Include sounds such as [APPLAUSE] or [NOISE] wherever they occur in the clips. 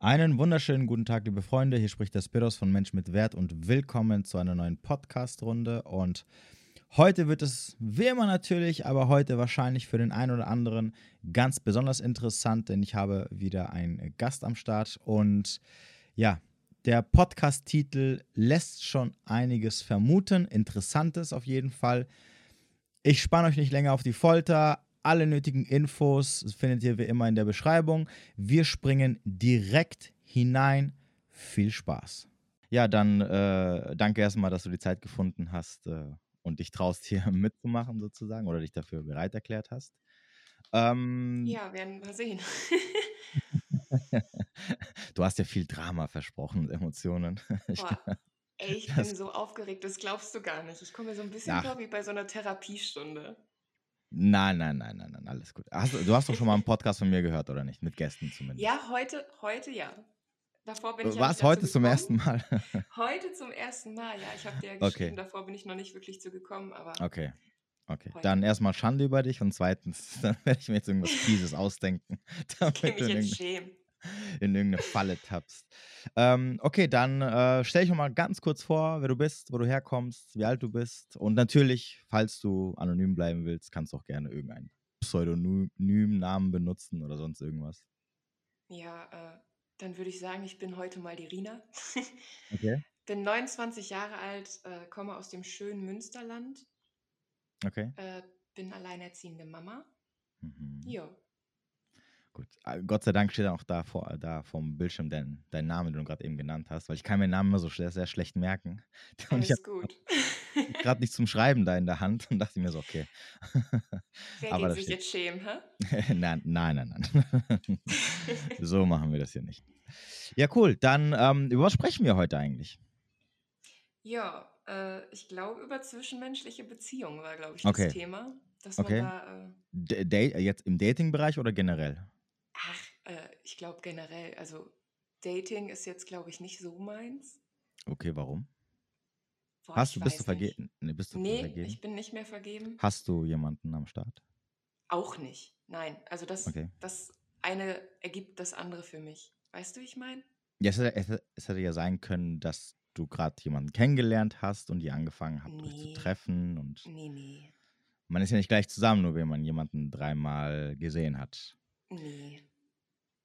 Einen wunderschönen guten Tag, liebe Freunde. Hier spricht der Spiros von Mensch mit Wert und willkommen zu einer neuen Podcast-Runde. Und heute wird es wie immer natürlich, aber heute wahrscheinlich für den einen oder anderen ganz besonders interessant, denn ich habe wieder einen Gast am Start. Und ja, der Podcast-Titel lässt schon einiges vermuten. Interessantes auf jeden Fall. Ich spanne euch nicht länger auf die Folter. Alle nötigen Infos findet ihr wie immer in der Beschreibung. Wir springen direkt hinein. Viel Spaß. Ja, dann äh, danke erstmal, dass du die Zeit gefunden hast äh, und dich traust, hier [LAUGHS] mitzumachen sozusagen oder dich dafür bereit erklärt hast. Ähm, ja, werden wir sehen. [LAUGHS] du hast ja viel Drama versprochen und Emotionen. [LAUGHS] Boah, ey, ich bin so aufgeregt, das glaubst du gar nicht. Ich komme mir so ein bisschen vor wie bei so einer Therapiestunde. Nein, nein, nein, nein, nein, alles gut. Hast, du hast doch schon mal einen Podcast von mir gehört, oder nicht? Mit Gästen zumindest. Ja, heute, heute ja. Davor bin ich Was, heute zum ersten Mal? [LAUGHS] heute zum ersten Mal, ja. Ich habe dir ja geschrieben, okay. davor bin ich noch nicht wirklich zu gekommen, aber. Okay. Okay, heute. dann erstmal Schande über dich und zweitens, [LAUGHS] dann werde ich mir jetzt irgendwas Fieses ausdenken. [LAUGHS] Damit ich mich jetzt schämen in irgendeine Falle tappst. Ähm, okay, dann äh, stell dich mal ganz kurz vor, wer du bist, wo du herkommst, wie alt du bist. Und natürlich, falls du anonym bleiben willst, kannst du auch gerne irgendeinen Pseudonym-Namen benutzen oder sonst irgendwas. Ja, äh, dann würde ich sagen, ich bin heute mal die Rina. okay. [LAUGHS] Bin 29 Jahre alt, äh, komme aus dem schönen Münsterland. Okay. Äh, bin alleinerziehende Mama. Mhm. Ja, Gut. Ah, Gott sei Dank steht auch da, vor, da vom Bildschirm dein, dein Name, den du gerade eben genannt hast, weil ich kann mir Namen immer so sehr, sehr schlecht merken. [LAUGHS] Und Alles ich gut. gerade nicht zum Schreiben da in der Hand und dachte mir so, okay. [LAUGHS] Wer Aber sich jetzt schämen, hä? [LAUGHS] nein, nein, nein, nein. so machen wir das hier nicht. Ja, cool. Dann, ähm, über was sprechen wir heute eigentlich? Ja, äh, ich glaube, über zwischenmenschliche Beziehungen war, glaube ich, das okay. Thema. Dass okay. da, äh, jetzt im Dating-Bereich oder generell? Ach, äh, ich glaube generell, also Dating ist jetzt, glaube ich, nicht so meins. Okay, warum? Boah, Hast du, bist du vergeben? Nee, bist du nee vergeben? ich bin nicht mehr vergeben. Hast du jemanden am Start? Auch nicht. Nein, also das, okay. das eine ergibt das andere für mich. Weißt du, wie ich meine? Ja, es hätte, es hätte, ja sein können, dass du gerade jemanden kennengelernt hast und die angefangen habt, nee. euch zu treffen. Und nee, nee. Man ist ja nicht gleich zusammen, nur wenn man jemanden dreimal gesehen hat. Nee.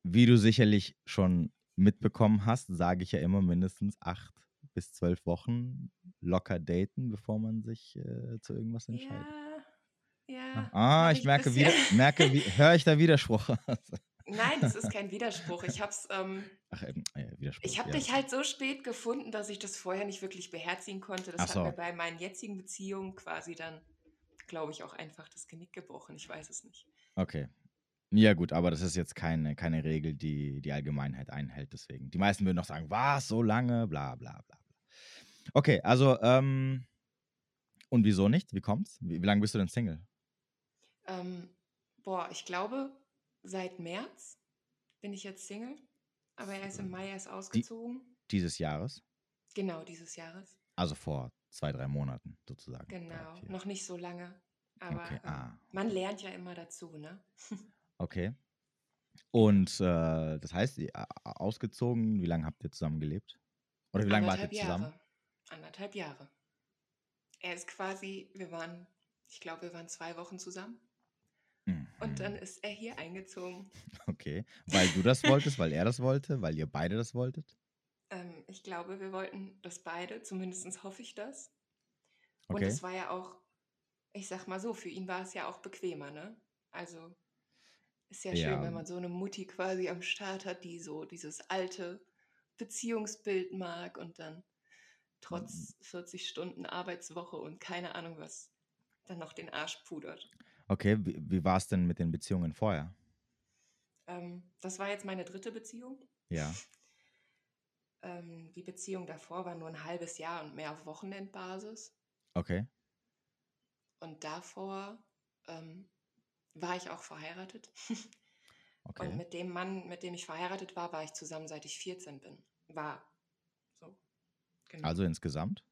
Wie du sicherlich schon mitbekommen hast, sage ich ja immer mindestens acht bis zwölf Wochen locker daten, bevor man sich äh, zu irgendwas entscheidet. Ja, ja. Ah, ich, ich merke, wieder, merke höre ich da Widerspruch? Nein, das ist kein [LAUGHS] Widerspruch. Ich hab's, ähm, Ach, ähm, äh, Widerspruch. Ich habe ja. dich halt so spät gefunden, dass ich das vorher nicht wirklich beherzigen konnte. Das so. hat mir bei meinen jetzigen Beziehungen quasi dann, glaube ich, auch einfach das Genick gebrochen. Ich weiß es nicht. Okay, ja, gut, aber das ist jetzt keine, keine Regel, die die Allgemeinheit einhält. Deswegen. Die meisten würden noch sagen, was, so lange, bla, bla, bla. Okay, also, ähm, und wieso nicht? Wie kommt's? Wie, wie lange bist du denn Single? Ähm, boah, ich glaube, seit März bin ich jetzt Single. Aber er ist im Mai erst ausgezogen. Die, dieses Jahres? Genau, dieses Jahres. Also vor zwei, drei Monaten sozusagen. Genau, noch nicht so lange. Aber okay. Ähm, ah. man lernt ja immer dazu, ne? [LAUGHS] Okay. Und äh, das heißt, ausgezogen, wie lange habt ihr zusammen gelebt? Oder wie lange wart ihr zusammen? Jahre. Anderthalb Jahre. Er ist quasi, wir waren, ich glaube, wir waren zwei Wochen zusammen. Mhm. Und dann ist er hier eingezogen. [LAUGHS] Okay. Weil du das wolltest, weil er das wollte, weil ihr beide das wolltet? Ähm, ich glaube, wir wollten das beide, zumindest hoffe ich das. Und es war ja auch, ich sag mal so, für ihn war es ja auch bequemer, ne? Also ist ja, ja schön, wenn man so eine Mutti quasi am Start hat, die so dieses alte Beziehungsbild mag und dann trotz 40 mhm. Stunden Arbeitswoche und keine Ahnung was dann noch den Arsch pudert. Okay, wie, wie war es denn mit den Beziehungen vorher? Ähm, das war jetzt meine dritte Beziehung. Ja. Ähm, die Beziehung davor war nur ein halbes Jahr und mehr auf Wochenendbasis. Okay. Und davor ähm, war ich auch verheiratet. [LAUGHS] Okay. Und mit dem Mann, mit dem ich verheiratet war, war ich zusammen, seit ich 14 bin. War so. Genau. Also insgesamt?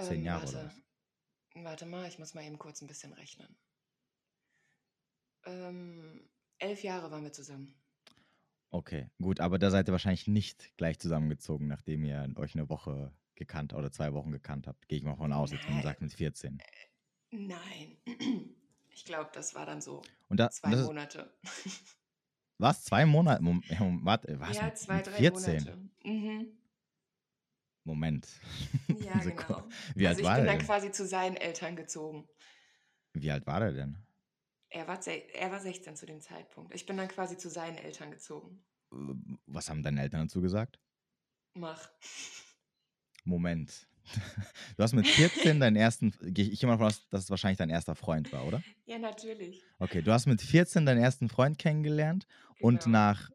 Zehn ähm, Jahre warte, oder was? Warte mal, ich muss mal eben kurz ein bisschen rechnen. Ähm, elf Jahre waren wir zusammen. Okay, gut, aber da seid ihr wahrscheinlich nicht gleich zusammengezogen, nachdem ihr euch eine Woche gekannt oder zwei Wochen gekannt habt. Gehe ich mal von aus, jetzt man sagt mit 14. Nein. [CLEARS THROAT] Ich glaube, das war dann so Und da, zwei das Monate. [LAUGHS] was? Zwei Monate? Mom- ja, Mom- Warte, was? Ja, zwei, drei 14? Monate. Mhm. Moment. [LAUGHS] Ja, Sekunde. genau. Wie alt Also ich war bin der dann quasi zu seinen Eltern gezogen. Wie alt war der denn? Er war, er war 16 zu dem Zeitpunkt. Ich bin dann quasi zu seinen Eltern gezogen. Äh, Was haben deine Eltern dazu gesagt? Mach. [LAUGHS] Moment. Du hast mit 14 deinen ersten, ich gehe mal davon aus, dass es wahrscheinlich dein erster Freund war, oder? Ja, natürlich. Okay, du hast mit 14 deinen ersten Freund kennengelernt und Genau. nach,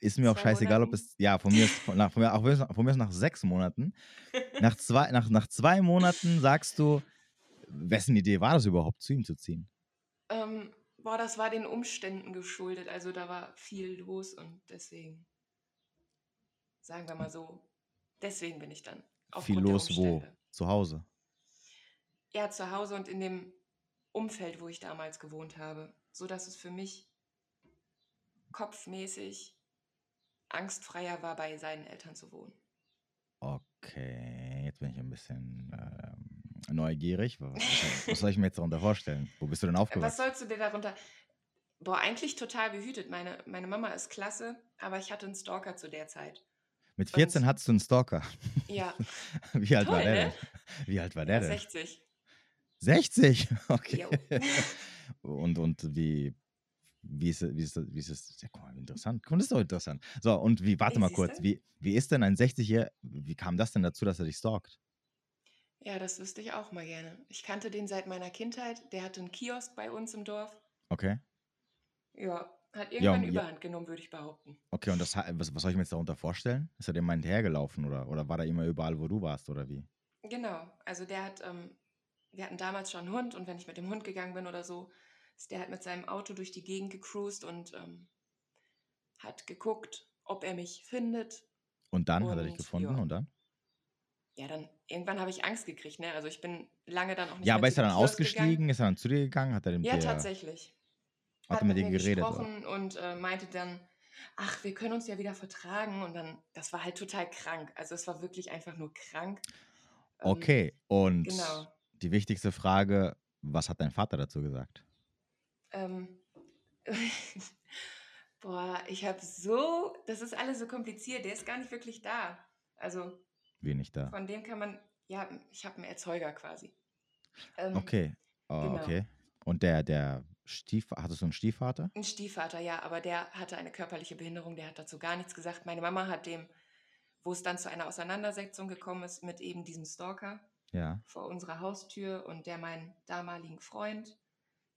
ist mir auch Zwei scheißegal, ob Monaten. es, ja, von mir ist, von, nach, von, mir, auch, von mir ist nach sechs Monaten. [LAUGHS] Nach zwei, nach, nach zwei Monaten sagst du, wessen Idee war das überhaupt, zu ihm zu ziehen? Ähm, boah, das war den Umständen geschuldet. Also da war viel los und deswegen, sagen wir mal so, deswegen bin ich dann Viel los wo? Zu Hause. Ja, zu Hause und in dem Umfeld, wo ich damals gewohnt habe, so dass es für mich kopfmäßig angstfreier war, bei seinen Eltern zu wohnen. Okay, jetzt bin ich ein bisschen ähm, neugierig. Was, was, was soll ich mir jetzt darunter vorstellen? Wo bist du denn Äh, Was aufgewachsen? sollst du dir darunter? Boah, eigentlich total behütet. Meine, meine Mama ist klasse, aber ich hatte einen Stalker zu der Zeit. Mit 14 Und hattest du einen Stalker. ja, [LAUGHS] Wie alt war toll, der ne? denn? Wie alt war der denn? 60. 60? [LAUGHS] Okay. Jo. Und, und wie, wie ist es, wie ist es, wie ist es, ja, guck mal, interessant. Guck Das ist doch interessant. So, und wie, warte Ey, mal kurz, du? wie, wie ist denn ein 60-Jähriger, wie kam das denn dazu, dass er dich stalkt? Ja, das wüsste ich auch mal gerne. Ich kannte den seit meiner Kindheit. Der hatte einen Kiosk bei uns im Dorf. Okay. Ja, hat Ja, irgendwann ja. Überhand genommen, würde ich behaupten. Okay, und das, was, was soll ich mir jetzt darunter vorstellen? Ist er dir mal hinterhergelaufen oder, oder war er immer überall, wo du warst oder wie? Genau, also der hat, ähm, wir hatten damals schon einen Hund und wenn ich mit dem Hund gegangen bin oder so, ist der halt mit seinem Auto durch die Gegend gecruised und ähm, hat geguckt, ob er mich findet. Und dann hat er dich Und, gefunden ja. und dann? Ja, dann irgendwann habe ich Angst gekriegt, ne? Also ich bin lange dann auch nicht Ja, aber ist er dem dann ausgestiegen? gegangen. Ist er dann zu dir gegangen? Hat er mit Ja, tatsächlich. Hat er Hat mit mit dir geredet? Oder? gesprochen und äh, meinte dann, ach, wir können uns ja wieder vertragen. Und dann, das war halt total krank. Also es war wirklich einfach nur krank. Ähm, Okay, und Genau. die wichtigste Frage, was hat dein Vater dazu gesagt? Ähm, [LAUGHS] boah, ich habe so, das ist alles so kompliziert, der ist gar nicht wirklich da. Also Wie nicht da? von dem kann man, ja, ich habe einen Erzeuger quasi. Ähm, Okay, oh, genau. okay. Und der, der Stief, hattest du einen Stiefvater? Ein Stiefvater, ja, aber der hatte eine körperliche Behinderung, der hat dazu gar nichts gesagt. Meine Mama hat dem, wo es dann zu einer Auseinandersetzung gekommen ist mit eben diesem Stalker Ja. vor unserer Haustür und der meinen damaligen Freund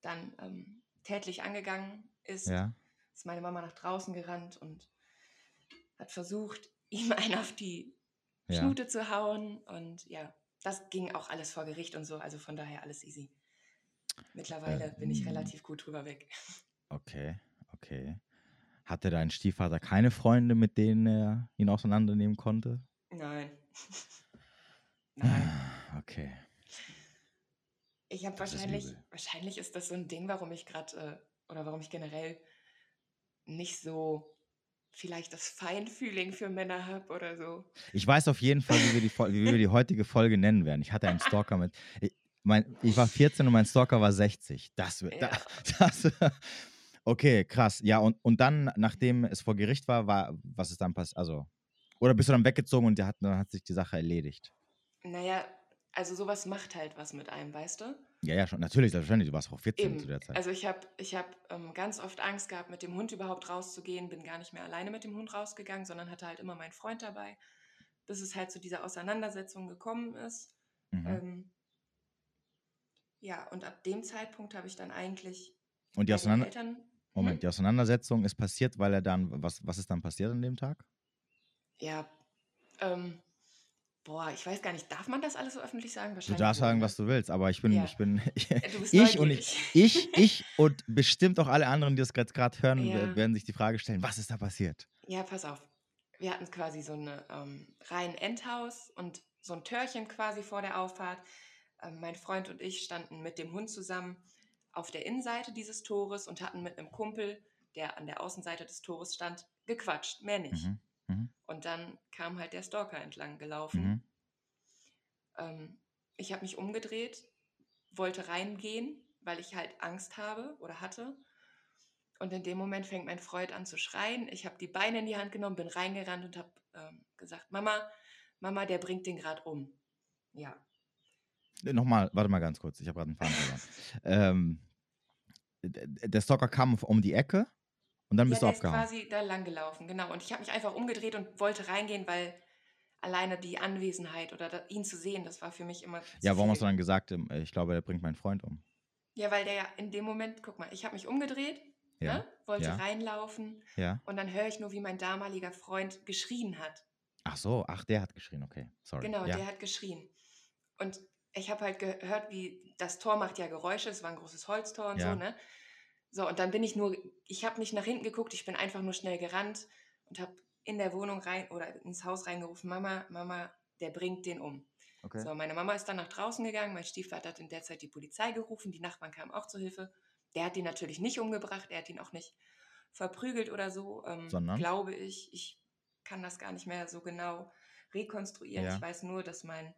dann ähm, tätlich angegangen ist, Ja. ist meine Mama nach draußen gerannt und hat versucht, [LAUGHS] ihm einen auf die Ja. Schnute zu hauen. Und ja, das ging auch alles vor Gericht und so, also von daher alles easy. Mittlerweile bin ich Ähm, relativ gut drüber weg. [LAUGHS] Okay, okay. Hatte dein Stiefvater keine Freunde, mit denen er ihn auseinandernehmen konnte? Nein. [SIGHS] Nein. Okay. Ich habe Das ist wahrscheinlich, wahrscheinlich ist das so ein Ding, warum ich gerade, äh, oder warum ich generell nicht so vielleicht das Feinfühling für Männer habe oder so. Ich weiß auf jeden Fall, wie wir die, wie wir die heutige Folge nennen werden. Ich hatte einen [LAUGHS] Stalker mit. Ich, mein, ich war 14 und mein Stalker war 60. Das wird. Ja. [LAUGHS] Das, okay, krass. Ja, und, und dann, nachdem es vor Gericht war, war was ist dann passiert? Also. Oder bist du dann weggezogen und der hat, dann hat sich die Sache erledigt? Naja, also sowas macht halt was mit einem, weißt du? Ja, ja, schon. Natürlich, selbstverständlich. Du warst auch 14 Eben. zu der Zeit. Also ich habe ich hab, ähm, ganz oft Angst gehabt, mit dem Hund überhaupt rauszugehen, bin gar nicht mehr alleine mit dem Hund rausgegangen, sondern hatte halt immer meinen Freund dabei, bis es halt zu dieser Auseinandersetzung gekommen ist. mhm. Ähm, ja, und ab dem Zeitpunkt habe ich dann eigentlich und die, Auseinander Eltern. Moment, Hm? die Auseinandersetzung ist passiert, weil er dann. Was, was ist dann passiert an dem Tag? Ja, ähm, boah, ich weiß gar nicht, darf man das alles so öffentlich sagen? Du darfst sagen, was du willst, aber ich bin, Ja. ich bin, [LAUGHS] [LAUGHS] bist ich und neugierig. ich, ich und bestimmt auch alle anderen, die das gerade hören, Ja. wer- werden sich die Frage stellen, was ist da passiert? Ja, pass auf. Wir hatten quasi so eine ähm, rein Endhaus und so ein Törchen quasi vor der Auffahrt. Ähm, mein Freund und ich standen mit dem Hund zusammen auf der Innenseite dieses Tores und hatten mit einem Kumpel, der an der Außenseite des Tores stand, gequatscht, mehr nicht. Mhm. Mhm. Und dann kam halt der Stalker entlang gelaufen. Mhm. Ähm, ich habe mich umgedreht, wollte reingehen, weil ich halt Angst habe oder hatte. Und in dem Moment fängt mein Freund an zu schreien. Ich habe die Beine in die Hand genommen, bin reingerannt und habe ähm, gesagt, Mama, Mama, der bringt den gerade um. Ja. Äh, nochmal, warte mal ganz kurz, ich habe gerade einen Faden verloren. ähm, der Stalker kam um die Ecke und dann bist ja, du abgehauen. ist quasi da lang gelaufen, genau. Und ich habe mich einfach umgedreht und wollte reingehen, weil alleine die Anwesenheit oder da, ihn zu sehen, das war für mich immer. Ja, warum viel. hast du dann gesagt, ähm, ich glaube, er bringt meinen Freund um? Ja, weil der ja in dem Moment, guck mal, ich habe mich umgedreht, ja. ne, wollte ja. reinlaufen ja. und dann höre ich nur, wie mein damaliger Freund geschrien hat. Ach so, ach, der hat geschrien, okay, sorry. Genau, der hat geschrien. Und ich habe halt gehört, wie das Tor macht ja Geräusche, es war ein großes Holztor und so, ne? So, und dann bin ich nur, ich habe nicht nach hinten geguckt, ich bin einfach nur schnell gerannt und habe in der Wohnung rein oder ins Haus reingerufen, Mama, Mama, der bringt den um. Okay. So, meine Mama ist dann nach draußen gegangen, mein Stiefvater hat in der Zeit die Polizei gerufen, die Nachbarn kamen auch zur Hilfe. Der hat ihn natürlich nicht umgebracht, er hat ihn auch nicht verprügelt oder so, ähm, Sondern? glaube ich. Ich kann das gar nicht mehr so genau rekonstruieren. Ja. Ich weiß nur, dass mein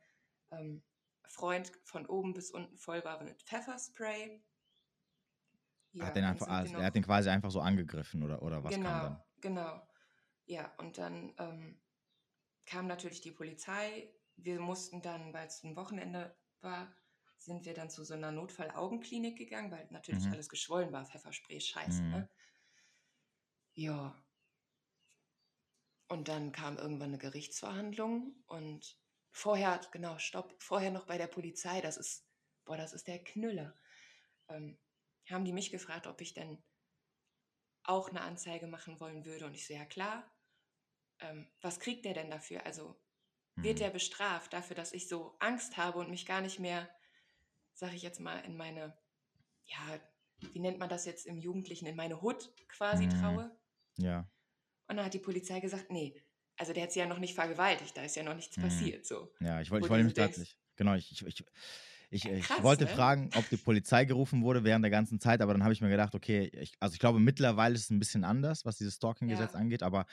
ähm, Freund von oben bis unten voll war mit Pfefferspray. Ja, hat den einfach, also, er hat den quasi einfach so angegriffen oder, oder was genau, kam dann? Genau, ja, und dann ähm, kam natürlich die Polizei. Wir mussten dann, weil es ein Wochenende war, sind wir dann zu so einer Notfall-Augenklinik gegangen, weil natürlich mhm. alles geschwollen war. Pfefferspray, scheiße, mhm. ne? Ja. Und dann kam irgendwann eine Gerichtsverhandlung und vorher, genau, stopp, vorher noch bei der Polizei, das ist, boah, das ist der Knüller. Ähm, haben die mich gefragt, ob ich denn auch eine Anzeige machen wollen würde. Und ich so, ja klar. Ähm, was kriegt der denn dafür? Also wird mhm. er bestraft dafür, dass ich so Angst habe und mich gar nicht mehr, sag ich jetzt mal, in meine, ja, wie nennt man das jetzt im Jugendlichen, in meine Hut quasi mhm. traue? Ja. Und dann hat die Polizei gesagt, nee, also der hat sie ja noch nicht vergewaltigt, da ist ja noch nichts mhm. passiert. So. Ja, ich wollte ich wollte mich tatsächlich, genau, ich, ich, ich ich, ja, krass, ich wollte ne? fragen, ob die Polizei gerufen wurde während der ganzen Zeit, aber dann habe ich mir gedacht, okay, ich, also ich glaube, mittlerweile ist es ein bisschen anders, was dieses Stalking-Gesetz ja. angeht, aber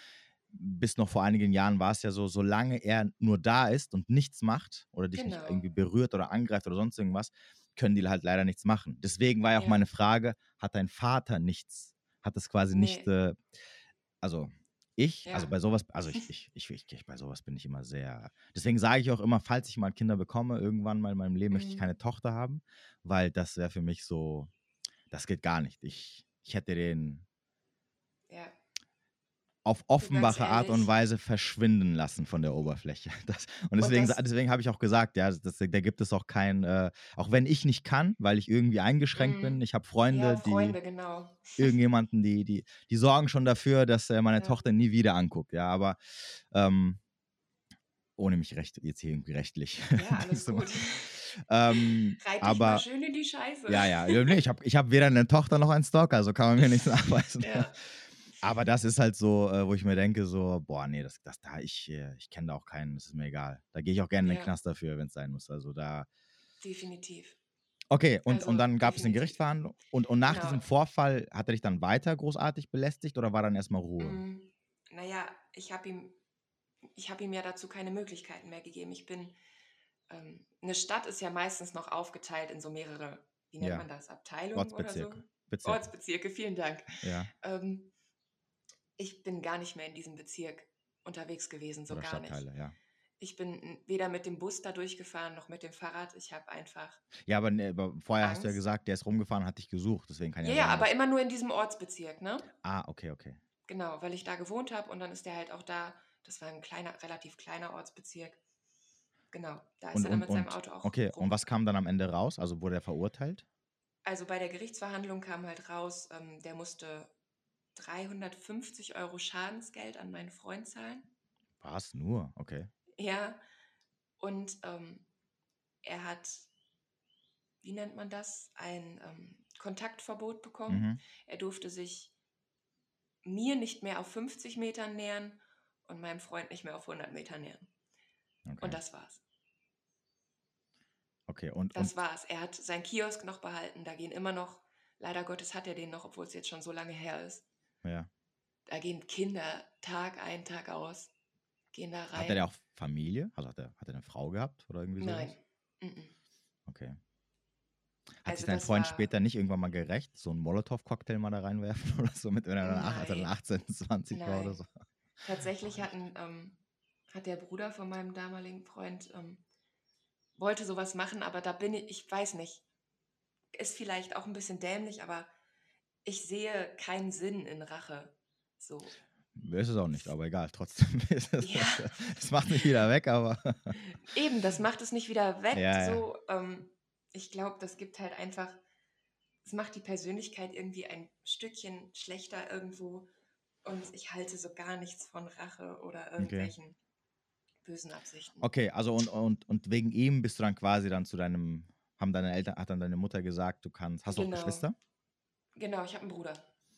bis noch vor einigen Jahren war es ja so, solange er nur da ist und nichts macht oder dich genau. nicht irgendwie berührt oder angreift oder sonst irgendwas, können die halt leider nichts machen. Deswegen war ja auch meine Frage, hat dein Vater nichts, hat es quasi nee. nicht, äh, also ich, also ja. also bei sowas, also ich, [LAUGHS] ich, ich, ich, ich, bei sowas bin ich immer sehr. Deswegen sage ich auch immer, falls ich mal Kinder bekomme, irgendwann mal in meinem Leben mhm. möchte ich mhm. keine Tochter haben, weil das wäre für mich so, das geht gar nicht. Ich, ich hätte den, auf offenbare Art und Weise verschwinden lassen von der Oberfläche. [LAUGHS] Das, und deswegen, deswegen habe ich auch gesagt, ja, das, da gibt es auch kein, äh, auch wenn ich nicht kann, weil ich irgendwie eingeschränkt bin. Ich habe Freunde, ja, Freunde, die genau. [LAUGHS] irgendjemanden, die, die, die sorgen schon dafür, dass äh, meine ja. Tochter nie wieder anguckt. Ja, aber ähm, ohne mich recht, jetzt hier irgendwie rechtlich. Ja, [LAUGHS] alles gut. Ähm, Reit aber, mal schön in die Scheiße. Ja, ja. Ich habe ich hab weder eine Tochter noch einen Stalker, also kann man mir nichts nachweisen. Ja. Aber das ist halt so, äh, wo ich mir denke, so, boah, nee, das, das da, ich, äh, ich kenne da auch keinen, das ist mir egal. Da gehe ich auch gerne in den ja. Knast dafür, wenn es sein muss. Also da. Definitiv. Okay, und, also, und dann gab definitiv. es eine Gerichtsverhandlung. Und, und nach genau. diesem Vorfall hat er dich dann weiter großartig belästigt oder war dann erstmal Ruhe? Mm, naja, ich habe ihm, hab ihm ja dazu keine Möglichkeiten mehr gegeben. Ich bin, ähm, eine Stadt ist ja meistens noch aufgeteilt in so mehrere, wie nennt ja. man das, Abteilungen oder so? Bezirke. Ortsbezirke, vielen Dank. Ja. Ähm, ich bin gar nicht mehr in diesem Bezirk unterwegs gewesen, so Oder gar nicht. Ja. Ich bin weder mit dem Bus da durchgefahren noch mit dem Fahrrad. Ich habe einfach. Ja, aber, ne, aber vorher Angst. hast du ja gesagt, der ist rumgefahren, hat dich gesucht. Deswegen kann ja. Ja, ja, aber immer nur in diesem Ortsbezirk, ne? Ah, okay, okay. Genau, weil ich da gewohnt habe und dann ist der halt auch da. Das war ein kleiner, relativ kleiner Ortsbezirk. Genau, da ist und, er dann mit und, seinem Auto auch. Okay, rum. und was kam dann am Ende raus? Also wurde er verurteilt? Also bei der Gerichtsverhandlung kam halt raus, ähm, der musste 350 Euro Schadensgeld an meinen Freund zahlen. Was? Nur? Okay. Ja. Und ähm, er hat, wie nennt man das, ein ähm, Kontaktverbot bekommen. Mhm. Er durfte sich mir nicht mehr auf 50 Metern nähern und meinem Freund nicht mehr auf 100 Meter nähern. Okay. Und das war's. Okay, und. Das und war's. Er hat seinen Kiosk noch behalten. Da gehen immer noch, leider Gottes hat er den noch, obwohl es jetzt schon so lange her ist. Ja. da gehen Kinder Tag ein, Tag aus, gehen da rein. Hat er ja auch Familie? Also hat er, hat er eine Frau gehabt oder irgendwie so? Nein. Mm -mm. Okay. Hat Also sich dein Freund später nicht irgendwann mal gerecht, so einen Molotow-Cocktail mal da reinwerfen [LAUGHS] oder so, mit, wenn er dann, ach, als er dann Nein. 18, 20 war oder Nein. so? Tatsächlich hatten, ähm, hat der Bruder von meinem damaligen Freund, ähm, wollte sowas machen, aber da bin ich, ich weiß nicht, ist vielleicht auch ein bisschen dämlich, aber ich sehe keinen Sinn in Rache. So. Ist es auch nicht, aber egal, trotzdem. [LAUGHS] ist es- Ja. Es macht nicht wieder weg, aber. [LAUGHS] Eben, das macht es nicht wieder weg. Ja. So, ähm, ich glaube, das gibt halt einfach, es macht die Persönlichkeit irgendwie ein Stückchen schlechter irgendwo. Und ich halte so gar nichts von Rache oder irgendwelchen bösen Absichten. Okay, also und, und, und wegen ihm bist du dann quasi dann zu deinem, haben deine Eltern, hat dann deine Mutter gesagt, du kannst, hast du auch Genau. Geschwister? Genau, ich habe einen Bruder,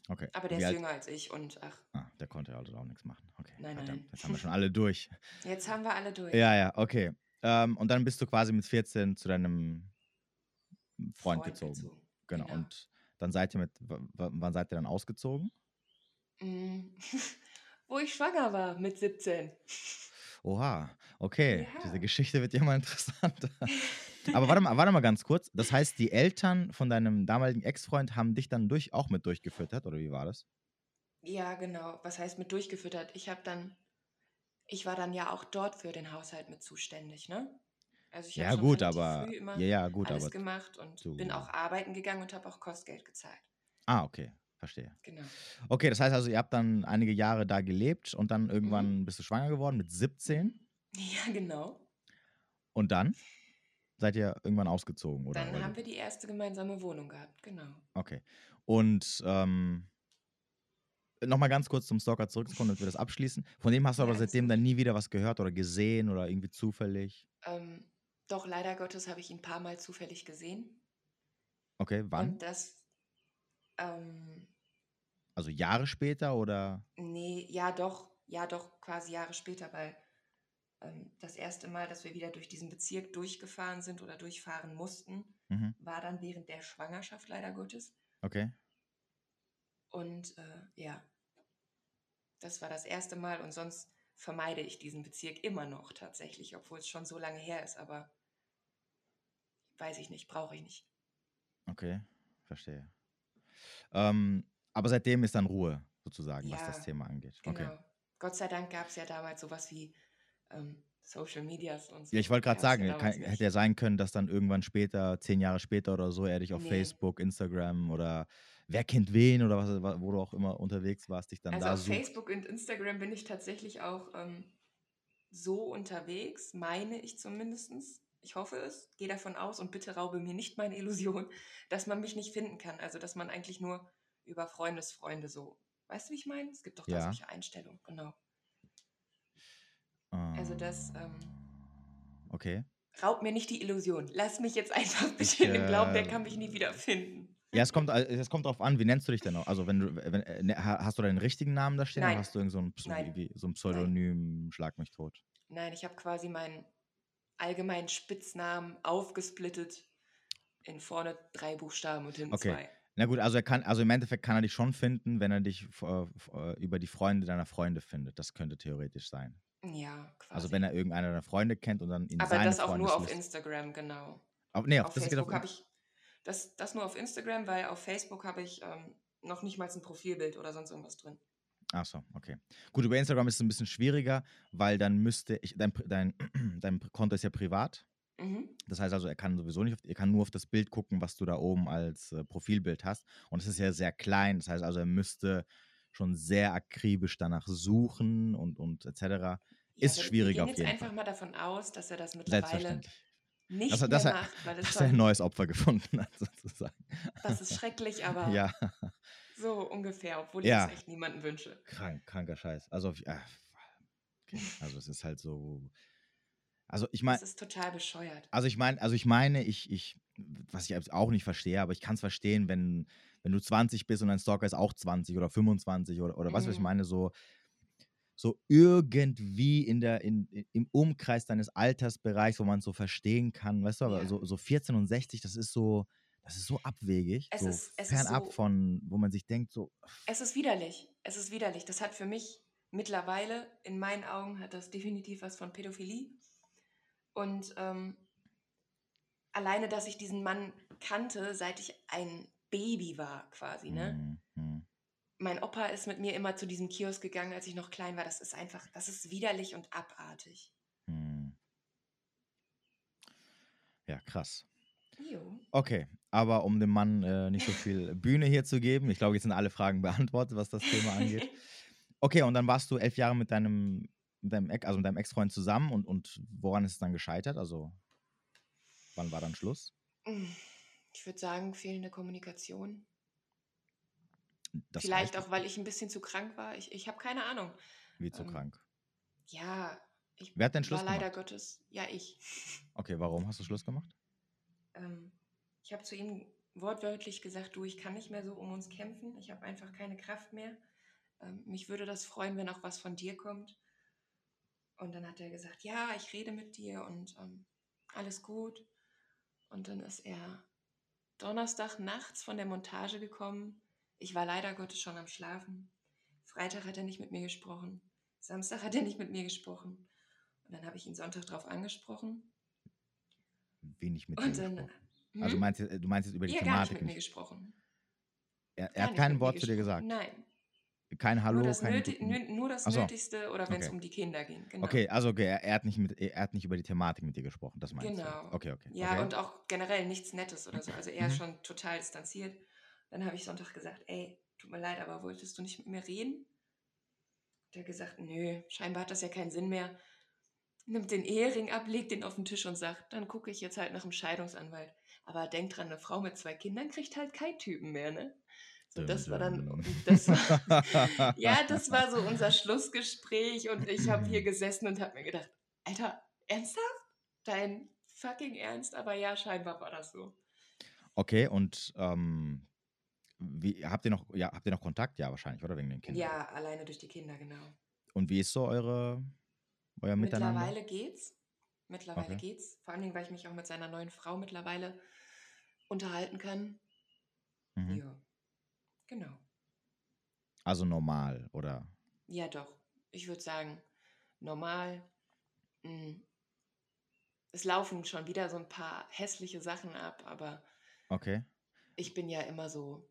Okay. aber der Wie ist alt- jünger als ich und ach, Ah, der konnte ja also auch nichts machen. Okay. Nein, verdammt, nein. Jetzt haben wir schon alle durch. jetzt haben wir alle durch. Ja, ja, okay. Ähm, und dann bist du quasi mit 14 zu deinem Freund, gezogen. Genau. genau. Und dann seid ihr mit, wann seid ihr dann ausgezogen? Mm, [LAUGHS] Wo ich schwanger war mit 17. Oha, okay. Ja. Diese Geschichte wird ja mal [LAUGHS] interessanter. [LAUGHS] Aber warte mal, warte mal ganz kurz. Das heißt, die Eltern von deinem damaligen Ex-Freund haben dich dann durch, auch mit durchgefüttert, oder wie war das? Ja, genau. Was heißt mit durchgefüttert? Ich habe dann, ich war dann ja auch dort für den Haushalt mit zuständig, ne? Also ich Ja, schon gut, aber. früh immer Ja, ja, gut, alles aber. gemacht und du- bin auch arbeiten gegangen und habe auch Kostgeld gezahlt. Ah, okay, verstehe. Genau. Okay, das heißt also, ihr habt dann einige Jahre da gelebt und dann irgendwann Mhm. bist du schwanger geworden mit 17 Ja, genau. und dann seid ihr irgendwann ausgezogen, oder? Dann haben wir die erste gemeinsame Wohnung gehabt, genau. Okay. Und ähm, nochmal ganz kurz zum Stalker zurückzukommen, damit wir das abschließen. Von dem hast du Ja, aber seitdem dann nie wieder was gehört oder gesehen oder irgendwie zufällig. Ähm, doch leider Gottes habe ich ihn ein paar Mal zufällig gesehen. Okay, wann? Und das, ähm, Also Jahre später oder? nee, ja doch, ja doch, quasi Jahre später, weil das erste Mal, dass wir wieder durch diesen Bezirk durchgefahren sind oder durchfahren mussten, Mhm. war dann während der Schwangerschaft leider Gottes. Okay. Und äh, ja, das war das erste Mal und sonst vermeide ich diesen Bezirk immer noch tatsächlich, obwohl es schon so lange her ist, aber weiß ich nicht, brauche ich nicht. Okay, verstehe. Ähm, aber seitdem ist dann Ruhe, sozusagen, was Ja, das Thema angeht. Genau. Okay. Gott sei Dank gab es ja damals sowas wie ähm, Social Medias und so. Ja, ich wollte gerade sagen, kann, hätte ja sein können, dass dann irgendwann später, zehn Jahre später oder so, er dich auf Nee. Facebook, Instagram oder wer kennt wen oder was, wo du auch immer unterwegs warst, dich dann Also da auf sucht. Facebook und Instagram bin ich tatsächlich auch ähm, so unterwegs, meine ich zumindest. Ich hoffe es, gehe davon aus und bitte raube mir nicht meine Illusion, [LAUGHS] dass man mich nicht finden kann. Also dass man eigentlich nur über Freundesfreunde so. Weißt du, wie ich meine? Es gibt doch da Ja. solche Einstellungen, genau. Also das, ähm, Okay. Raub mir nicht die Illusion. Lass mich jetzt einfach bitte Ich, in dem Glauben, der äh, kann mich nie wieder finden. Ja, es kommt, es kommt drauf an, wie nennst du dich denn noch? Also, wenn du, wenn, äh, ne, ha- hast du deinen richtigen Namen da stehen Nein. oder hast du irgend so ein, Ps- Nein. wie, so ein Pseudonym, Schlag mich tot? Nein, ich habe quasi meinen allgemeinen Spitznamen aufgesplittet in vorne drei Buchstaben und hinten Okay. zwei. Na gut, also er kann, also im Endeffekt kann er dich schon finden, wenn er dich äh, äh, über die Freunde deiner Freunde findet. Das könnte theoretisch sein. Ja, quasi. Also wenn er irgendeiner deiner Freunde kennt und dann in Aber das auch nur auf Instagram, genau. Aber, nee, Auf das geht Facebook auf, habe ich das, das nur auf Instagram, weil auf Facebook habe ich ähm, noch nicht mal ein Profilbild oder sonst irgendwas drin. Ach so, okay. Gut, über Instagram ist es ein bisschen schwieriger, weil dann müsste ich, dein, dein, [CLEARS THROAT] dein Konto ist ja privat. Mhm. Das heißt also, er kann sowieso nicht, auf, er kann nur auf das Bild gucken, was du da oben als äh, Profilbild hast. Und es ist ja sehr klein. Das heißt also, er müsste schon sehr akribisch danach suchen und, und etc. Ja, Ist wir- schwierig auf jeden jetzt einfach Fall. mal davon aus, dass er das mittlerweile nicht Dass er- mehr dass er- macht, weil es Dass er ein schon, neues Opfer gefunden hat, [LAUGHS] sozusagen. das ist schrecklich, [LAUGHS] aber Ja, so ungefähr, obwohl Ja. ich es echt niemandem wünsche. krank, kranker Scheiß. Also, okay. also es ist halt so. Also ich meine, Das ist total bescheuert. Also ich meine, also ich meine, ich, ich, was ich auch nicht verstehe, aber ich kann es verstehen, wenn, wenn du 20 bist und dein Stalker ist auch 20 oder 25 oder, oder was, was ich Mhm. meine, so, so irgendwie in der, in, im Umkreis deines Altersbereichs, wo man es so verstehen kann, weißt du, aber Ja. so, so 14 und 60, das ist so, das ist so abwegig, Es so ist, es fernab so, von, wo man sich denkt, so, es ist widerlich. Es ist widerlich. Das hat für mich mittlerweile, in meinen Augen, hat das definitiv was von Pädophilie. Und ähm, alleine, dass ich diesen Mann kannte, seit ich ein Baby war, quasi, ne? hm, hm, Mein Opa ist mit mir immer zu diesem Kiosk gegangen, als ich noch klein war. Das ist einfach, das ist widerlich und abartig. hm. Ja, krass. Jo. Okay, aber um dem Mann äh, nicht so viel [LAUGHS] Bühne hier zu geben, ich glaube, jetzt sind alle Fragen beantwortet, was das Thema angeht. [LAUGHS] Okay, und dann warst du elf Jahre mit deinem, mit deinem, also mit deinem Ex-Freund zusammen und, und woran ist es dann gescheitert? Also, wann war dann Schluss? Ich würde sagen, fehlende Kommunikation. Das Vielleicht auch, weil ich ein bisschen zu krank war. Ich, ich habe keine Ahnung. wie zu ähm, krank. Ja, ich Wer hat denn Schluss war leider gemacht? Gottes, ja, ich. Okay, warum hast du Schluss gemacht? Ähm, ich habe zu ihm wortwörtlich gesagt, du, ich kann nicht mehr so um uns kämpfen. Ich habe einfach keine Kraft mehr. Ähm, mich würde das freuen, wenn auch was von dir kommt. Und dann hat er gesagt, ja, ich rede mit dir und ähm, alles gut. Und dann ist er Donnerstag nachts von der Montage gekommen. Ich war leider Gottes schon am Schlafen. Freitag hat er nicht mit mir gesprochen. Samstag hat er nicht mit mir gesprochen. Und dann habe ich ihn Sonntag darauf angesprochen. Wenig mit Und dann. gesprochen. Also Hm? meinst du, du meinst jetzt über die Ihr gar nicht Thematik mit mir nicht? gesprochen. Er, er hat nicht kein mit mir Wort zu dir gesagt. Nein. Kein Hallo, nur das, kein Nöti nur das so. Nötigste oder wenn es Okay. um die Kinder ging. Genau. Okay, also okay, er, hat nicht mit, er hat nicht über die Thematik mit dir gesprochen, das meinst Genau. du? Okay, okay. Ja, okay. und auch generell nichts Nettes oder so. Also er Mhm. schon total distanziert. Dann habe ich Sonntag gesagt, ey, tut mir leid, aber wolltest du nicht mit mir reden? Der hat gesagt, nö, scheinbar hat das ja keinen Sinn mehr. Nimmt den Ehering ab, legt den auf den Tisch und sagt, dann gucke ich jetzt halt nach einem Scheidungsanwalt. Aber denk dran, eine Frau mit zwei Kindern kriegt halt keinen Typen mehr, ne? Das war dann, das war, [LAUGHS] ja, das war so unser Schlussgespräch und ich habe hier gesessen und habe mir gedacht, Alter, ernsthaft? Dein fucking Ernst? Aber ja, scheinbar war das so. Okay, und ähm, wie, habt ihr noch, ja, habt ihr noch Kontakt? Ja, wahrscheinlich, oder? Wegen den Kindern. Ja, alleine durch die Kinder, genau. Und wie ist so eure, euer Miteinander? Mittlerweile geht's. Mittlerweile Okay. geht's. Vor allen Dingen, weil ich mich auch mit seiner neuen Frau mittlerweile unterhalten kann. Mhm. Ja, genau. Also normal, oder? Ja, doch. Ich würde sagen, normal. mm, Es laufen schon wieder so ein paar hässliche Sachen ab, aber Okay. ich bin ja immer so,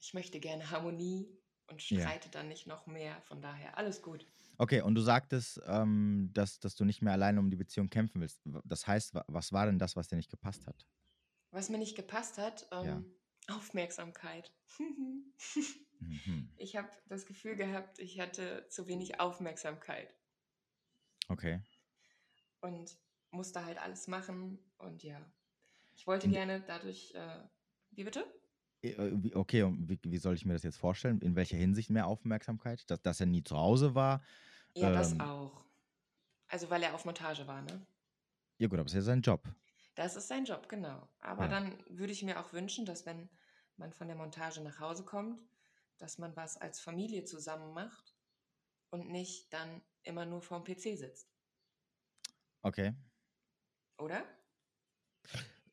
ich möchte gerne Harmonie und Ja. streite dann nicht noch mehr. Von daher, alles gut. Okay, und du sagtest, ähm, dass, dass du nicht mehr alleine um die Beziehung kämpfen willst. Das heißt, wa- was war denn das, was dir nicht gepasst hat? Was mir nicht gepasst hat, ähm, Aufmerksamkeit. Mhm. [LAUGHS] ich habe das Gefühl gehabt, ich hatte zu wenig Aufmerksamkeit Okay. und musste halt alles machen. Und ja, ich wollte gerne dadurch, äh, wie bitte? Äh, wie- Okay, und wie, wie soll ich mir das jetzt vorstellen? In welcher Hinsicht mehr Aufmerksamkeit? Dass, dass er nie zu Hause war? Ja, das Ähm. auch. Also weil er auf Montage war, ne? Ja gut, aber das ist ja sein Job. Das ist sein Job, genau. Aber Ja. dann würde ich mir auch wünschen, dass wenn man von der Montage nach Hause kommt, dass man was als Familie zusammen macht und nicht dann immer nur vorm PC sitzt, Okay. oder?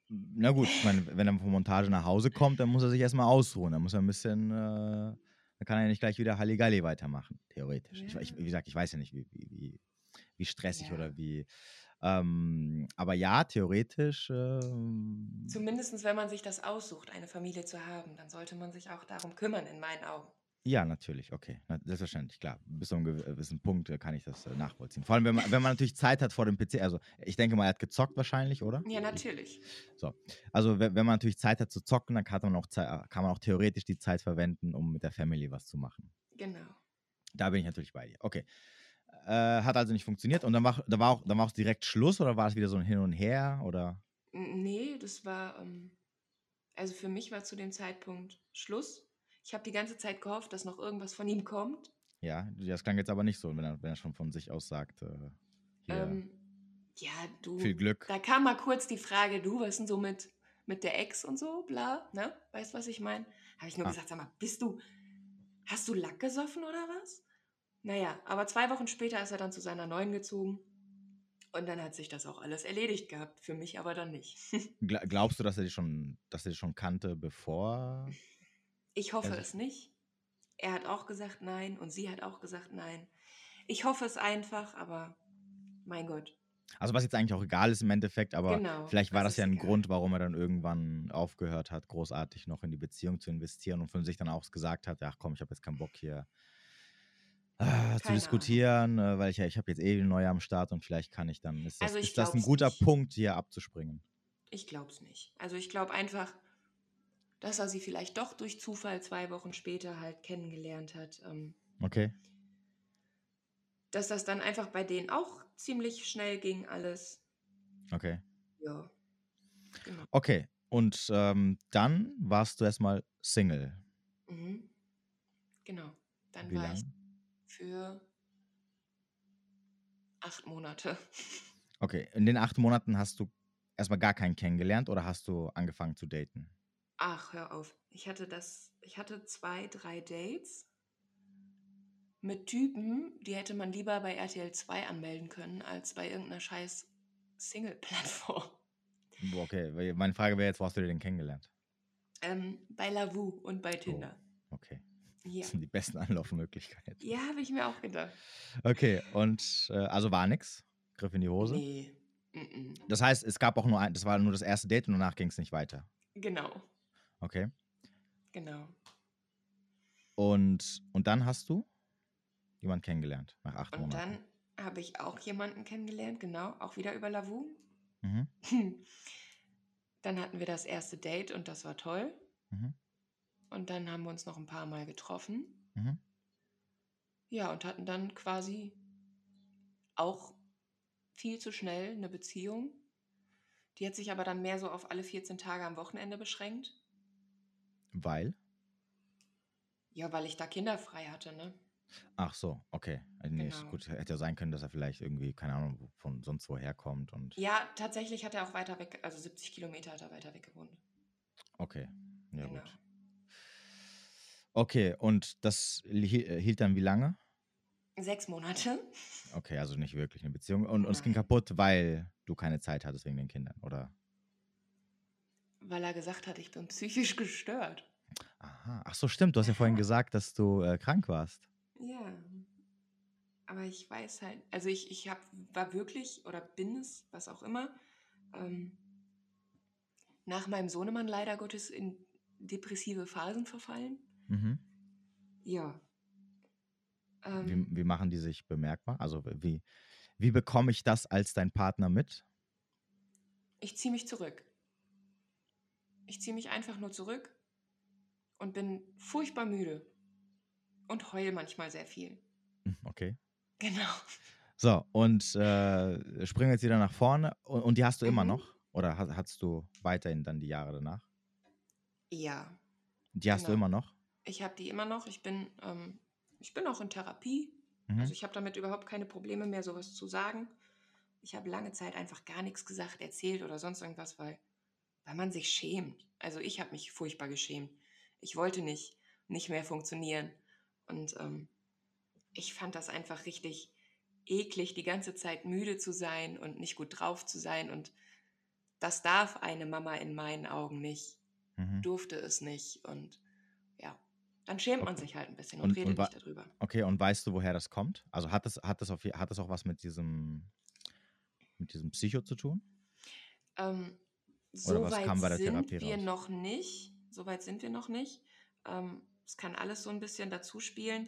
Na gut, ich meine, wenn er von Montage nach Hause kommt, dann muss er sich erstmal ausruhen. Dann muss er ein bisschen, äh, dann kann er ja nicht gleich wieder Halligalli weitermachen, theoretisch. Ich, ich, wie gesagt, ich weiß ja nicht, wie, wie, wie, wie stressig Ja. oder wie. Ähm, aber ja, theoretisch. ähm, Zumindest wenn man sich das aussucht, eine Familie zu haben, dann sollte man sich auch darum kümmern, in meinen Augen. ja, natürlich, okay. Selbstverständlich, klar. Bis zu einem gew- gewissen Punkt äh, kann ich das äh, nachvollziehen. Vor allem, wenn man, wenn man natürlich Zeit hat vor dem PC. Also, ich denke mal, er hat gezockt wahrscheinlich, oder? Ja, natürlich. Also, wenn, man natürlich Zeit hat zu zocken, dann kann man, auch, kann man auch theoretisch die Zeit verwenden, um mit der Family was zu machen. Genau. Da bin ich natürlich bei dir. Okay. Äh, hat also nicht funktioniert und dann war, da war, auch, dann war auch direkt Schluss oder war es wieder so ein Hin und Her oder? Nee, das war, ähm, also für mich war zu dem Zeitpunkt Schluss. Ich habe die ganze Zeit gehofft, dass noch irgendwas von ihm kommt. Ja, das klang jetzt aber nicht so, wenn er, wenn er schon von sich aus sagt, äh, Ähm, ja, du. viel Glück. Da kam mal kurz die Frage, du, was ist denn so mit, mit der Ex und so, bla, ne? Weißt du, was ich meine? Habe ich nur Ah. gesagt, sag mal, bist du, hast du Lack gesoffen oder was? Naja, aber zwei Wochen später ist er dann zu seiner neuen gezogen. Und dann hat sich das auch alles erledigt gehabt, für mich aber dann nicht. [LAUGHS] Glaubst du, dass er dich schon, dass er dich schon kannte, bevor? Ich hoffe es nicht. Er hat auch gesagt nein und sie hat auch gesagt nein. Ich hoffe es einfach, aber mein Gott. Also was jetzt eigentlich auch egal ist im Endeffekt, aber genau, vielleicht war das, das ja ein egal. Grund, warum er dann irgendwann aufgehört hat, großartig noch in die Beziehung zu investieren und von sich dann auch gesagt hat, ach komm, ich habe jetzt keinen Bock hier äh, zu diskutieren, äh, weil ich ja, ich habe jetzt eh neue am Start und vielleicht kann ich dann. Ist das, also ist das ein guter nicht. Punkt, hier abzuspringen? Ich glaube es nicht. Also ich glaube einfach, dass er sie vielleicht doch durch Zufall zwei Wochen später halt kennengelernt hat. Ähm, okay. Dass das dann einfach bei denen auch ziemlich schnell ging, alles. Okay. Ja. Genau. Okay. Und ähm, dann warst du erstmal Single. Mhm. Genau. Dann Wie war lang? ich für acht Monate. Okay, in den acht Monaten hast du erstmal gar keinen kennengelernt oder hast du angefangen zu daten? Ach, hör auf. Ich hatte das, ich hatte zwei, drei Dates mit Typen, die hätte man lieber bei RTL 2 anmelden können, als bei irgendeiner scheiß Single-Plattform. Okay, meine Frage wäre jetzt, wo hast du den kennengelernt? Ähm, bei Lavu und bei Tinder. Oh, okay. Ja. Das sind die besten [LAUGHS] Anlaufmöglichkeiten. Ja, habe ich mir auch gedacht. Okay, und äh, also war nix? Griff in die Hose? Nee. Mm -mm. Das heißt, es gab auch nur ein, das war nur das erste Date und danach ging es nicht weiter. Genau. Okay. Genau. Und, und dann hast du jemanden kennengelernt, nach acht und Monaten. Und dann habe ich auch jemanden kennengelernt, genau, auch wieder über Lavu. Mhm. [LAUGHS] Dann hatten wir das erste Date und das war toll. Mhm. Und dann haben wir uns noch ein paar Mal getroffen. Mhm. Ja, und hatten dann quasi auch viel zu schnell eine Beziehung. Die hat sich aber dann mehr so auf alle 14 Tage am Wochenende beschränkt. Weil? Ja, weil ich da kinderfrei hatte, ne? Ach so, okay. Äh, nee, genau. gut. Hätte ja sein können, dass er vielleicht irgendwie, keine Ahnung, von sonst woher kommt. Und ja, tatsächlich hat er auch weiter weg, also 70 Kilometer hat er weiter weg gewohnt. Okay, ja genau. gut. Okay, und das äh, hielt dann wie lange? Sechs Monate. [LAUGHS] Okay, also nicht wirklich eine Beziehung. Und, und es ging kaputt, weil du keine Zeit hattest wegen den Kindern, oder? Weil er gesagt hat, ich bin psychisch gestört. Aha. Ach so, stimmt. Du hast ja vorhin [LAUGHS] gesagt, dass du äh, krank warst. Ja. Aber ich weiß halt, also ich, ich hab, war wirklich oder bin es, was auch immer, ähm, nach meinem Sohnemann leider Gottes in depressive Phasen verfallen. Mhm. Ja. Ähm, wie, wie, machen die sich bemerkbar? Also wie, wie bekomme ich das als dein Partner mit? Ich ziehe mich zurück. Ich ziehe mich einfach nur zurück und bin furchtbar müde und heul manchmal sehr viel. Hm, okay. Genau. So, und äh, springen jetzt wieder nach vorne. Und, und die hast du mhm. immer noch? Oder hast, hast du weiterhin dann die Jahre danach? Ja. Die hast genau. du immer noch? Ich habe die immer noch. Ich bin, ähm, ich bin auch in Therapie. Mhm. Also ich habe damit überhaupt keine Probleme mehr, sowas zu sagen. Ich habe lange Zeit einfach gar nichts gesagt, erzählt oder sonst irgendwas, weil, weil man sich schämt. Also ich habe mich furchtbar geschämt. Ich wollte nicht, nicht mehr funktionieren. Und ähm, ich fand das einfach richtig eklig, die ganze Zeit müde zu sein und nicht gut drauf zu sein. Und das darf eine Mama in meinen Augen nicht. Mhm. Durfte es nicht. Und dann schämt man sich halt ein bisschen und, und redet und nicht darüber. Okay, und weißt du, woher das kommt? Also hat das, hat das, auf, hat das auch was mit diesem, mit diesem Psycho zu tun? Ähm, so weit sind wir raus? noch nicht. So weit sind wir noch nicht. Ähm, es kann alles so ein bisschen dazu spielen.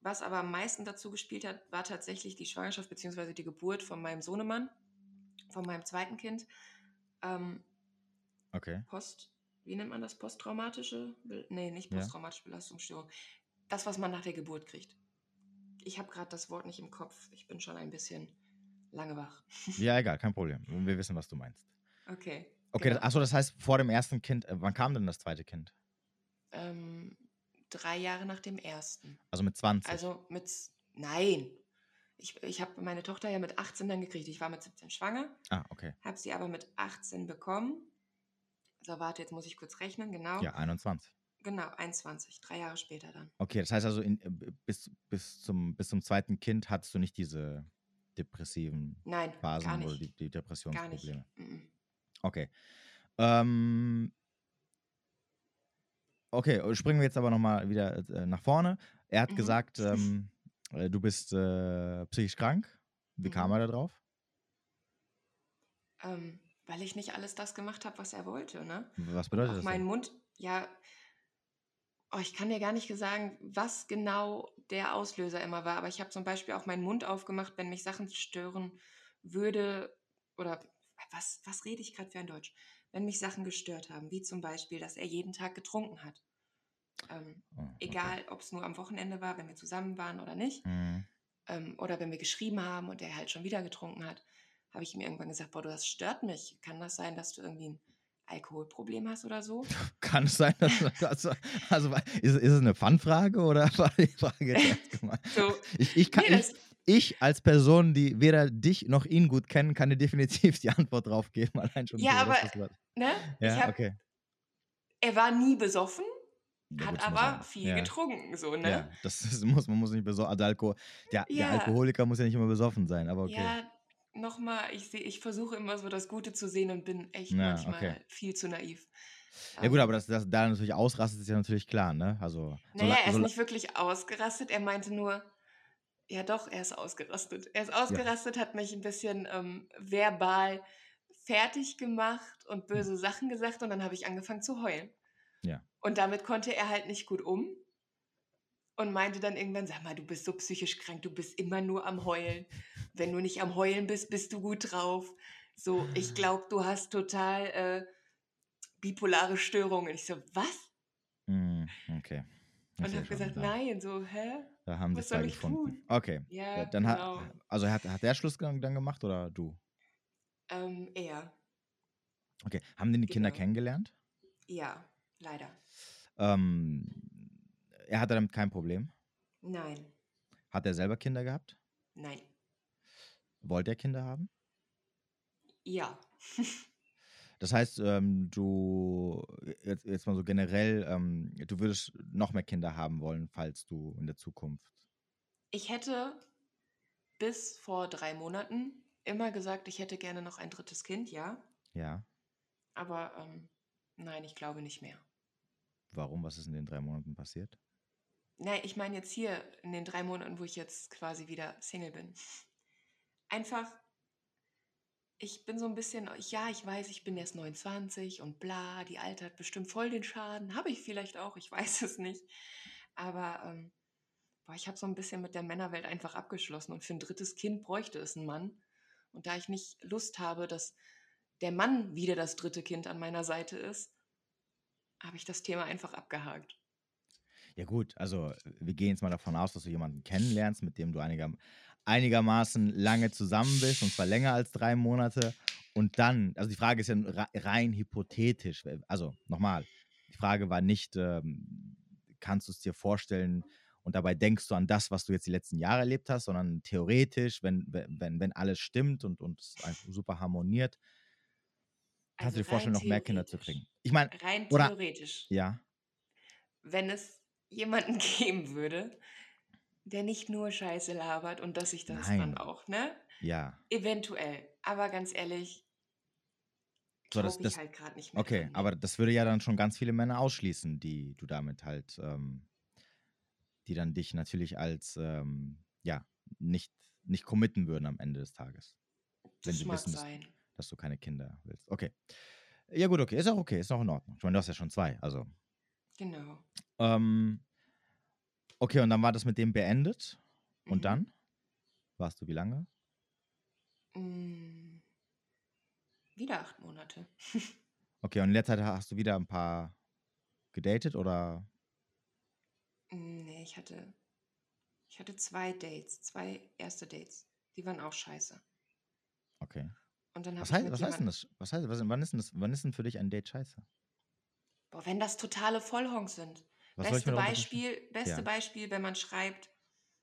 Was aber am meisten dazu gespielt hat, war tatsächlich die Schwangerschaft bzw. die Geburt von meinem Sohnemann, von meinem zweiten Kind. Ähm, okay. Post, wie nennt man das? Posttraumatische? Nee, nicht posttraumatische ja. Belastungsstörung. Das, was man nach der Geburt kriegt. Ich habe gerade das Wort nicht im Kopf. Ich bin schon ein bisschen lange wach. [LAUGHS] Ja, egal, kein Problem. Wir wissen, was du meinst. Okay. Okay, genau. achso, das heißt, vor dem ersten Kind, äh, wann kam denn das zweite Kind? Ähm, drei Jahre nach dem ersten. Also mit 20? Also mit, nein. Ich, ich habe meine Tochter ja mit 18 dann gekriegt. Ich war mit 17 schwanger. Ah, okay. Habe sie aber mit 18 bekommen. So, warte, jetzt muss ich kurz rechnen, genau. Ja, 21. Genau, 21, drei Jahre später dann. Okay, das heißt also, in, äh, bis, bis, zum, bis zum zweiten Kind hattest du nicht diese depressiven Nein, Phasen gar oder nicht. die, die Gar nicht. Depressionsprobleme? Okay. Ähm, okay, springen wir jetzt aber nochmal wieder äh, nach vorne. Er hat Mhm. gesagt, [LAUGHS] ähm, äh, du bist äh, psychisch krank. Wie kam Mhm. er da drauf? Ähm, weil ich nicht alles das gemacht habe, was er wollte, ne? Was bedeutet auch das meinen denn? Mund, ja, oh, ich kann dir gar nicht sagen, was genau der Auslöser immer war, aber ich habe zum Beispiel auch meinen Mund aufgemacht, wenn mich Sachen stören würde oder was, was rede ich gerade für ein Deutsch? Wenn mich Sachen gestört haben, wie zum Beispiel, dass er jeden Tag getrunken hat. Ähm, Oh, okay. egal, ob es nur am Wochenende war, wenn wir zusammen waren oder nicht, Mhm. ähm, oder wenn wir geschrieben haben und er halt schon wieder getrunken hat, habe ich ihm irgendwann gesagt, boah, du, das stört mich. Kann das sein, dass du irgendwie ein Alkoholproblem hast oder so? [LAUGHS] Kann es sein, dass also, also ist, ist es eine Fun-Frage oder [LAUGHS] war die Frage? [LAUGHS] So, Ich, ich, kann, nee, ich, das, ich als Person, die weder dich noch ihn gut kennen, kann dir definitiv die Antwort drauf geben. Allein schon ja, so, aber, das ne, ich Ja, habe, okay. er war nie besoffen, Ja, hat das aber viel Ja, getrunken, so, ja, ne? das ist, muss, man muss nicht besoffen. Also Alko der, der Ja, Alkoholiker muss ja nicht immer besoffen sein, aber okay. ja, nochmal, ich sehe, ich versuche immer so das Gute zu sehen und bin echt Ja, okay. manchmal viel zu naiv. Ja, gut, Ähm, aber dass das da natürlich ausrastet, ist ja natürlich klar, ne? Also, so, naja, la- er ist so, nicht wirklich ausgerastet, er meinte nur, ja doch, er ist ausgerastet. Er ist ja. ausgerastet, hat mich ein bisschen ähm, verbal fertig gemacht und Hm. böse Sachen gesagt und dann habe ich angefangen zu heulen. Ja. Und damit konnte er halt nicht gut um und meinte dann irgendwann, sag mal, du bist so psychisch krank, du bist immer nur am Heulen. Wenn du nicht am Heulen bist, bist du gut drauf. So, ich glaube, du hast total äh, bipolare Störungen. Ich so, was? Hm, okay. Ich Und habe schon, gesagt, nein, so, hä? da haben Was zwei ich gefunden. tun? Okay. Ja, Ja, dann hat, genau. also hat, hat der Schluss dann gemacht oder du? Ähm, er, Okay. Haben denn die Kinder genau. kennengelernt? Ja, leider. Ähm, er hatte damit kein Problem. Nein, Hat er selber Kinder gehabt? nein, Wollte er Kinder haben? ja. [LAUGHS] Das heißt, ähm, du, jetzt, jetzt mal so generell, ähm, du würdest noch mehr Kinder haben wollen, falls du in der Zukunft. Ich hätte bis vor drei Monaten immer gesagt, ich hätte gerne noch ein drittes Kind, ja. Ja. Aber ähm, nein, ich glaube nicht mehr. Warum? Was ist in den drei Monaten passiert? Nein, ich meine jetzt hier in den drei Monaten, wo ich jetzt quasi wieder Single bin. Einfach, ich bin so ein bisschen, ja, ich weiß, ich bin erst 29 und bla, die Alte hat bestimmt voll den Schaden. Habe ich vielleicht auch, ich [LAUGHS] weiß es nicht. Aber ähm, boah, ich habe so ein bisschen mit der Männerwelt einfach abgeschlossen und für ein drittes Kind bräuchte es einen Mann. Und da ich nicht Lust habe, dass der Mann wieder das dritte Kind an meiner Seite ist, habe ich das Thema einfach abgehakt. Ja gut, also wir gehen jetzt mal davon aus, dass du jemanden kennenlernst, mit dem du einiger, einigermaßen lange zusammen bist, und zwar länger als drei Monate. Und dann, also die Frage ist ja re- rein hypothetisch. Also nochmal, die Frage war nicht, ähm, kannst du es dir vorstellen und dabei denkst du an das, was du jetzt die letzten Jahre erlebt hast, sondern theoretisch, wenn, wenn, wenn alles stimmt und, und es einfach super harmoniert, kannst Also du dir vorstellen, noch mehr Kinder zu kriegen. Ich meine, Rein oder, theoretisch. ja, Wenn es jemanden [LAUGHS] geben würde, der nicht nur Scheiße labert und dass ich das dann nein, auch, ne? ja. Eventuell. Aber ganz ehrlich, So, das, glaube ich das, halt gerade nicht mehr okay, dran, aber das würde ja dann schon ganz viele Männer ausschließen, die du damit halt, ähm, die dann dich natürlich als, ähm, ja, nicht, nicht committen würden am Ende des Tages. Wenn Das sie mag wissen, dass, sein. dass du keine Kinder willst. Okay. Ja, gut, okay, ist auch okay, ist auch in Ordnung. Ich meine, du hast ja schon zwei, also. Genau. Ähm, okay, und dann war das mit dem beendet. Und Mhm. dann? Warst du wie lange? Mm, wieder acht Monate. [LAUGHS] Okay, und in der Zeit hast du wieder ein paar gedatet oder? Mm, nee, ich hatte, ich hatte zwei Dates, zwei erste Dates. Die waren auch scheiße. Okay. Und dann Was heißt, was heißt denn das? Was heißt, was, wann, ist denn das? wann ist denn für dich ein Date scheiße? boah, wenn das totale Vollhongs sind. Was Beste? Beispiel, beste Ja. Beispiel, wenn man schreibt,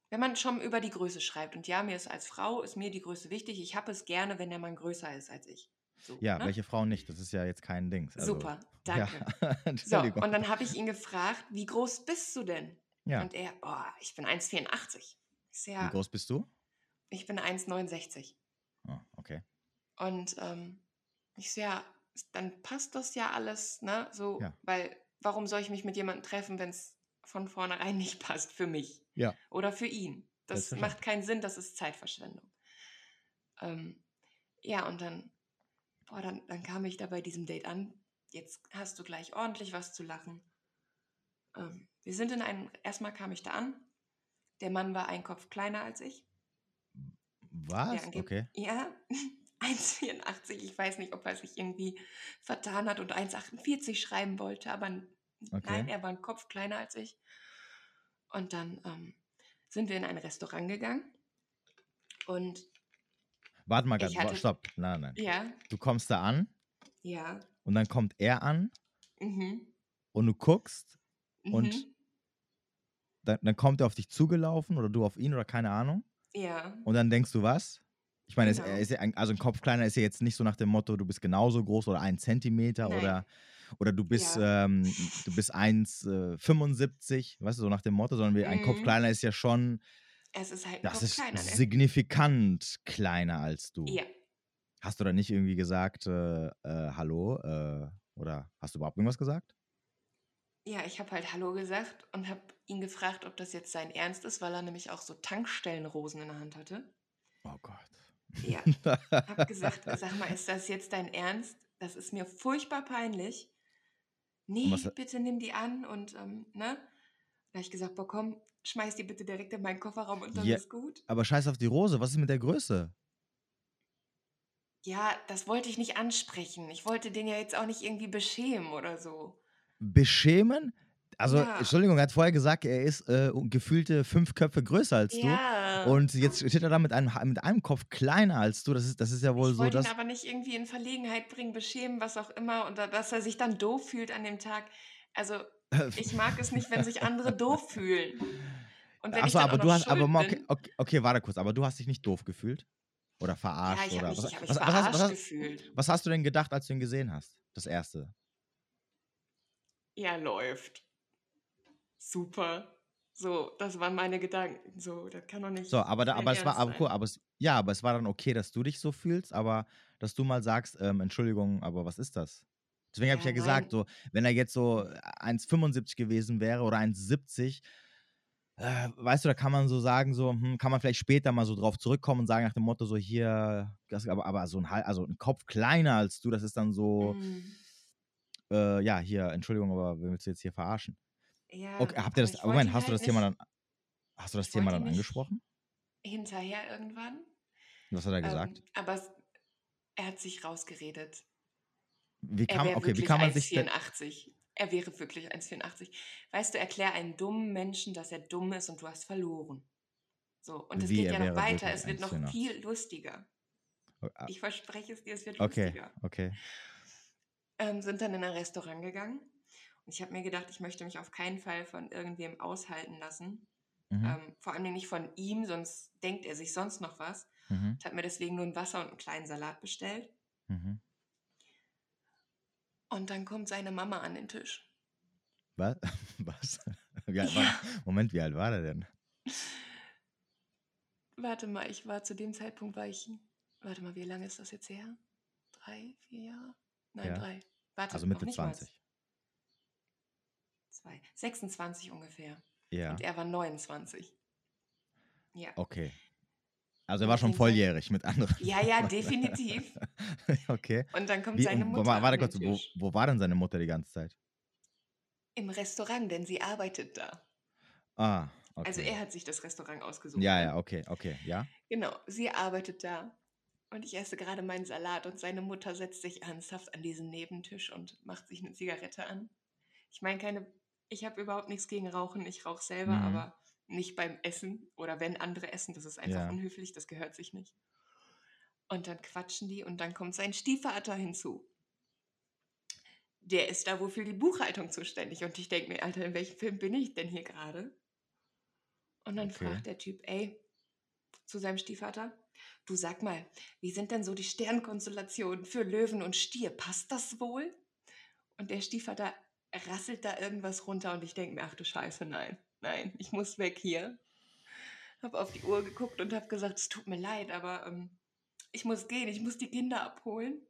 wenn man schon über die Größe schreibt. Und ja, mir ist als Frau, ist mir die Größe wichtig. Ich habe es gerne, wenn der Mann größer ist als ich. So, Ja, ne? welche Frau nicht? Das ist ja jetzt kein Dings. Also, Super, ja, danke. [LAUGHS] So, Entschuldigung. und dann habe ich ihn gefragt, wie groß bist du denn? Ja. Und er, oh, ich bin 1,84. Ich so, Wie ja, groß bist du? ich bin 1,69. Oh, okay. Und ähm, ich so, ja, dann passt das ja alles, ne? So, Ja. weil warum soll ich mich mit jemandem treffen, wenn es von vornherein [LAUGHS] nicht passt für mich Ja. oder für ihn? Das Selbstverständlich. macht keinen Sinn, das ist Zeitverschwendung. Ähm, ja, und dann, boah, dann, dann kam ich da bei diesem Date an. Jetzt hast du gleich ordentlich was zu lachen. Ähm, wir sind in einem, erstmal kam ich da an. Der Mann war ein Kopf kleiner als ich. Was? Okay. Ja, [LAUGHS] 1,84. Ich weiß nicht, ob er sich irgendwie vertan hat und 1,48 schreiben wollte, aber Okay. nein, er war ein Kopf kleiner als ich. Und dann ähm, sind wir in ein Restaurant gegangen. Und Warte mal gerade. hatte- Stopp. Nein, nein. ja, Du kommst da an ja, und dann kommt er an mhm, und du guckst, mhm, Und- dann, dann kommt er auf dich zugelaufen oder du auf ihn oder keine Ahnung. ja, Und dann denkst du was? Ich meine, Genau. ist ja ein, also ein Kopf kleiner ist ja jetzt nicht so nach dem Motto, du bist genauso groß oder ein Zentimeter Nein. oder, oder du bist, ähm, du bist 1,75, weißt du, so nach dem Motto, sondern wir- ein Kopf Mhm. kleiner ist ja schon, es ist halt das Kopf ist kleiner, ne? signifikant kleiner als du. Ja, Hast du da nicht irgendwie gesagt, äh, äh, hallo? Äh, oder hast du überhaupt irgendwas gesagt? ja, ich habe halt Hallo gesagt und habe ihn gefragt, ob das jetzt sein Ernst ist, weil er nämlich auch so Tankstellenrosen in der Hand hatte. Oh Gott. Ja, [LAUGHS] Hab gesagt, sag mal, ist das jetzt dein Ernst? Das ist mir furchtbar peinlich. Nee, bitte nimm die an und, ähm, ne? Da habe ich gesagt, boah, komm, schmeiß die bitte direkt in meinen Kofferraum und dann Ja. ist gut. Aber scheiß auf die Rose, was ist mit der Größe? Ja, das wollte ich nicht ansprechen. Ich wollte den ja jetzt auch nicht irgendwie beschämen oder so. Beschämen? Also, Ja. Entschuldigung, er hat vorher gesagt, er ist äh, gefühlte fünf Köpfe größer als Ja. du. Und jetzt steht er da mit einem, mit einem Kopf kleiner als du. Das ist, das ist ja wohl ich so, wollte ihn aber nicht irgendwie in Verlegenheit bringen, beschämen, was auch immer, und da- dass er sich dann doof fühlt an dem Tag. Also, [LAUGHS] ich mag es nicht, wenn sich andere doof fühlen. Und wenn ich Achso, aber du hast, aber okay, okay, okay, warte kurz, aber du hast dich nicht doof gefühlt? Oder verarscht? ja, ich habe oder mich, was, ich was, verarscht was, hast, gefühlt. was hast du denn gedacht, als du ihn gesehen hast? Das erste. Ja, läuft. Super. So, das waren meine Gedanken. So, das kann doch nicht. So, aber, da, aber es war, aber cool, aber es, ja, aber es war dann okay, dass du dich so fühlst, aber dass du mal sagst, ähm, Entschuldigung, aber was ist das? Deswegen habe ich Ja, ja gesagt, so, wenn er jetzt so 1,75 gewesen wäre oder 1,70, äh, weißt du, da kann man so sagen, so, hm, kann man vielleicht später mal so drauf zurückkommen und sagen nach dem Motto, so hier, das, aber, aber so ein, also ein Kopf kleiner als du, das ist dann so, Mm, äh, ja, hier, Entschuldigung, aber willst du jetzt hier verarschen? Ja, Okay, habt ihr das, ich Moment, hast du halt das Thema dann, hast du das Thema dann angesprochen? hinterher irgendwann. Was hat er gesagt? Ähm, aber es, er hat sich rausgeredet. Wie Er kann, wäre okay, wie wirklich kann man sich denn, 1,84. Er wäre wirklich 1,84. Weißt du, erklär einem dummen Menschen, dass er dumm ist und du hast verloren. So, und es geht er ja noch weiter. Es wird noch 1,84? viel lustiger. Ah, Ich verspreche es dir, es wird Okay, lustiger. okay. Ähm, sind dann in ein Restaurant gegangen. Und ich habe mir gedacht, ich möchte mich auf keinen Fall von irgendwem aushalten lassen. Mhm. Ähm, vor allem nicht von ihm, sonst denkt er sich sonst noch was. Mhm. Ich habe mir deswegen nur ein Wasser und einen kleinen Salat bestellt. Mhm. Und dann kommt seine Mama an den Tisch. Was? [LAUGHS] Was? Wie alt Ja. Moment, wie alt war der denn? Warte mal, ich war zu dem Zeitpunkt, war ich, warte mal, wie lange ist das jetzt her? Drei, vier Jahre? Nein, Ja. drei. Warte, Also Mitte nicht mal. 20. Zwei. 26 ungefähr. Ja, Und er war 29. Ja. okay. Also er war schon volljährig mit anderen. Ja, ja, definitiv. [LAUGHS] okay. Und dann kommt Wie, seine Mutter wa- warte kurz, wo, wo war denn seine Mutter die ganze Zeit? Im Restaurant, denn sie arbeitet da. Ah, okay. Also er hat sich das Restaurant ausgesucht. ja, ne? ja, okay, okay, ja. Genau, sie arbeitet da. Und ich esse gerade meinen Salat und seine Mutter setzt sich ernsthaft an diesen Nebentisch und macht sich eine Zigarette an. Ich meine, keine, ich habe überhaupt nichts gegen Rauchen, ich rauche selber, Mhm. aber nicht beim Essen oder wenn andere essen, das ist einfach Ja. unhöflich, das gehört sich nicht. Und dann quatschen die und dann kommt sein Stiefvater hinzu. Der ist da wohl für die Buchhaltung zuständig und ich denke mir, Alter, in welchem Film bin ich denn hier gerade? Und dann Okay. fragt der Typ, ey, zu seinem Stiefvater, du sag mal, wie sind denn so die Sternkonstellationen für Löwen und Stier? Passt das wohl? Und der Stiefvater rasselt da irgendwas runter und ich denke mir, ach du Scheiße, nein, nein, ich muss weg hier. habe auf die Uhr geguckt und habe gesagt, es tut mir leid, aber ähm, ich muss gehen, ich muss die Kinder abholen.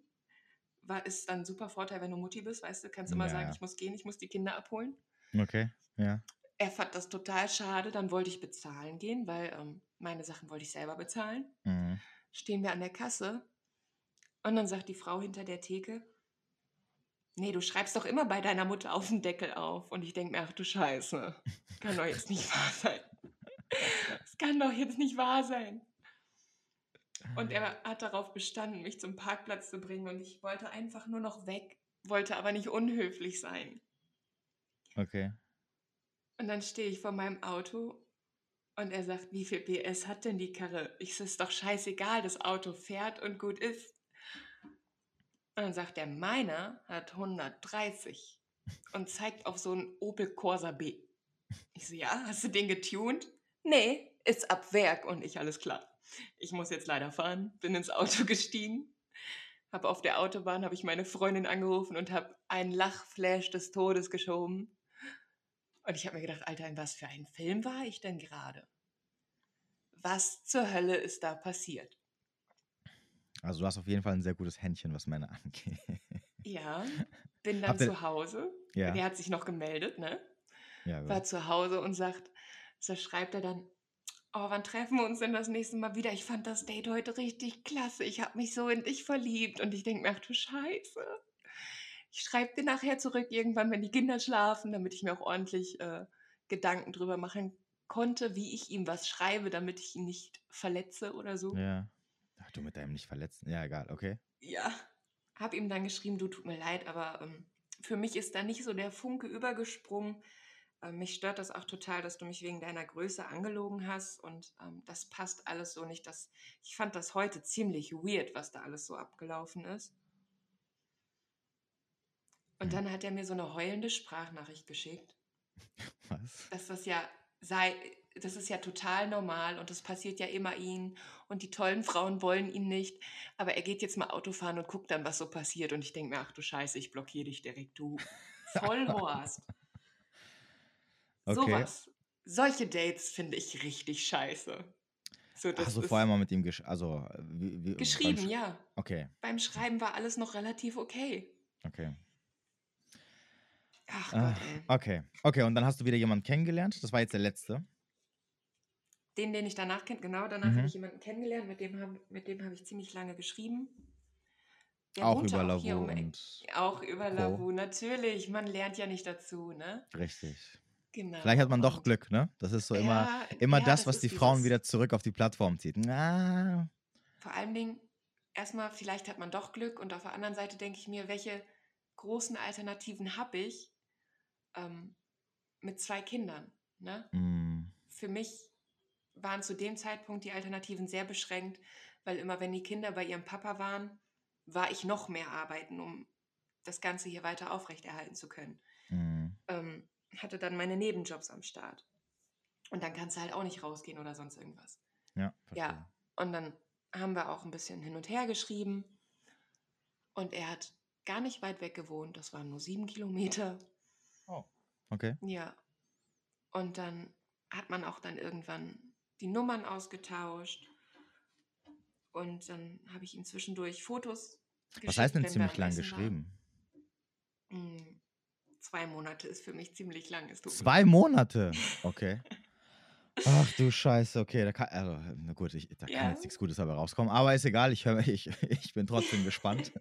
War, ist dann ein super Vorteil, wenn du Mutti bist, weißt du, kannst immer ja, sagen, ich muss gehen, ich muss die Kinder abholen. Okay, ja. Er fand das total schade, dann wollte ich bezahlen gehen, weil ähm, meine Sachen wollte ich selber bezahlen. Mhm. Stehen wir an der Kasse und dann sagt die Frau hinter der Theke, nee, du schreibst doch immer bei deiner Mutter auf den Deckel auf. Und ich denke mir, ach du Scheiße, kann doch jetzt nicht wahr sein. Das kann doch jetzt nicht wahr sein. Und er hat darauf bestanden, mich zum Parkplatz zu bringen und ich wollte einfach nur noch weg, wollte aber nicht unhöflich sein. Okay. Und dann stehe ich vor meinem Auto und er sagt, wie viel PS hat denn die Karre? Ich sage, ist doch scheißegal, das Auto fährt und gut ist. Und dann sagt er, meiner hat 130 und zeigt auf so einen Opel Corsa B. Ich so, ja, hast du den getuned? Nee, ist ab Werk und ich, alles klar. Ich muss jetzt leider fahren, bin ins Auto [LAUGHS] gestiegen, habe auf der Autobahn, habe ich meine Freundin angerufen und habe einen Lachflash des Todes geschoben. Und ich habe mir gedacht, Alter, in was für einen Film war ich denn gerade? Was zur Hölle ist da passiert? Also du hast auf jeden Fall ein sehr gutes Händchen, was Männer [LAUGHS] angeht. Ja, bin dann zu Hause. Ja. Der hat sich noch gemeldet, ne? Ja, war zu Hause und sagt, so schreibt er dann, oh, wann treffen wir uns denn das nächste Mal wieder? Ich fand das Date heute richtig klasse. Ich habe mich so in dich verliebt. Und ich denke mir, ach du Scheiße. Ich schreibe dir nachher zurück, irgendwann, wenn die Kinder schlafen, damit ich mir auch ordentlich äh, Gedanken drüber machen konnte, wie ich ihm was schreibe, damit ich ihn nicht verletze oder so. Ja. Ach, du mit deinem nicht verletzen. Ja, egal, okay. Ja. Hab ihm dann geschrieben, du tut mir leid, aber ähm, für mich ist da nicht so der Funke übergesprungen. Ähm, mich stört das auch total, dass du mich wegen deiner Größe angelogen hast und ähm, das passt alles so nicht. Das, ich fand das heute ziemlich weird, was da alles so abgelaufen ist. Und hm. dann hat er mir so eine heulende Sprachnachricht geschickt. [LAUGHS] Was? Dass das ja sei, das ist ja total normal und das passiert ja immer ihnen und die tollen Frauen wollen ihn nicht. Aber er geht jetzt mal Autofahren und guckt dann, was so passiert. Und ich denke mir, ach du Scheiße, ich blockiere dich direkt, du [LAUGHS] Vollhorst. okay. Sowas. Solche Dates finde ich richtig scheiße. So, also vorher mal mit ihm gesch also, wie, wie, geschrieben, ja. Okay. Beim Schreiben war alles noch relativ okay. Okay. Ach ah, Gott, ey. Okay, okay, und dann hast du wieder jemanden kennengelernt. Das war jetzt der letzte. Den, den ich danach kenne, genau, danach mhm. habe ich jemanden kennengelernt, mit dem habe hab ich ziemlich lange geschrieben. Der auch über Lavu um, und Auch über Co. Lavu, natürlich. Man lernt ja nicht dazu, ne? Richtig. Genau. Vielleicht hat man doch Glück, ne? Das ist so ja, immer, immer ja, das, was das die Frauen wieder zurück auf die Plattform zieht. Ah. Vor allen Dingen, erstmal, vielleicht hat man doch Glück und auf der anderen Seite denke ich mir, welche großen Alternativen habe ich, ähm, mit zwei Kindern. Ne? Mm. Für mich waren zu dem Zeitpunkt die Alternativen sehr beschränkt, weil immer wenn die Kinder bei ihrem Papa waren, war ich noch mehr arbeiten, um das Ganze hier weiter aufrechterhalten zu können. Mm. Ähm, hatte dann meine Nebenjobs am Start. Und dann kannst du halt auch nicht rausgehen oder sonst irgendwas. Ja, verstehe. ja. Und dann haben wir auch ein bisschen hin und her geschrieben. Und er hat gar nicht weit weg gewohnt. Das waren nur sieben Kilometer. Oh, okay. Ja. Und dann hat man auch dann irgendwann die Nummern ausgetauscht. Und dann habe ich ihm zwischendurch Fotos. Was heißt denn ziemlich lang geschrieben? Hm, zwei Monate ist für mich ziemlich lang. Zwei Monate? [LAUGHS] Okay. Ach du Scheiße, okay, da kann, also, na gut, ich, da kann jetzt nichts Gutes dabei rauskommen, aber ist egal, ich, [LAUGHS] ich, ich bin trotzdem gespannt.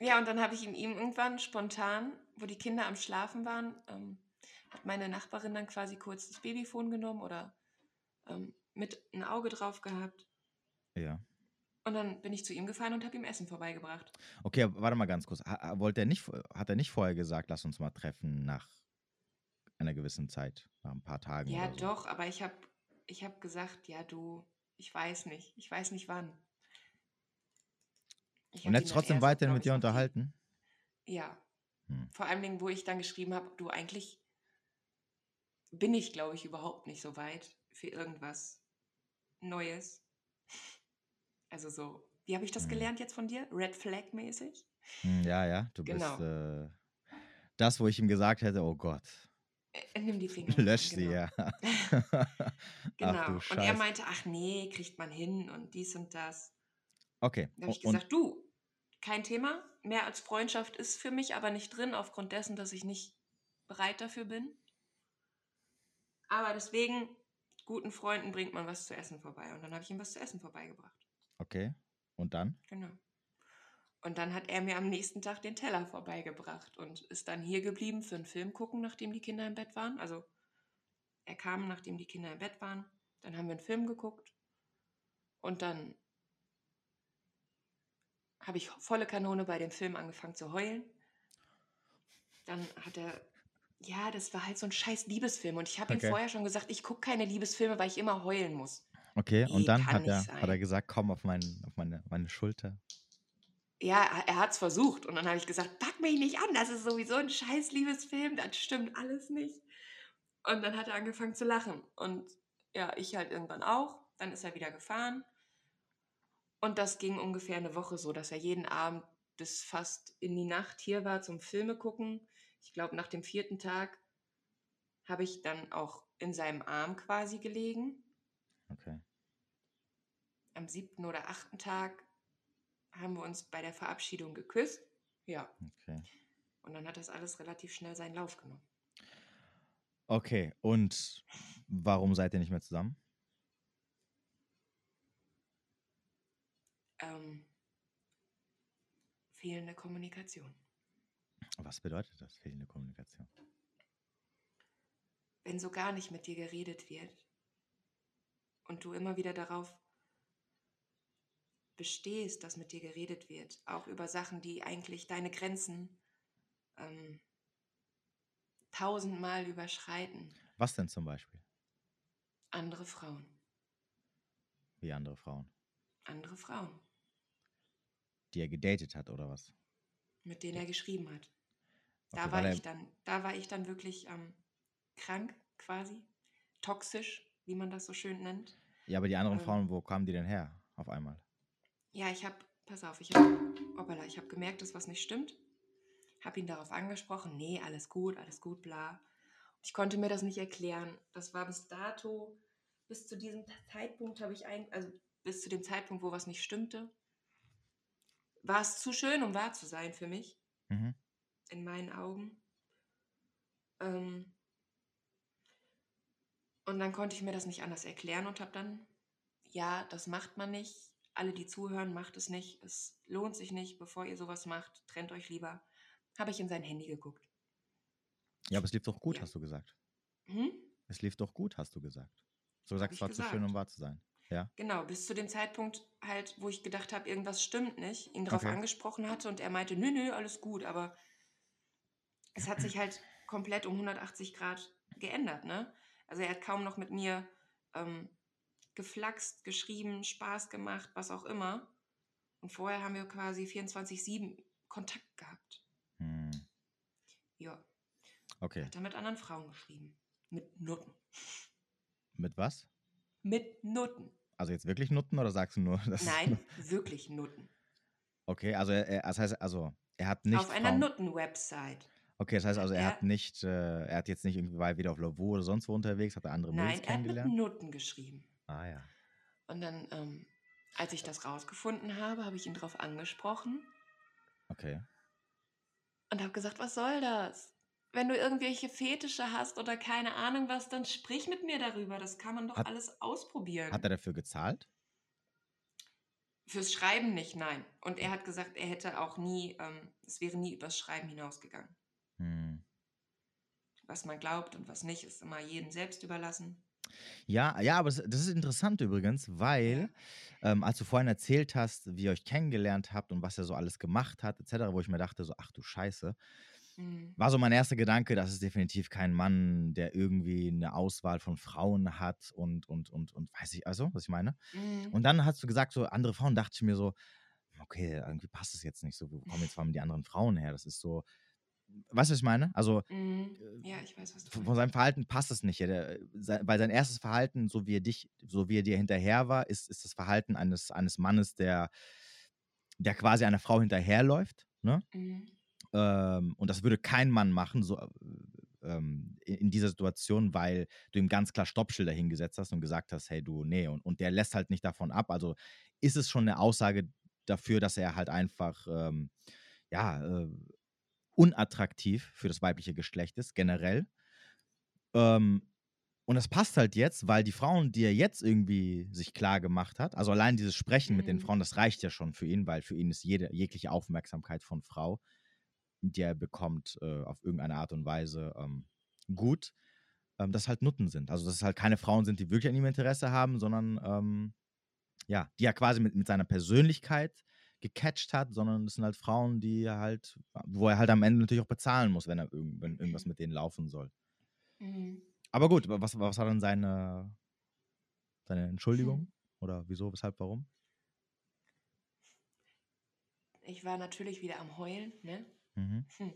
Ja, und dann habe ich ihm irgendwann spontan, wo die Kinder am Schlafen waren, ähm, hat meine Nachbarin dann quasi kurz das Babyfon genommen oder ähm, mit ein Auge drauf gehabt. Ja. Und dann bin ich zu ihm gefahren und habe ihm Essen vorbeigebracht. Okay, warte mal ganz kurz. Ha, wollte er nicht, hat er nicht vorher gesagt, lass uns mal treffen nach einer gewissen Zeit, nach ein paar Tagen? Ja, so? doch, aber ich habe ich hab gesagt, ja, du, ich weiß nicht, ich weiß nicht wann. Und jetzt trotzdem weiterhin mit dir unterhalten? Ja. Hm. Vor allem, wo ich dann geschrieben habe, du eigentlich bin ich, glaube ich, überhaupt nicht so weit für irgendwas Neues. Also so, wie habe ich das hm. gelernt jetzt von dir? Red Flag mäßig? Hm, ja, ja, du genau. bist äh, das, wo ich ihm gesagt hätte, oh Gott. Äh, nimm die Finger. Lösch sie, genau. ja. [LAUGHS] Genau. Ach Und er meinte, ach nee, kriegt man hin und dies und das. Okay. Da habe ich Und, gesagt, du, kein Thema. Mehr als Freundschaft ist für mich aber nicht drin, aufgrund dessen, dass ich nicht bereit dafür bin. Aber deswegen, guten Freunden bringt man was zu essen vorbei. Und dann habe ich ihm was zu essen vorbeigebracht. okay. Und dann? Genau. Und dann hat er mir am nächsten Tag den Teller vorbeigebracht und ist dann hier geblieben für einen Film gucken, nachdem die Kinder im Bett waren. Also er kam, nachdem die Kinder im Bett waren. Dann haben wir einen Film geguckt. Und dann habe ich volle Kanone bei dem Film angefangen zu heulen. Dann hat er, ja, das war halt so ein scheiß Liebesfilm. Und ich habe Okay. ihm vorher schon gesagt, ich gucke keine Liebesfilme, weil ich immer heulen muss. Okay. Und dann hat er, hat er gesagt, komm auf, mein, auf meine, meine Schulter. Ja, er hat es versucht. Und dann habe ich gesagt, pack mich nicht an, das ist sowieso ein scheiß Liebesfilm, das stimmt alles nicht. Und dann hat er angefangen zu lachen. Und ja, ich halt irgendwann auch. Dann ist er wieder gefahren. Und das ging ungefähr eine Woche so, dass er jeden Abend bis fast in die Nacht hier war zum Filme gucken. Ich glaube, nach dem vierten Tag habe ich dann auch in seinem Arm quasi gelegen. Okay. Am siebten oder achten Tag haben wir uns bei der Verabschiedung geküsst. Ja, Okay. und dann hat das alles relativ schnell seinen Lauf genommen. Okay. Und warum seid ihr nicht mehr zusammen? Ähm, fehlende Kommunikation. Was bedeutet das, fehlende Kommunikation? Wenn so gar nicht mit dir geredet wird und du immer wieder darauf bestehst, dass mit dir geredet wird, auch über Sachen, die eigentlich deine Grenzen ähm, tausendmal überschreiten, Was denn zum Beispiel? andere Frauen, Wie andere Frauen? andere Frauen, Die er gedatet hat oder was? mit denen er geschrieben hat. Da Okay, war ich dann, da war ich dann wirklich ähm, krank quasi, toxisch, wie man das so schön nennt. Ja, aber die anderen Ähm. Frauen, wo kamen die denn her auf einmal? Ja, ich habe, pass auf, ich habe, hoppala, ich habe gemerkt, dass was nicht stimmt. Habe ihn darauf angesprochen, nee, alles gut, alles gut, bla. Ich konnte mir das nicht erklären. Das war bis dato, bis zu diesem Zeitpunkt habe ich ein, also bis zu dem Zeitpunkt, wo was nicht stimmte, war es zu schön, um wahr zu sein für mich, Mhm. In meinen Augen. Ähm, und dann konnte ich mir das nicht anders erklären und habe dann, ja, das macht man nicht. Alle, die zuhören, macht es nicht. Es lohnt sich nicht, bevor ihr sowas macht. Trennt euch lieber. Habe ich in sein Handy geguckt. Ja, aber es lief doch gut, Ja. hast du gesagt. Hm? Es lief doch gut, hast du gesagt. So gesagt, es war zu schön, um wahr zu sein. Ja. Genau, bis zu dem Zeitpunkt halt, wo ich gedacht habe, irgendwas stimmt nicht, ihn darauf Okay. angesprochen hatte und er meinte, nö, nö, alles gut, aber es hat sich halt komplett um 180 Grad geändert, ne? Also er hat kaum noch mit mir ähm, geflaxt, geschrieben, Spaß gemacht, was auch immer. Und vorher haben wir quasi 24-7 Kontakt gehabt. Hm. Ja, Okay. hat er mit anderen Frauen geschrieben. Mit Nutten. Mit was? Mit Nutten. Also jetzt wirklich Nutten oder sagst du nur, dass Nein, wirklich Nutten. Okay, also er, das heißt, also er hat nicht Auf einer Frauen- Nutten-Website. Okay, das heißt also, er Er- hat nicht, äh, er hat jetzt nicht irgendwie war wieder auf Lavu oder sonst wo unterwegs, hat er andere Nein, Mädels er hat mit kennengelernt? Nutten geschrieben. Ah ja. Und dann, ähm, als ich das rausgefunden habe, habe ich ihn darauf angesprochen Okay. und habe gesagt, was soll das? Wenn du irgendwelche Fetische hast oder keine Ahnung was, dann sprich mit mir darüber. Das kann man doch Hat- alles ausprobieren. Hat er dafür gezahlt? Fürs Schreiben nicht, nein. Und er hat gesagt, er hätte auch nie, ähm, es wäre nie übers Schreiben hinausgegangen. Hm. Was man glaubt und was nicht, ist immer jedem selbst überlassen. Ja, ja, aber das, das ist interessant übrigens, weil ähm, als du vorhin erzählt hast, wie ihr euch kennengelernt habt und was er so alles gemacht hat, etc., wo ich mir dachte, so, ach du Scheiße, Mhm. war so mein erster Gedanke, das ist definitiv kein Mann, der irgendwie eine Auswahl von Frauen hat und, und, und, und weiß ich, also, was ich meine? Mhm. Und dann hast du gesagt, so andere Frauen, dachte ich mir so, okay, irgendwie passt es jetzt nicht so, wo kommen jetzt vor allem die anderen Frauen her? Das ist so, weißt du, was ich meine? Also Mhm. Ja, ich weiß, was du von meinst. seinem Verhalten passt es nicht. Der, sei- weil sein erstes Verhalten, so wie er dich, so wie er dir hinterher war, ist, ist das Verhalten eines, eines Mannes, der, der quasi einer Frau hinterherläuft. Ne? Mhm. Ähm, und das würde kein Mann machen, so, äh, ähm, in, in, dieser Situation, weil du ihm ganz klar Stoppschilder hingesetzt hast und gesagt hast, hey du, nee, und, und der lässt halt nicht davon ab. Also ist es schon eine Aussage dafür, dass er halt einfach, ähm, ja, äh, unattraktiv für das weibliche Geschlecht ist, generell. Ähm, und das passt halt jetzt, weil die Frauen, die er jetzt irgendwie sich klar gemacht hat, also allein dieses Sprechen mhm. mit den mhm. Frauen, das reicht ja schon für ihn, weil für ihn ist jede, jegliche Aufmerksamkeit von Frau, die er bekommt, äh, auf irgendeine Art und Weise ähm, gut, ähm, dass halt Nutten sind. Also dass es halt keine Frauen sind, die wirklich an ihm Interesse haben, sondern ähm, ja, die er quasi mit, mit seiner Persönlichkeit gecatcht hat, sondern es sind halt Frauen, die halt, wo er halt am Ende natürlich auch bezahlen muss, wenn er wenn irgendwas mit denen laufen soll. Mhm. Aber gut, was, was war dann seine, seine Entschuldigung? Hm. Oder wieso, weshalb, warum? Ich war natürlich wieder am Heulen, ne? Mhm. Hm.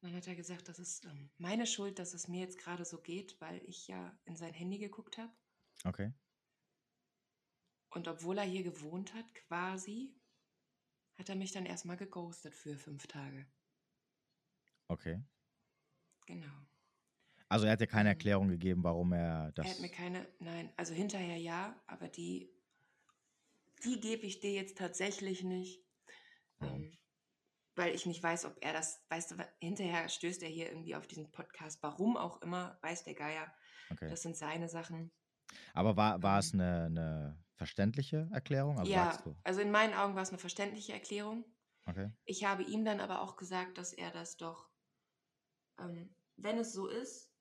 Dann hat er gesagt, das ist ähm, meine Schuld, dass es mir jetzt gerade so geht, weil ich ja in sein Handy geguckt habe. Okay. Und obwohl er hier gewohnt hat, quasi, hat er mich dann erstmal geghostet für fünf Tage. Okay. Genau. Also er hat ja keine mhm. Erklärung gegeben, warum er das. Er hat mir keine, nein, also hinterher ja, aber die, die gebe ich dir jetzt tatsächlich nicht. Ähm, weil ich nicht weiß, ob er das, weißt du, hinterher stößt er hier irgendwie auf diesen Podcast, warum auch immer, weiß der Geier. Okay. Das sind seine Sachen. Aber war, war ähm, es eine, eine verständliche Erklärung? Also ja, also in meinen Augen war es eine verständliche Erklärung. Okay. Ich habe ihm dann aber auch gesagt, dass er das doch, ähm, wenn es so ist,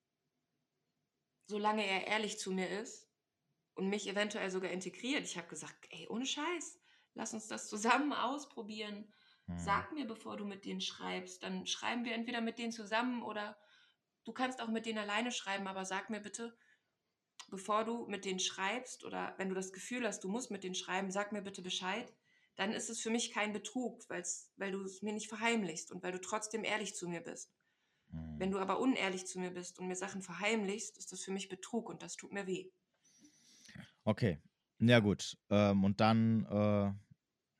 solange er ehrlich zu mir ist und mich eventuell sogar integriert. Ich habe gesagt, ey, ohne Scheiß, lass uns das zusammen ausprobieren. Hm. Sag mir, bevor du mit denen schreibst, dann schreiben wir entweder mit denen zusammen oder du kannst auch mit denen alleine schreiben, aber sag mir bitte, bevor du mit denen schreibst oder wenn du das Gefühl hast, du musst mit denen schreiben, sag mir bitte Bescheid. Dann ist es für mich kein Betrug, weil du es mir nicht verheimlichst und weil du trotzdem ehrlich zu mir bist. Mhm. Wenn du aber unehrlich zu mir bist und mir Sachen verheimlichst, ist das für mich Betrug und das tut mir weh. Okay, ja gut. Ähm, und dann äh,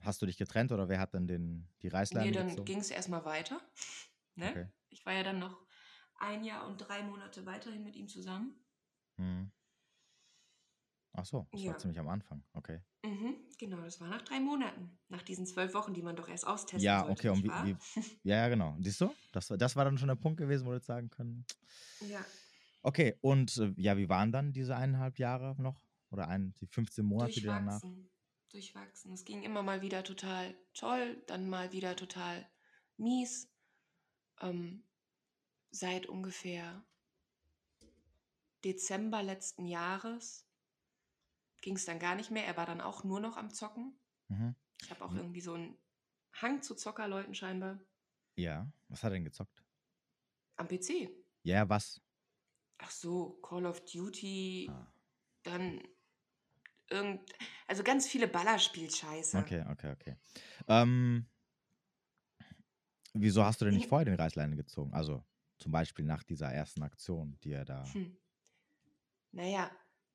hast du dich getrennt oder wer hat dann den, die Reißleine Nee, dann ging es erstmal weiter. Ne? Okay. Ich war ja dann noch ein Jahr und drei Monate weiterhin mit ihm zusammen. Mhm. Ach so, das ja. war ziemlich am Anfang, okay. Mhm, genau, das war nach drei Monaten, nach diesen zwölf Wochen, die man doch erst austesten ja, sollte. Okay, und wie, wie, [LAUGHS] ja, genau. Siehst du? Das, das war dann schon der Punkt gewesen, wo wir jetzt sagen können. Ja. Okay, und äh, ja, wie waren dann diese eineinhalb Jahre noch? Oder ein, die 15 Monate, die danach? Durchwachsen. Es ging immer mal wieder total toll, dann mal wieder total mies. Ähm, seit ungefähr Dezember letzten Jahres ging es dann gar nicht mehr. Er war dann auch nur noch am Zocken. Mhm. Ich habe auch mhm. irgendwie so einen Hang zu Zockerleuten scheinbar. Ja, was hat er denn gezockt? Am PC. Ja, was? Ach so, Call of Duty, ah. dann irgend, also ganz viele Ballerspielscheiße. Okay, okay, okay. Ähm, wieso hast du denn nicht [LAUGHS] vorher den Reißleine gezogen? Also zum Beispiel nach dieser ersten Aktion, die er da. Hm. Naja,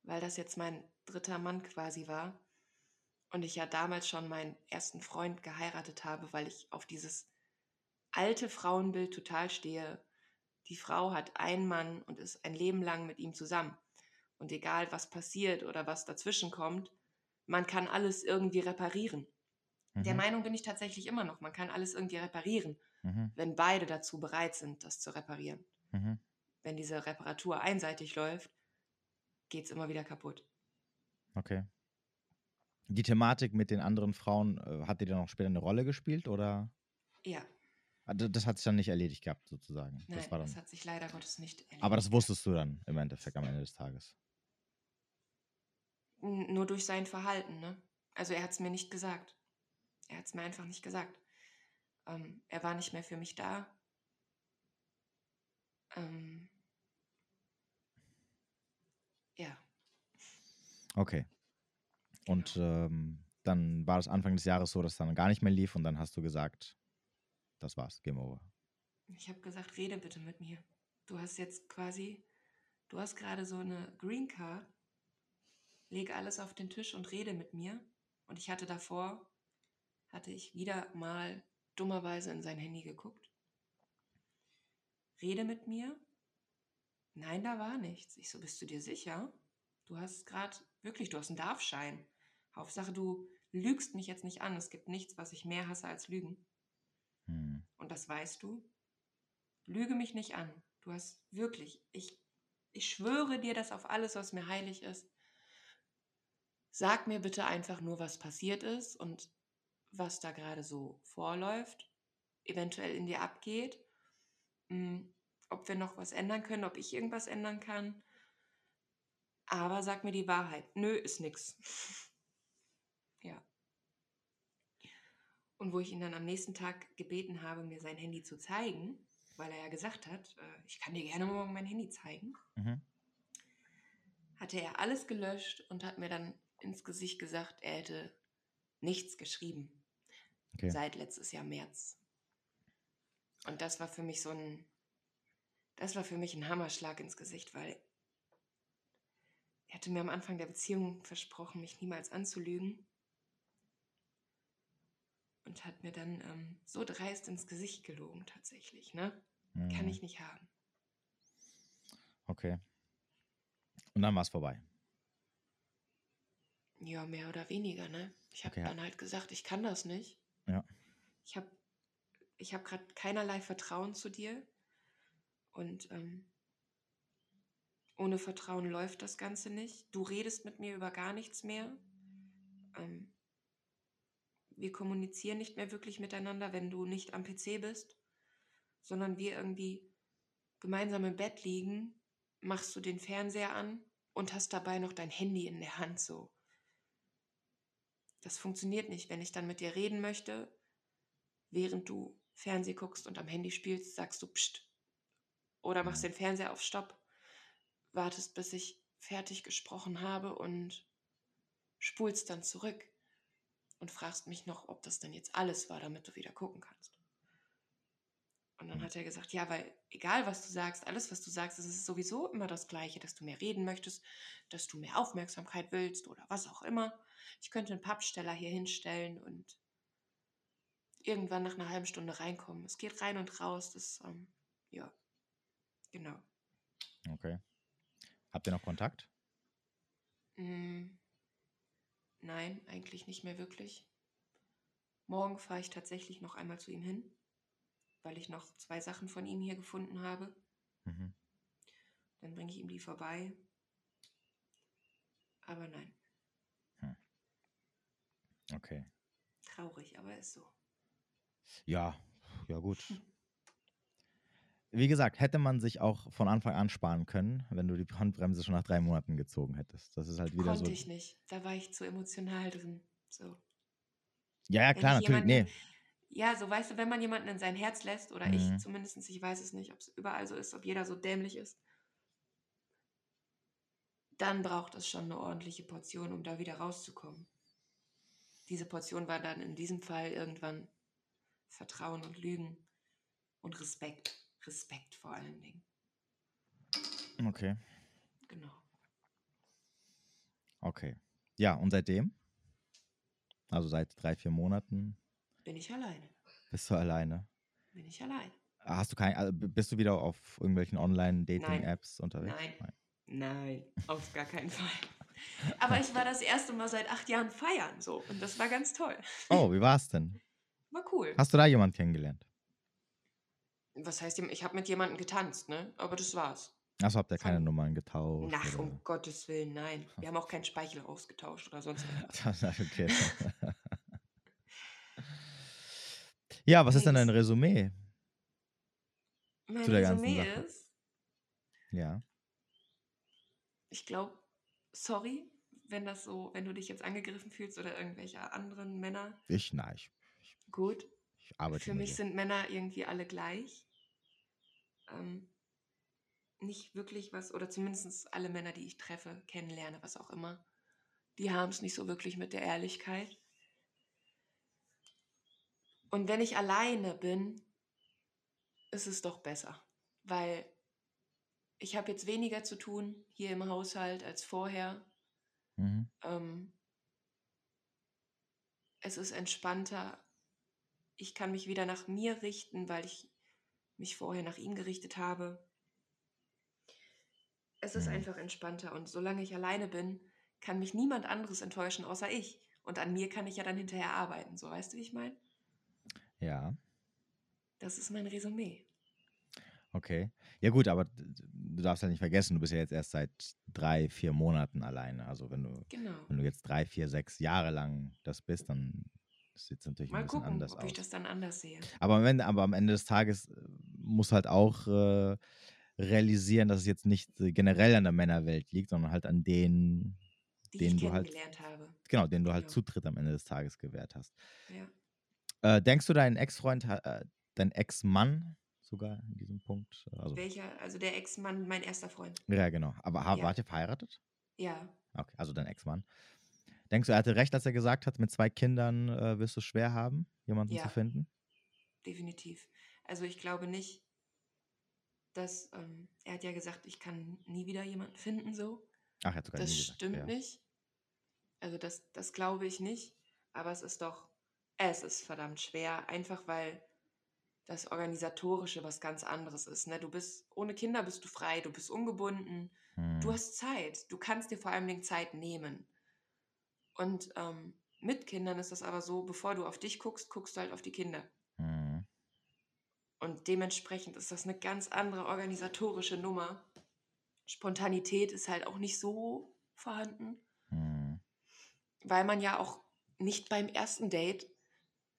weil das jetzt mein dritter Mann quasi war und ich ja damals schon meinen ersten Freund geheiratet habe, weil ich auf dieses alte Frauenbild total stehe. Die Frau hat einen Mann und ist ein Leben lang mit ihm zusammen. Und egal, was passiert oder was dazwischen kommt, man kann alles irgendwie reparieren. Mhm. Der Meinung bin ich tatsächlich immer noch. Man kann alles irgendwie reparieren, mhm. wenn beide dazu bereit sind, das zu reparieren. Mhm. Wenn diese Reparatur einseitig läuft, geht es immer wieder kaputt. Okay. Die Thematik mit den anderen Frauen, äh, hat die dann auch später eine Rolle gespielt oder? Ja. Ah, das hat sich dann nicht erledigt gehabt, sozusagen. Nein, das, dann, das hat sich leider Gottes nicht erledigt. Aber das wusstest du dann im Endeffekt am Ende des Tages. Nur durch sein Verhalten, ne? Also er hat es mir nicht gesagt. Er hat es mir einfach nicht gesagt. Ähm, er war nicht mehr für mich da. Ähm, ja. Okay. Und ähm, dann war es Anfang des Jahres so, dass dann gar nicht mehr lief und dann hast du gesagt, das war's, Game Over. Ich habe gesagt, rede bitte mit mir. Du hast jetzt quasi, du hast gerade so eine Green Card. Leg alles auf den Tisch und rede mit mir. Und ich hatte davor, hatte ich wieder mal dummerweise in sein Handy geguckt. rede mit mir. Nein, da war nichts. Ich so, bist du dir sicher? Du hast gerade, wirklich, du hast einen Darfschein. Hauptsache, du lügst mich jetzt nicht an. Es gibt nichts, was ich mehr hasse als Lügen. Hm. Und das weißt du. Lüge mich nicht an. Du hast wirklich, ich, ich schwöre dir das auf alles, was mir heilig ist. Sag mir bitte einfach nur, was passiert ist und was da gerade so vorläuft, eventuell in dir abgeht, hm, ob wir noch was ändern können, ob ich irgendwas ändern kann. Aber sag mir die Wahrheit. Nö, ist nix. [LAUGHS] ja. Und wo ich ihn dann am nächsten Tag gebeten habe, mir sein Handy zu zeigen, weil er ja gesagt hat, äh, ich kann dir gerne morgen mein Handy zeigen, mhm. hatte er alles gelöscht und hat mir dann ins Gesicht gesagt, er hätte nichts geschrieben. Okay. Seit letztes Jahr März. Und das war für mich so ein, das war für mich ein Hammerschlag ins Gesicht, weil er hatte mir am Anfang der Beziehung versprochen, mich niemals anzulügen. Und hat mir dann ähm, so dreist ins Gesicht gelogen, tatsächlich. Ne? Mhm. Kann ich nicht haben. Okay. Und dann war es vorbei. Ja, mehr oder weniger, ne? Ich habe okay. dann halt gesagt, ich kann das nicht. Ja. Ich habe ich hab gerade keinerlei Vertrauen zu dir. Und ähm, ohne Vertrauen läuft das Ganze nicht. Du redest mit mir über gar nichts mehr. Ähm, wir kommunizieren nicht mehr wirklich miteinander, wenn du nicht am PC bist, sondern wir irgendwie gemeinsam im Bett liegen, machst du den Fernseher an und hast dabei noch dein Handy in der Hand so. Das funktioniert nicht. Wenn ich dann mit dir reden möchte, während du Fernseh guckst und am Handy spielst, sagst du Psst. Oder machst mhm. den Fernseher auf Stopp, wartest, bis ich fertig gesprochen habe und spulst dann zurück und fragst mich noch, ob das denn jetzt alles war, damit du wieder gucken kannst. Und dann mhm. hat er gesagt, ja, weil egal was du sagst, alles was du sagst, es ist sowieso immer das Gleiche, dass du mehr reden möchtest, dass du mehr Aufmerksamkeit willst oder was auch immer. Ich könnte einen Pappsteller hier hinstellen und irgendwann nach einer halben Stunde reinkommen. Es geht rein und raus. Das, ähm, ja, genau. Okay. Habt ihr noch Kontakt? Mm, nein, eigentlich nicht mehr wirklich. Morgen fahre ich tatsächlich noch einmal zu ihm hin, weil ich noch zwei Sachen von ihm hier gefunden habe. Mhm. Dann bringe ich ihm die vorbei. Aber nein. Okay. Traurig, aber ist so. Ja, ja gut. [LAUGHS] Wie gesagt, hätte man sich auch von Anfang an sparen können, wenn du die Handbremse schon nach drei Monaten gezogen hättest. Das ist halt wieder Konnte so. Ich nicht. Da war ich zu emotional drin. So. Ja, ja, klar, natürlich. Nee. Ja, so weißt du, wenn man jemanden in sein Herz lässt, oder mhm. ich zumindest, ich weiß es nicht, ob es überall so ist, ob jeder so dämlich ist, dann braucht es schon eine ordentliche Portion, um da wieder rauszukommen diese Portion war dann in diesem Fall irgendwann Vertrauen und Lügen und Respekt. Respekt vor allen Dingen. Okay. Genau. Okay. Ja, und seitdem? Also seit drei, vier Monaten? Bin ich alleine. Bist du alleine? Bin ich allein. Hast du kein, also bist du wieder auf irgendwelchen Online-Dating-Apps unterwegs? Nein. Nein. Nein, auf gar keinen Fall. Aber ich war das erste Mal seit acht Jahren feiern so und das war ganz toll. Oh, wie war es denn? War cool. Hast du da jemanden kennengelernt? Was heißt, ich habe mit jemandem getanzt, ne? Aber das war's. Achso, habt ihr keine Von, Nummern getauscht? Ach, oder? um Gottes Willen, nein. Wir haben auch keinen Speichel ausgetauscht oder sonst [LAUGHS] was. okay. [LAUGHS] ja, was ist denn dein Resümee? Mein Resümee ist. Ja. Ich glaube, sorry, wenn das so, wenn du dich jetzt angegriffen fühlst oder irgendwelche anderen Männer. Ich, nein. Ich, ich, Gut. Ich arbeite Für mich hier. sind Männer irgendwie alle gleich. Ähm, nicht wirklich was, oder zumindest alle Männer, die ich treffe, kennenlerne, was auch immer, die haben es nicht so wirklich mit der Ehrlichkeit. Und wenn ich alleine bin, ist es doch besser, weil ich habe jetzt weniger zu tun hier im Haushalt als vorher. Mhm. Ähm, es ist entspannter. Ich kann mich wieder nach mir richten, weil ich mich vorher nach ihm gerichtet habe. Es ist mhm. einfach entspannter und solange ich alleine bin, kann mich niemand anderes enttäuschen außer ich. Und an mir kann ich ja dann hinterher arbeiten. So weißt du, wie ich meine? Ja. Das ist mein Resümee. Okay. Ja gut, aber du darfst ja nicht vergessen, du bist ja jetzt erst seit drei, vier Monaten alleine. Also wenn du, genau. wenn du jetzt drei, vier, sechs Jahre lang das bist, dann sieht es natürlich Mal gucken, anders ob aus. ich das dann anders sehe. Aber am Ende, aber am Ende des Tages äh, muss halt auch äh, realisieren, dass es jetzt nicht äh, generell an der Männerwelt liegt, sondern halt an denen, Die denen du halt, habe. genau, denen du halt Genau. Zutritt am Ende des Tages gewährt hast. Ja. Äh, denkst du, dein Ex-Freund, äh, dein Ex-Mann sogar in diesem Punkt? Also, Welcher? Also der Ex-Mann, mein erster Freund. ja, genau. Aber Ja. wart ihr verheiratet? Ja. Okay, also dein Ex-Mann. Denkst du, er hatte recht, als er gesagt hat, mit zwei Kindern äh, wirst du es schwer haben, jemanden Ja. zu finden? definitiv. Also ich glaube nicht, dass ähm, er hat ja gesagt, ich kann nie wieder jemanden finden, so. Ach, er hat sogar Das nie gesagt. stimmt ja. nicht. Also das, das glaube ich nicht. Aber es ist doch, es ist verdammt schwer, einfach weil das Organisatorische was ganz anderes ist. Ne? Du bist, ohne Kinder bist du frei, du bist ungebunden, Hm. du hast Zeit, du kannst dir vor allem den Zeit nehmen. Und ähm, mit Kindern ist das aber so, bevor du auf dich guckst, guckst du halt auf die Kinder. Hm. Und dementsprechend ist das eine ganz andere organisatorische Nummer. Spontanität ist halt auch nicht so vorhanden, Hm. weil man ja auch nicht beim ersten Date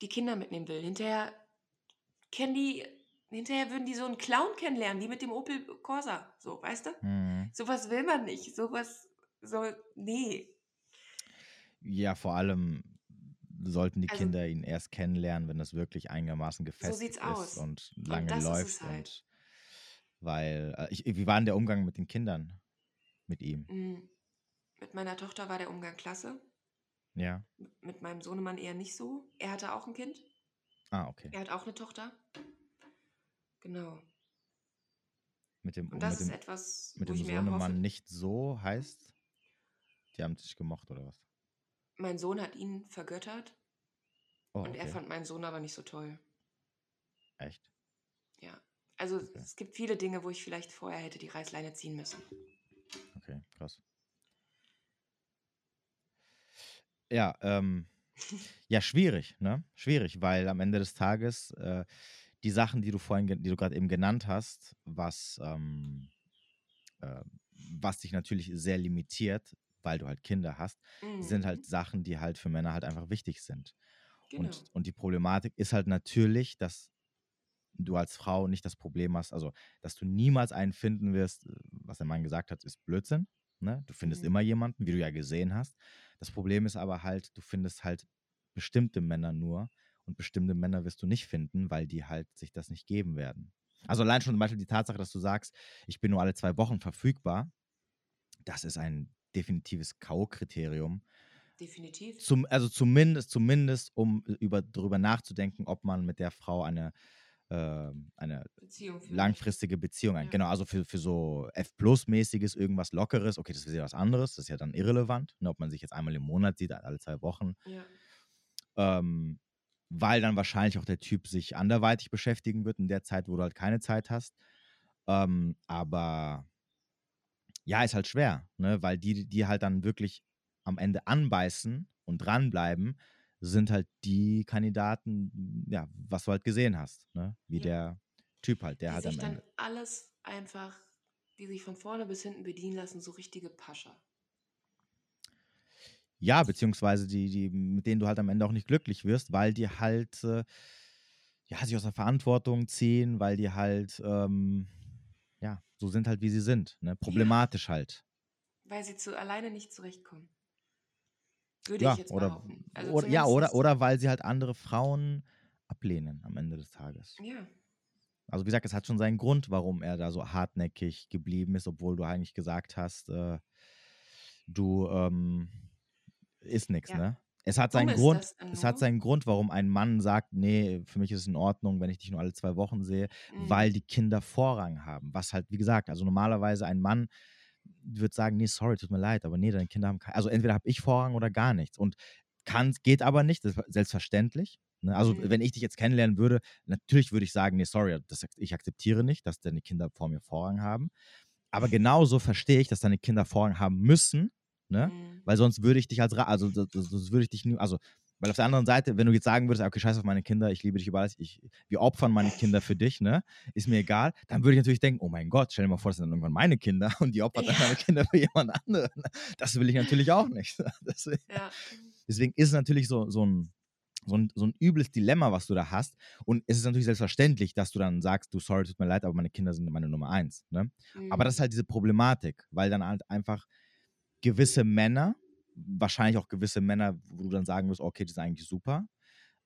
die Kinder mitnehmen will. Hinterher kennen die, hinterher würden die so einen Clown kennenlernen, wie mit dem Opel Corsa. So, weißt du? Hm. Sowas will man nicht. Sowas soll, nee. Ja, vor allem sollten die Also- Kinder ihn erst kennenlernen, wenn das wirklich einigermaßen gefestigt sieht's ist aus. und lange ist läuft. halt. Und weil, äh, ich, wie war denn der Umgang mit den Kindern? Mit ihm? Mm, Mit meiner Tochter war der Umgang klasse. Ja. Mit meinem Sohnemann eher nicht so. Er hatte auch ein Kind. Ah, okay. Er hat auch eine Tochter. Genau. Mit dem, Und das mit ist dem, etwas, mit dem. Sohnemann nicht so heißt, die haben sich gemocht oder was? Mein Sohn hat ihn vergöttert Oh, und er okay. fand meinen Sohn aber nicht so toll. Echt? Ja. Also Okay. es gibt viele Dinge, wo ich vielleicht vorher hätte die Reißleine ziehen müssen. Okay, krass. Ja, ähm, [LAUGHS] ja, schwierig, ne? Schwierig, weil am Ende des Tages äh, die Sachen, die du vorhin, die du gerade eben genannt hast, was, ähm, äh, was dich natürlich sehr limitiert, weil du halt Kinder hast, sind Mhm. halt Sachen, die halt für Männer halt einfach wichtig sind. Genau. Und, und die Problematik ist halt natürlich, dass du als Frau nicht das Problem hast, also dass du niemals einen finden wirst, äh, was der Mann gesagt hat, ist Blödsinn. Ne? Du findest Mhm. immer jemanden, wie du ja gesehen hast. Das Problem ist aber halt, du findest halt bestimmte Männer nur und bestimmte Männer wirst du nicht finden, weil die halt sich das nicht geben werden. Also allein schon zum Beispiel die Tatsache, dass du sagst, ich bin nur alle zwei Wochen verfügbar, das ist ein definitives K.O.-Kriterium. Definitiv. Zum, also zumindest, zumindest, um über, darüber nachzudenken, ob man mit der Frau eine, äh, eine Beziehung langfristige Beziehung ein. Ja. Genau, also für, für so F-Plus-mäßiges, irgendwas Lockeres, okay, das ist ja was anderes, das ist ja dann irrelevant, ne, ob man sich jetzt einmal im Monat sieht, alle zwei Wochen. Ja. ähm, weil dann wahrscheinlich auch der Typ sich anderweitig beschäftigen wird in der Zeit, wo du halt keine Zeit hast. Ähm, aber ja, ist halt schwer, ne, weil die, die halt dann wirklich am Ende anbeißen und dranbleiben, sind halt die Kandidaten, ja, was du halt gesehen hast, ne? Wie Ja. der Typ halt, der die halt sich am dann Ende. alles einfach, die sich von vorne bis hinten bedienen lassen, so richtige Pascha. Ja, beziehungsweise die, die, mit denen du halt am Ende auch nicht glücklich wirst, weil die halt äh, ja, sich aus der Verantwortung ziehen, weil die halt ähm, so sind halt, wie sie sind. Ne? Problematisch halt. Weil sie zu alleine nicht zurechtkommen. Würde Ja, ich jetzt oder, behaupten. Also oder, ja, oder, oder weil sie halt andere Frauen ablehnen am Ende des Tages. Ja, Also wie gesagt, es hat schon seinen Grund, warum er da so hartnäckig geblieben ist, obwohl du eigentlich gesagt hast, äh, du ähm, ist nichts, Ja. ne? Es hat seinen Grund, es hat nur. seinen Grund, warum ein Mann sagt, nee, für mich ist es in Ordnung, wenn ich dich nur alle zwei Wochen sehe, Mhm. weil die Kinder Vorrang haben. Was halt, wie gesagt, also normalerweise ein Mann wird sagen, nee, sorry, tut mir leid, aber nee, deine Kinder haben kein, also entweder habe ich Vorrang oder gar nichts. Und kann, geht aber nicht, das ist selbstverständlich. Ne? Also, mhm. wenn ich dich jetzt kennenlernen würde, natürlich würde ich sagen, nee, sorry, das, ich akzeptiere nicht, dass deine Kinder vor mir Vorrang haben. Aber genauso verstehe ich, dass deine Kinder Vorrang haben müssen, ne? Mhm. Weil sonst würde ich dich als, also sonst würde ich dich, also weil auf der anderen Seite, wenn du jetzt sagen würdest, okay, scheiß auf meine Kinder, ich liebe dich über alles, ich, wir opfern meine Kinder für dich, ne? Ist mir egal, dann würde ich natürlich denken, oh mein Gott, stell dir mal vor, das sind dann irgendwann meine Kinder [LAUGHS] und die opfern dann meine Kinder für jemand anderen. Das will ich natürlich auch nicht. [LAUGHS] Deswegen, ja. deswegen ist es natürlich so, so ein, so ein, so ein übles Dilemma, was du da hast. Und es ist natürlich selbstverständlich, dass du dann sagst, du, sorry, tut mir leid, aber meine Kinder sind meine Nummer eins. Ne? Mhm. Aber das ist mhm. halt diese Problematik, weil dann halt einfach gewisse Männer, wahrscheinlich auch gewisse Männer, wo du dann sagen wirst, okay, das ist eigentlich super,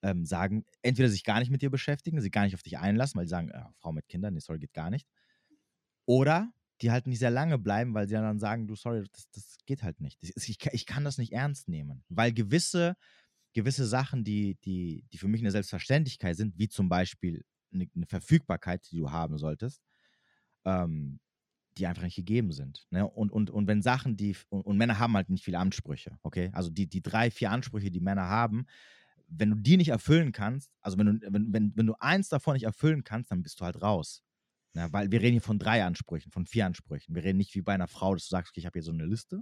ähm, sagen, entweder sich gar nicht mit dir beschäftigen, sie gar nicht auf dich einlassen, weil sie sagen, äh, Frau mit Kindern, nee, sorry, geht gar nicht. Oder die halt nicht sehr lange bleiben, weil sie dann sagen, du, sorry, das, das geht halt nicht. Ich, ich kann das nicht ernst nehmen. Weil gewisse gewisse Sachen, die, die, die für mich eine Selbstverständlichkeit sind, wie zum Beispiel eine, eine Verfügbarkeit, die du haben solltest, ähm, die einfach nicht gegeben sind. Ne? Und, und, und wenn Sachen, die, und, und, Männer haben halt nicht viele Ansprüche, okay? Also die, die drei, vier Ansprüche, die Männer haben, wenn du die nicht erfüllen kannst, also wenn du, wenn, wenn, wenn du eins davon nicht erfüllen kannst, dann bist du halt raus. Ne? Weil wir reden hier von drei Ansprüchen, von vier Ansprüchen. Wir reden nicht wie bei einer Frau, dass du sagst, okay, ich habe hier so eine Liste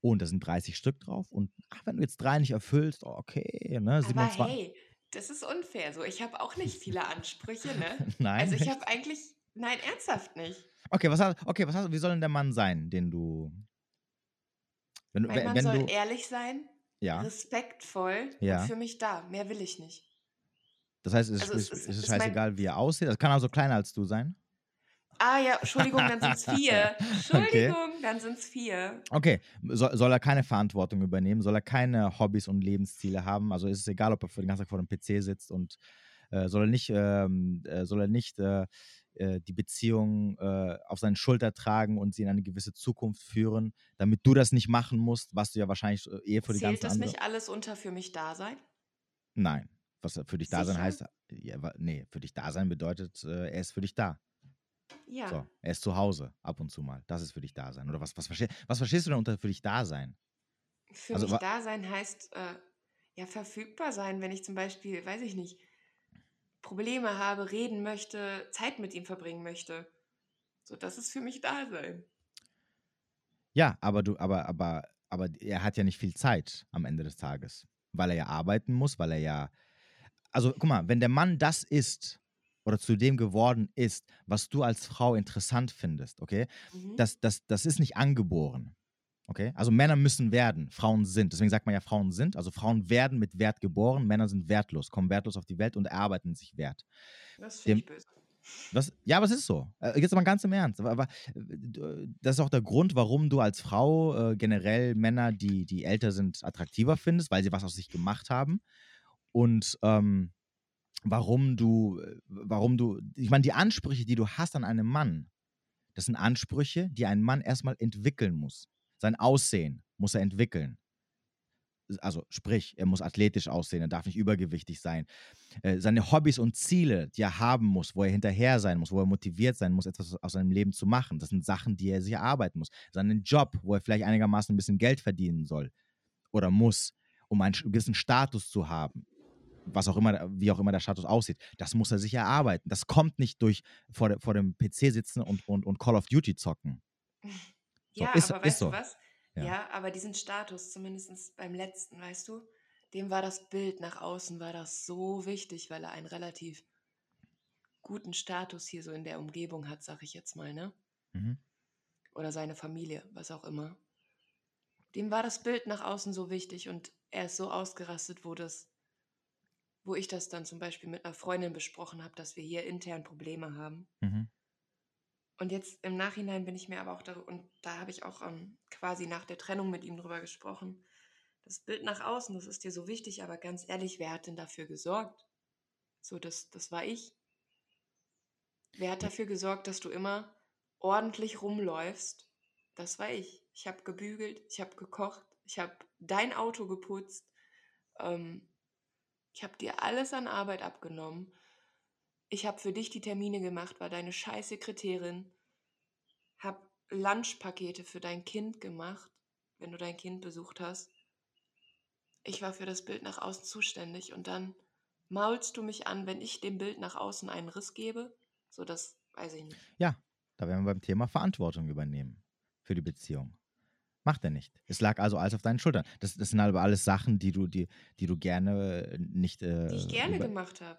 und da sind 30 Stück drauf. Und ach, wenn du jetzt drei nicht erfüllst, okay, ne? 27. Aber hey, das ist unfair. So, ich habe auch nicht viele Ansprüche, ne? [LAUGHS] nein. Also ich habe eigentlich, nein, ernsthaft nicht. Okay, was hast, okay, was hast, wie soll denn der Mann sein, den du. Wenn, mein wenn, Mann wenn soll du, ehrlich sein, ja. respektvoll ja. und für mich da. Mehr will ich nicht. Das heißt, es, also ist, es, ist, ist scheißegal, wie er aussieht. Das kann auch so kleiner als du sein. Ah ja, Entschuldigung, dann sind es vier. [LAUGHS] Entschuldigung, okay. dann sind es vier. Okay, so, soll er keine Verantwortung übernehmen? Soll er keine Hobbys und Lebensziele haben? Also ist es egal, ob er für den ganzen Tag vor dem PC sitzt und äh, soll er nicht, ähm, äh, soll er nicht äh, äh die Beziehung äh, auf seinen Schulter tragen und sie in eine gewisse Zukunft führen, damit du das nicht machen musst, was du ja wahrscheinlich äh, eher für die Zählt ganze das nicht alles unter für mich da sein? Nein. Was für dich da sein heißt, ja, nee, für dich da sein bedeutet, er ist für dich da. Ja. So, er ist zu Hause ab und zu mal. Das ist für dich da sein. Oder was, was, versteh, was verstehst du denn unter für dich da sein? Für also, mich da sein heißt äh, ja verfügbar sein, wenn ich zum Beispiel, weiß ich nicht, Probleme habe, reden möchte, Zeit mit ihm verbringen möchte. So, das ist für mich da sein. Ja, aber du, aber, aber, aber er hat ja nicht viel Zeit am Ende des Tages, weil er ja arbeiten muss, weil er ja. Also, guck mal, wenn der Mann das ist, oder zu dem geworden ist, was du als Frau interessant findest, okay? Mhm. Das, das, das ist nicht angeboren. Okay? Also Männer müssen werden, Frauen sind. Deswegen sagt man ja, Frauen sind. Also Frauen werden mit Wert geboren, Männer sind wertlos, kommen wertlos auf die Welt und erarbeiten sich Wert. Das finde ich böse. Was, ja, aber es ist so. Äh, jetzt aber ganz im Ernst. Aber, das ist auch der Grund, warum du als Frau äh, generell Männer, die, die älter sind, attraktiver findest, weil sie was aus sich gemacht haben. Und ähm, warum du, warum du, ich meine, die Ansprüche, die du hast an einen Mann, das sind Ansprüche, die ein Mann erstmal entwickeln muss. Sein Aussehen muss er entwickeln. Also sprich, er muss athletisch aussehen, er darf nicht übergewichtig sein. Äh, seine Hobbys und Ziele, die er haben muss, wo er hinterher sein muss, wo er motiviert sein muss, etwas aus seinem Leben zu machen, das sind Sachen, die er sich erarbeiten muss. Seinen Job, wo er vielleicht einigermaßen ein bisschen Geld verdienen soll oder muss, um einen gewissen Status zu haben was auch immer, wie auch immer der Status aussieht, das muss er sich erarbeiten. Das kommt nicht durch vor, vor dem PC sitzen und, und, und Call of Duty zocken. [LAUGHS] So, ja, ist, aber weißt so. du was? Ja. ja. aber diesen Status, zumindest beim letzten, weißt du, dem war das Bild nach außen, war das so wichtig, weil er einen relativ guten Status hier so in der Umgebung hat, sag ich jetzt mal, ne? Mhm. Oder seine Familie, was auch immer. Dem war das Bild nach außen so wichtig und er ist so ausgerastet, wo das wo ich das dann zum Beispiel mit einer Freundin besprochen habe, dass wir hier intern Probleme haben. Mhm. Und jetzt im Nachhinein bin ich mir aber auch da, und da habe ich auch ähm, quasi nach der Trennung mit ihm drüber gesprochen. Das Bild nach außen, das ist dir so wichtig, aber ganz ehrlich, wer hat denn dafür gesorgt? So, das, das war ich. Wer hat dafür gesorgt, dass du immer ordentlich rumläufst? Das war ich. Ich habe gebügelt, ich habe gekocht, ich habe dein Auto geputzt. Ähm, ich habe dir alles an Arbeit abgenommen. Ich habe für dich die Termine gemacht, war deine scheiß Sekretärin. Hab Lunchpakete für dein Kind gemacht, wenn du dein Kind besucht hast. Ich war für das Bild nach außen zuständig und dann maulst du mich an, wenn ich dem Bild nach außen einen Riss gebe? So, das weiß ich nicht. Ja, da werden wir beim Thema Verantwortung übernehmen für die Beziehung. Macht er nicht. Es lag also alles auf deinen Schultern. Das, das sind aber alles Sachen, die du, die, die du gerne nicht. Äh, die ich gerne gemacht habe.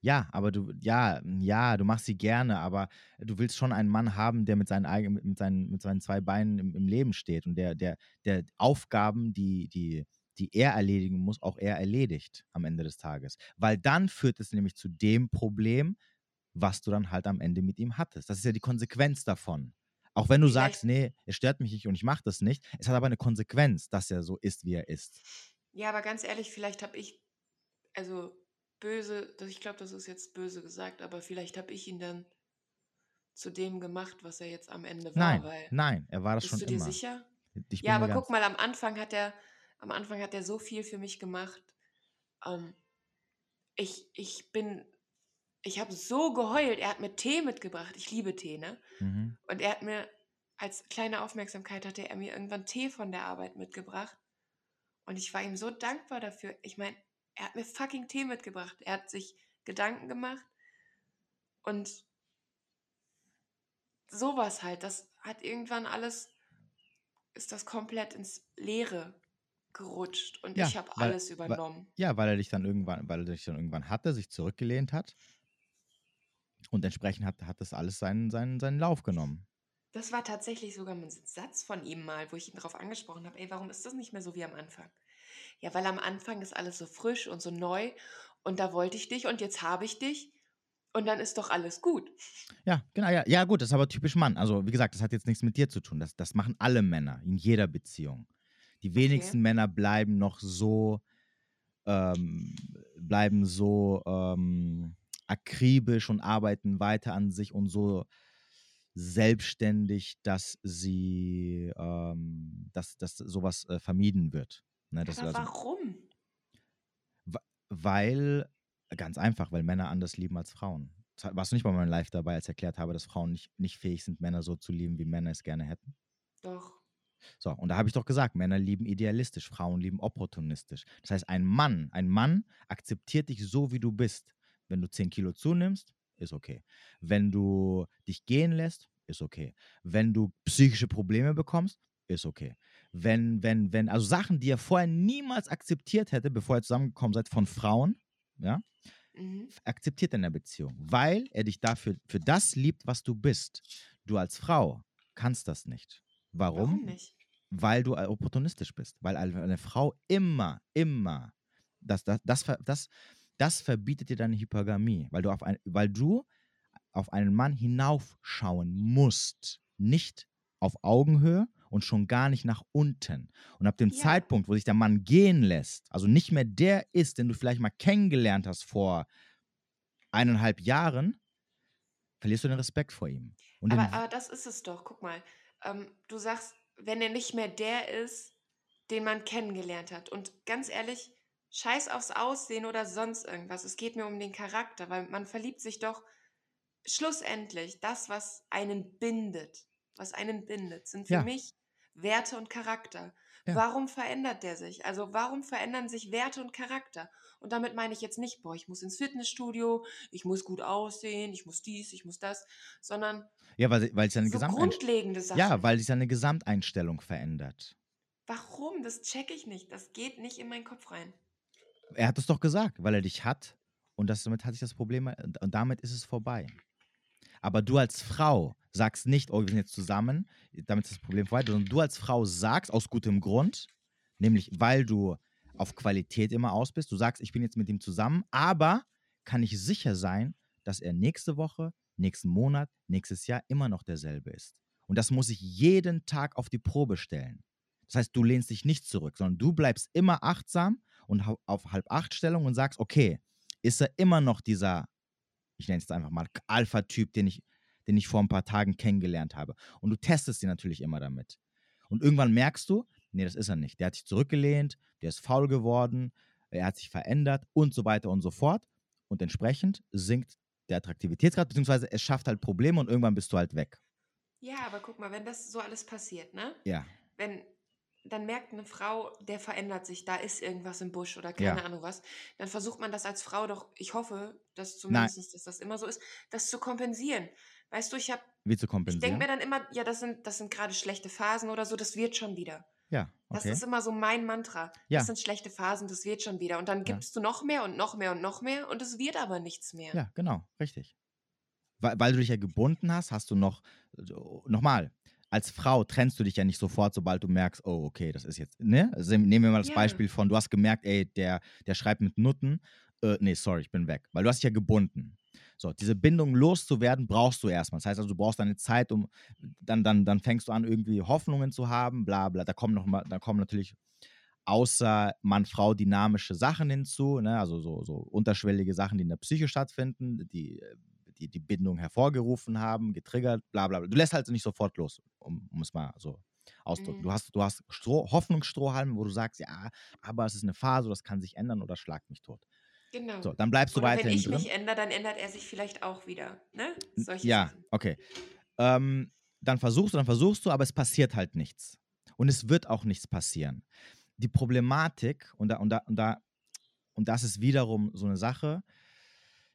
Ja, aber du, ja, ja, du machst sie gerne, aber du willst schon einen Mann haben, der mit seinen eigenen, mit seinen, mit seinen zwei Beinen im, im Leben steht und der, der, der Aufgaben, die, die, die er erledigen muss, auch er erledigt am Ende des Tages. Weil dann führt es nämlich zu dem Problem, was du dann halt am Ende mit ihm hattest. Das ist ja die Konsequenz davon. Auch wenn du Vielleicht. sagst, nee, er stört mich nicht und ich mache das nicht, es hat aber eine Konsequenz, dass er so ist, wie er ist. Ja, aber ganz ehrlich, vielleicht habe ich, also böse, ich glaube, das ist jetzt böse gesagt, aber vielleicht habe ich ihn dann zu dem gemacht, was er jetzt am Ende war. Nein, nein, er war das bist schon du dir immer. sicher? ja, aber guck mal, am Anfang hat er, am Anfang hat er so viel für mich gemacht. Ähm, ich, ich bin, ich habe so geheult. Er hat mir Tee mitgebracht. Ich liebe Tee, ne? Mhm. Und er hat mir, als kleine Aufmerksamkeit hatte er mir irgendwann Tee von der Arbeit mitgebracht. Und ich war ihm so dankbar dafür. Ich meine, er hat mir fucking Tee mitgebracht. Er hat sich Gedanken gemacht. Und sowas halt, das hat irgendwann alles, ist das komplett ins Leere gerutscht und ja, ich habe alles übernommen. Weil, ja, weil er dich dann irgendwann, weil er dich dann irgendwann hatte, sich zurückgelehnt hat und entsprechend hat, hat das alles seinen, seinen, seinen Lauf genommen. Das war tatsächlich sogar ein Satz von ihm mal, wo ich ihn darauf angesprochen habe, ey, warum ist das nicht mehr so wie am Anfang? Ja, weil am Anfang ist alles so frisch und so neu und da wollte ich dich und jetzt habe ich dich und dann ist doch alles gut. Ja, genau, ja. Ja, gut, das ist aber typisch Mann. Also, wie gesagt, das hat jetzt nichts mit dir zu tun. Das, das machen alle Männer in jeder Beziehung. Die wenigsten okay. Männer bleiben noch so, ähm, bleiben so ähm, akribisch und arbeiten weiter an sich und so selbstständig, dass sie, ähm, dass, dass sowas äh, vermieden wird. Ne, Aber also, warum? Weil, ganz einfach, weil Männer anders lieben als Frauen. Warst du nicht bei meinem Live dabei, als ich erklärt habe, dass Frauen nicht, nicht fähig sind, Männer so zu lieben, wie Männer es gerne hätten? Doch. So, und da habe ich doch gesagt, Männer lieben idealistisch, Frauen lieben opportunistisch. Das heißt, ein Mann, ein Mann akzeptiert dich so, wie du bist. Wenn du 10 Kilo zunimmst, ist okay. Wenn du dich gehen lässt, ist okay. Wenn du psychische Probleme bekommst, ist okay. Wenn, wenn, wenn, also Sachen, die er vorher niemals akzeptiert hätte, bevor er zusammengekommen seid von Frauen, ja, mhm. akzeptiert er in der Beziehung, weil er dich dafür für das liebt, was du bist. Du als Frau kannst das nicht. Warum? Warum nicht? Weil du opportunistisch bist. Weil eine Frau immer, immer, das, das, das, das, das verbietet dir deine Hypergamie, weil du auf, ein, weil du auf einen Mann hinaufschauen musst. Nicht auf Augenhöhe und schon gar nicht nach unten. Und ab dem ja. Zeitpunkt, wo sich der Mann gehen lässt, also nicht mehr der ist, den du vielleicht mal kennengelernt hast vor eineinhalb Jahren, verlierst du den Respekt vor ihm. aber, aber das ist es doch. Guck mal, ähm, du sagst, wenn er nicht mehr der ist, den man kennengelernt hat. Und ganz ehrlich, scheiß aufs Aussehen oder sonst irgendwas. Es geht mir um den Charakter, weil man verliebt sich doch schlussendlich das, was einen bindet. Was einen bindet, sind für ja. mich Werte und Charakter. Ja. Warum verändert der sich? Also warum verändern sich Werte und Charakter? Und damit meine ich jetzt nicht, boah, ich muss ins Fitnessstudio, ich muss gut aussehen, ich muss dies, ich muss das, sondern ja, weil, weil es eine so grundlegende Sachen. Ja, weil sich seine Gesamteinstellung verändert. Warum? Das checke ich nicht. Das geht nicht in meinen Kopf rein. Er hat es doch gesagt, weil er dich hat und das, damit hatte ich das Problem und damit ist es vorbei. Aber du als Frau sagst nicht, oh, wir sind jetzt zusammen, damit ist das Problem vorbei, sondern du als Frau sagst aus gutem Grund, nämlich weil du auf Qualität immer aus bist, du sagst, ich bin jetzt mit ihm zusammen, aber kann ich sicher sein, dass er nächste Woche, nächsten Monat, nächstes Jahr immer noch derselbe ist. Und das muss ich jeden Tag auf die Probe stellen. Das heißt, du lehnst dich nicht zurück, sondern du bleibst immer achtsam und auf halb acht Stellung und sagst, okay, ist er immer noch dieser, ich nenne es einfach mal Alpha-Typ, den ich, den ich vor ein paar Tagen kennengelernt habe. Und du testest ihn natürlich immer damit. Und irgendwann merkst du, nee, das ist er nicht. Der hat sich zurückgelehnt, der ist faul geworden, er hat sich verändert und so weiter und so fort. Und entsprechend sinkt der Attraktivitätsgrad, beziehungsweise es schafft halt Probleme und irgendwann bist du halt weg. Ja, aber guck mal, wenn das so alles passiert, ne? Ja. Wenn dann merkt eine Frau, der verändert sich, da ist irgendwas im Busch oder keine Ja. Ahnung was, dann versucht man das als Frau doch, ich hoffe, dass zumindest, dass das immer so ist, das zu kompensieren. Weißt du, ich habe, Wie zu ich denke kompensieren? mir dann immer, ja, das sind, das sind gerade schlechte Phasen oder so, das wird schon wieder. Ja, Das okay. ist immer so mein Mantra. Ja. Das sind schlechte Phasen, das wird schon wieder. Und dann Ja. gibst du noch mehr und noch mehr und noch mehr und es wird aber nichts mehr. Ja, genau, richtig. Weil, weil du dich ja gebunden hast, hast du noch, nochmal, als Frau trennst du dich ja nicht sofort, sobald du merkst, oh, okay, das ist jetzt, ne? Also nehmen wir mal das Ja. Beispiel von, du hast gemerkt, ey, der, der schreibt mit Nutten, äh, nee, sorry, ich bin weg. Weil du hast dich ja gebunden. So, diese Bindung loszuwerden, brauchst du erstmal. Das heißt also, du brauchst deine Zeit, um, dann, dann, dann fängst du an, irgendwie Hoffnungen zu haben, bla bla. Da kommen noch mal, da kommen natürlich außer Mann-Frau dynamische Sachen hinzu, ne? also so, so unterschwellige Sachen, die in der Psyche stattfinden, die, äh, die die Bindung hervorgerufen haben, getriggert, bla bla bla. Du lässt halt nicht sofort los, um, um es mal so auszudrücken. Mhm. Du hast, du hast Stroh, Hoffnungsstrohhalme, wo du sagst, ja, aber es ist eine Phase, das kann sich ändern oder schlag mich tot. Genau. So, dann bleibst du Oder wenn ich drin. mich ändere, dann ändert er sich vielleicht auch wieder. Ne? Solche Ja, Sachen. okay. Ähm, dann versuchst du, dann versuchst du, aber es passiert halt nichts. Und es wird auch nichts passieren. Die Problematik, und da, und da, und da, und das ist wiederum so eine Sache,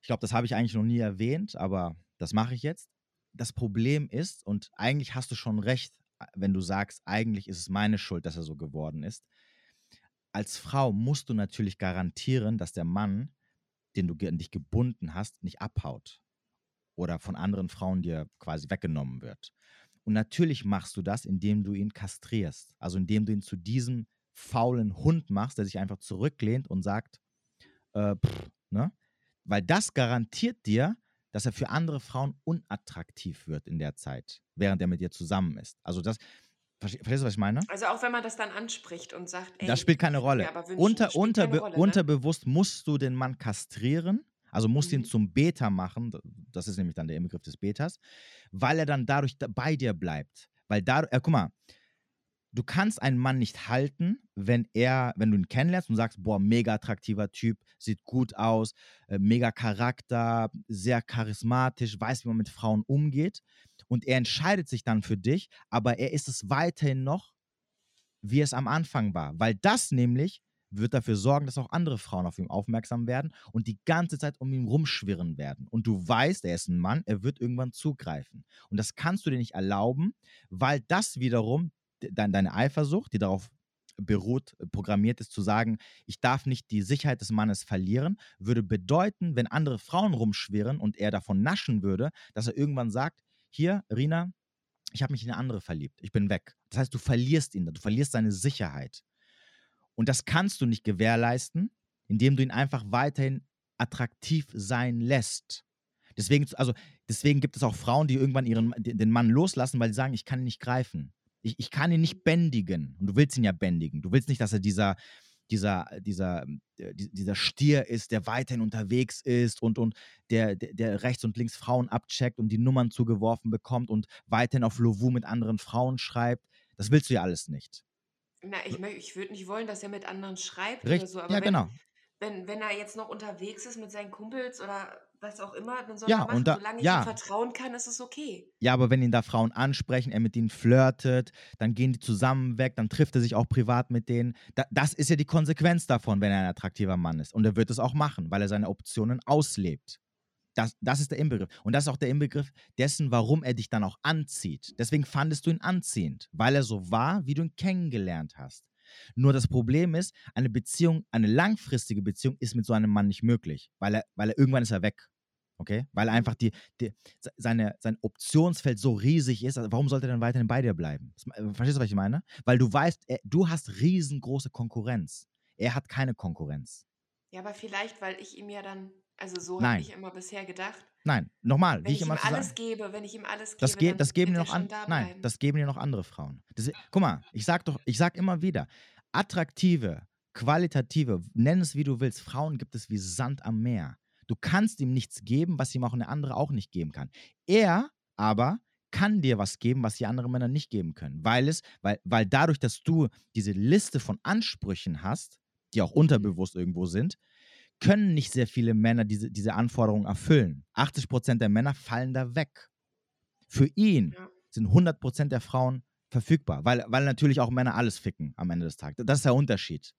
ich glaube, das habe ich eigentlich noch nie erwähnt, aber das mache ich jetzt. Das Problem ist, und eigentlich hast du schon recht, wenn du sagst, eigentlich ist es meine Schuld, dass er so geworden ist. Als Frau musst du natürlich garantieren, dass der Mann, den du an dich gebunden hast, nicht abhaut oder von anderen Frauen dir quasi weggenommen wird. Und natürlich machst du das, indem du ihn kastrierst. Also indem du ihn zu diesem faulen Hund machst, der sich einfach zurücklehnt und sagt, äh, pff, ne? Weil das garantiert dir, dass er für andere Frauen unattraktiv wird in der Zeit, während er mit dir zusammen ist. Also das, verste- verstehst du, was ich meine? Also auch wenn man das dann anspricht und sagt, ey, Das spielt keine Rolle. wünschen, Unter, unterbe keine Rolle, ne? unterbewusst musst du den Mann kastrieren, also musst ihn Mhm. zum Beta machen, das ist nämlich dann der Inbegriff des Betas, weil er dann dadurch da- bei dir bleibt. Weil da, äh, guck mal, du kannst einen Mann nicht halten, wenn er, wenn du ihn kennenlernst und sagst, boah, mega attraktiver Typ, sieht gut aus, äh, mega Charakter, sehr charismatisch, weiß, wie man mit Frauen umgeht. Und er entscheidet sich dann für dich, aber er ist es weiterhin noch, wie es am Anfang war. Weil das nämlich wird dafür sorgen, dass auch andere Frauen auf ihn aufmerksam werden und die ganze Zeit um ihn rumschwirren werden. Und du weißt, er ist ein Mann, er wird irgendwann zugreifen. Und das kannst du dir nicht erlauben, weil das wiederum de deine Eifersucht, die darauf beruht, äh, programmiert ist, zu sagen, ich darf nicht die Sicherheit des Mannes verlieren, würde bedeuten, wenn andere Frauen rumschwirren und er davon naschen würde, dass er irgendwann sagt, hier, Rina, ich habe mich in eine andere verliebt, ich bin weg. Das heißt, du verlierst ihn, du verlierst seine Sicherheit. Und das kannst du nicht gewährleisten, indem du ihn einfach weiterhin attraktiv sein lässt. Deswegen, also, deswegen gibt es auch Frauen, die irgendwann ihren, den Mann loslassen, weil sie sagen, ich kann ihn nicht greifen. Ich, ich kann ihn nicht bändigen. Und du willst ihn ja bändigen. Du willst nicht, dass er dieser, dieser, dieser, äh, dieser Stier ist, der weiterhin unterwegs ist und, und der, der, der rechts und links Frauen abcheckt und die Nummern zugeworfen bekommt und weiterhin auf Lovu mit anderen Frauen schreibt. Das willst du ja alles nicht. Na, ich, ich würde nicht wollen, dass er mit anderen schreibt Richt, oder so, aber ja, wenn, genau. wenn, wenn er jetzt noch unterwegs ist mit seinen Kumpels oder was auch immer, dann soll Ja, er machen. und da- Solange ich ja. ihm vertrauen kann, ist es okay. Ja, aber wenn ihn da Frauen ansprechen, er mit ihnen flirtet, dann gehen die zusammen weg, dann trifft er sich auch privat mit denen. Da, das ist ja die Konsequenz davon, wenn er ein attraktiver Mann ist. Und er wird es auch machen, weil er seine Optionen auslebt. Das, das ist der Inbegriff. Und das ist auch der Inbegriff dessen, warum er dich dann auch anzieht. Deswegen fandest du ihn anziehend, weil er so war, wie du ihn kennengelernt hast. Nur das Problem ist, eine Beziehung, eine langfristige Beziehung ist mit so einem Mann nicht möglich, weil er, weil er irgendwann ist er weg. Okay? Weil einfach die, die, se- seine, sein Optionsfeld so riesig ist. Also warum sollte er dann weiterhin bei dir bleiben? Äh, Verstehst du, was ich meine? Weil du weißt, er, du hast riesengroße Konkurrenz. Er hat keine Konkurrenz. Ja, aber vielleicht, weil ich ihm ja dann, also so habe ich immer bisher gedacht, Nein, nochmal, wenn wie ich, ich ihm immer zu alles sagen. gebe, wenn ich ihm alles gebe, Das, ge das geben dir noch an, da nein, das geben dir noch andere Frauen. Das, guck mal, ich sag doch, ich sag immer wieder, attraktive, qualitative, nenn es wie du willst, Frauen gibt es wie Sand am Meer. Du kannst ihm nichts geben, was ihm auch eine andere auch nicht geben kann. Er aber kann dir was geben, was die anderen Männer nicht geben können, weil es, weil, weil dadurch, dass du diese Liste von Ansprüchen hast, die auch unterbewusst irgendwo sind, können nicht sehr viele Männer diese, diese Anforderungen erfüllen. 80% der Männer fallen da weg. Für ihn Ja. sind 100% der Frauen verfügbar, weil, weil natürlich auch Männer alles ficken am Ende des Tages. Das ist der Unterschied.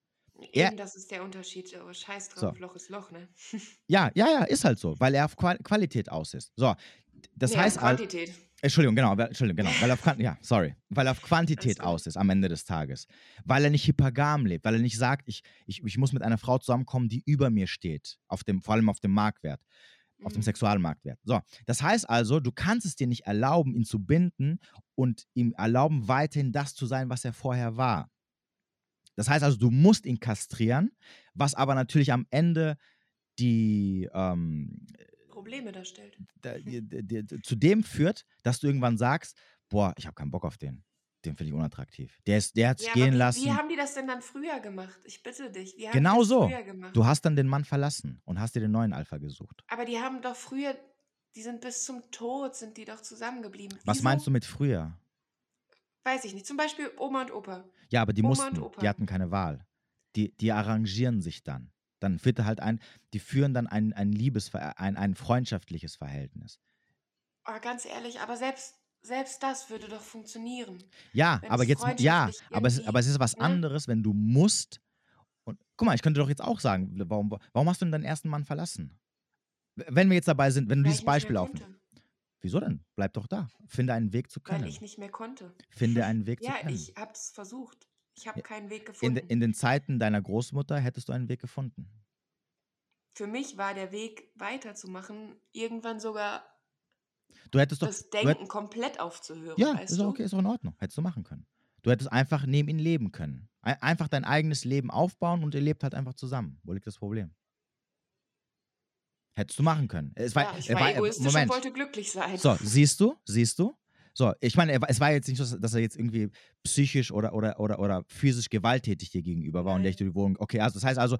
Eben, das ist der Unterschied. Aber scheiß drauf, so. Loch ist Loch, ne? [LAUGHS] Ja, ja, ja, ist halt so, weil er auf Qualität aus ist. So, das nee, heißt halt. Quantität. Entschuldigung, genau, Entschuldigung, genau, weil er auf, [LAUGHS] ja, sorry, weil er auf Quantität aus ist am Ende des Tages. Weil er nicht hypergam lebt, weil er nicht sagt, ich, ich, ich muss mit einer Frau zusammenkommen, die über mir steht, auf dem, vor allem auf dem Marktwert, auf dem mhm. Sexualmarktwert. So, das heißt also, du kannst es dir nicht erlauben, ihn zu binden und ihm erlauben, weiterhin das zu sein, was er vorher war. Das heißt also, du musst ihn kastrieren, was aber natürlich am Ende die ähm, Probleme darstellt. [LAUGHS] Zu dem führt, dass du irgendwann sagst, boah, ich habe keinen Bock auf den. Den finde ich unattraktiv. Der, ist, der hat sich ja, gehen wie, lassen. Wie haben die das denn dann früher gemacht? Ich bitte dich. genau so. Du hast dann den Mann verlassen und hast dir den neuen Alpha gesucht. Aber die haben doch früher, die sind bis zum Tod, sind die doch zusammengeblieben. Was meinst du mit früher? Weiß ich nicht. Zum Beispiel Oma und Opa. Ja, aber die Oma mussten, die hatten keine Wahl. Die, die arrangieren sich dann. Dann führt halt ein, die führen dann ein, ein Liebes, ein, ein freundschaftliches Verhältnis. Aber ganz ehrlich, aber selbst, selbst das würde doch funktionieren. Ja, aber jetzt, ja, aber es, aber es ist was ne? anderes, wenn du musst. Und guck mal, ich könnte doch jetzt auch sagen, warum, warum hast du denn deinen ersten Mann verlassen? Wenn wir jetzt dabei sind, wenn du Weil dieses Beispiel aufnimmst. Wieso denn? Bleib doch da. Finde einen Weg zu können. Weil ich nicht mehr konnte. Finde [LAUGHS] einen Weg ja, zu können. Ja, ich habe es versucht. Ich habe keinen Weg gefunden. In, in, den Zeiten deiner Großmutter hättest du einen Weg gefunden. Für mich war der Weg weiterzumachen irgendwann sogar du hättest doch, das Denken hätt, komplett aufzuhören. Ja, ist auch okay, ist auch in Ordnung. Hättest du machen können. Du hättest einfach neben ihm leben können. Einfach dein eigenes Leben aufbauen und ihr lebt halt einfach zusammen. Wo liegt das Problem? Hättest du machen können. Es war, ja, ich war, war egoistisch Moment. und wollte glücklich sein. So, siehst du, siehst du? So, ich meine, es war jetzt nicht so, dass er jetzt irgendwie psychisch oder, oder, oder, oder physisch gewalttätig dir gegenüber war Nein. und der die Wohnung. Okay, also das heißt also,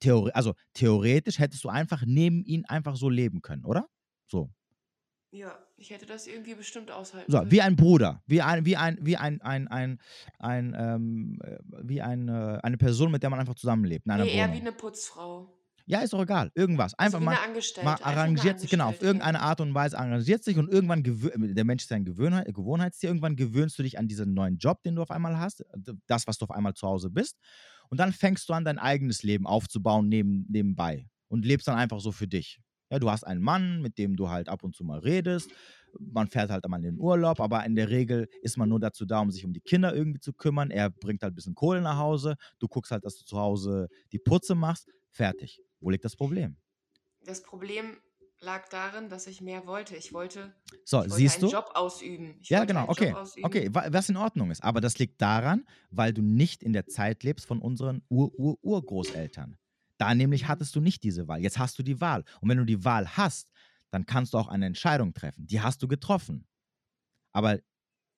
theori also theoretisch hättest du einfach neben ihm einfach so leben können, oder? So. Ja, ich hätte das irgendwie bestimmt aushalten So, können. wie ein Bruder, wie ein, wie ein, wie ein, ein, ein, ein ähm, äh, wie eine, eine Person, mit der man einfach zusammenlebt. In nee, eher wie eine Putzfrau. Ja, ist doch egal. Irgendwas. Einfach also mal, mal arrangiert sich, genau, auf irgendeine Art und Weise arrangiert sich und irgendwann, der Mensch ist ein Gewöhnheit, Gewohnheitstier, irgendwann gewöhnst du dich an diesen neuen Job, den du auf einmal hast, das, was du auf einmal zu Hause bist. Und dann fängst du an, dein eigenes Leben aufzubauen neben, nebenbei und lebst dann einfach so für dich. Ja, du hast einen Mann, mit dem du halt ab und zu mal redest. Man fährt halt einmal in den Urlaub, aber in der Regel ist man nur dazu da, um sich um die Kinder irgendwie zu kümmern. Er bringt halt ein bisschen Kohle nach Hause. Du guckst halt, dass du zu Hause die Putze machst. Fertig. Wo liegt das Problem? Das Problem lag darin, dass ich mehr wollte. Ich wollte, so, ich wollte siehst einen du? Job ausüben. Ich ja, genau, okay. Okay, was in Ordnung ist. Aber das liegt daran, weil du nicht in der Zeit lebst von unseren Ur-Ur-Urgroßeltern. Da nämlich mhm. hattest du nicht diese Wahl. Jetzt hast du die Wahl. Und wenn du die Wahl hast, dann kannst du auch eine Entscheidung treffen. Die hast du getroffen. Aber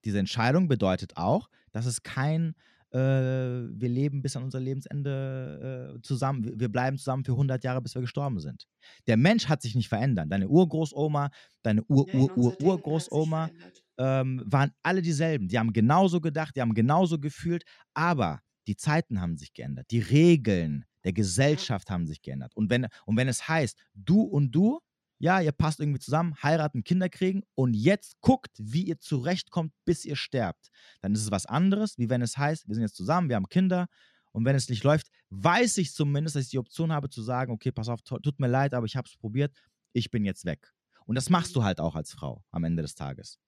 diese Entscheidung bedeutet auch, dass es kein äh, wir leben bis an unser Lebensende äh, zusammen, wir bleiben zusammen für 100 Jahre, bis wir gestorben sind. Der Mensch hat sich nicht verändert. Deine Urgroßoma, deine Ur-Ur-Ur-Urgroßoma ähm, waren alle dieselben. Die haben genauso gedacht, die haben genauso gefühlt, aber die Zeiten haben sich geändert. Die Regeln der Gesellschaft haben sich geändert. Und wenn, und wenn es heißt, du und du, ja, ihr passt irgendwie zusammen, heiraten, Kinder kriegen und jetzt guckt, wie ihr zurechtkommt, bis ihr sterbt. Dann ist es was anderes, wie wenn es heißt, wir sind jetzt zusammen, wir haben Kinder und wenn es nicht läuft, weiß ich zumindest, dass ich die Option habe zu sagen, okay, pass auf, tut mir leid, aber ich habe es probiert, ich bin jetzt weg. Und das machst du halt auch als Frau am Ende des Tages.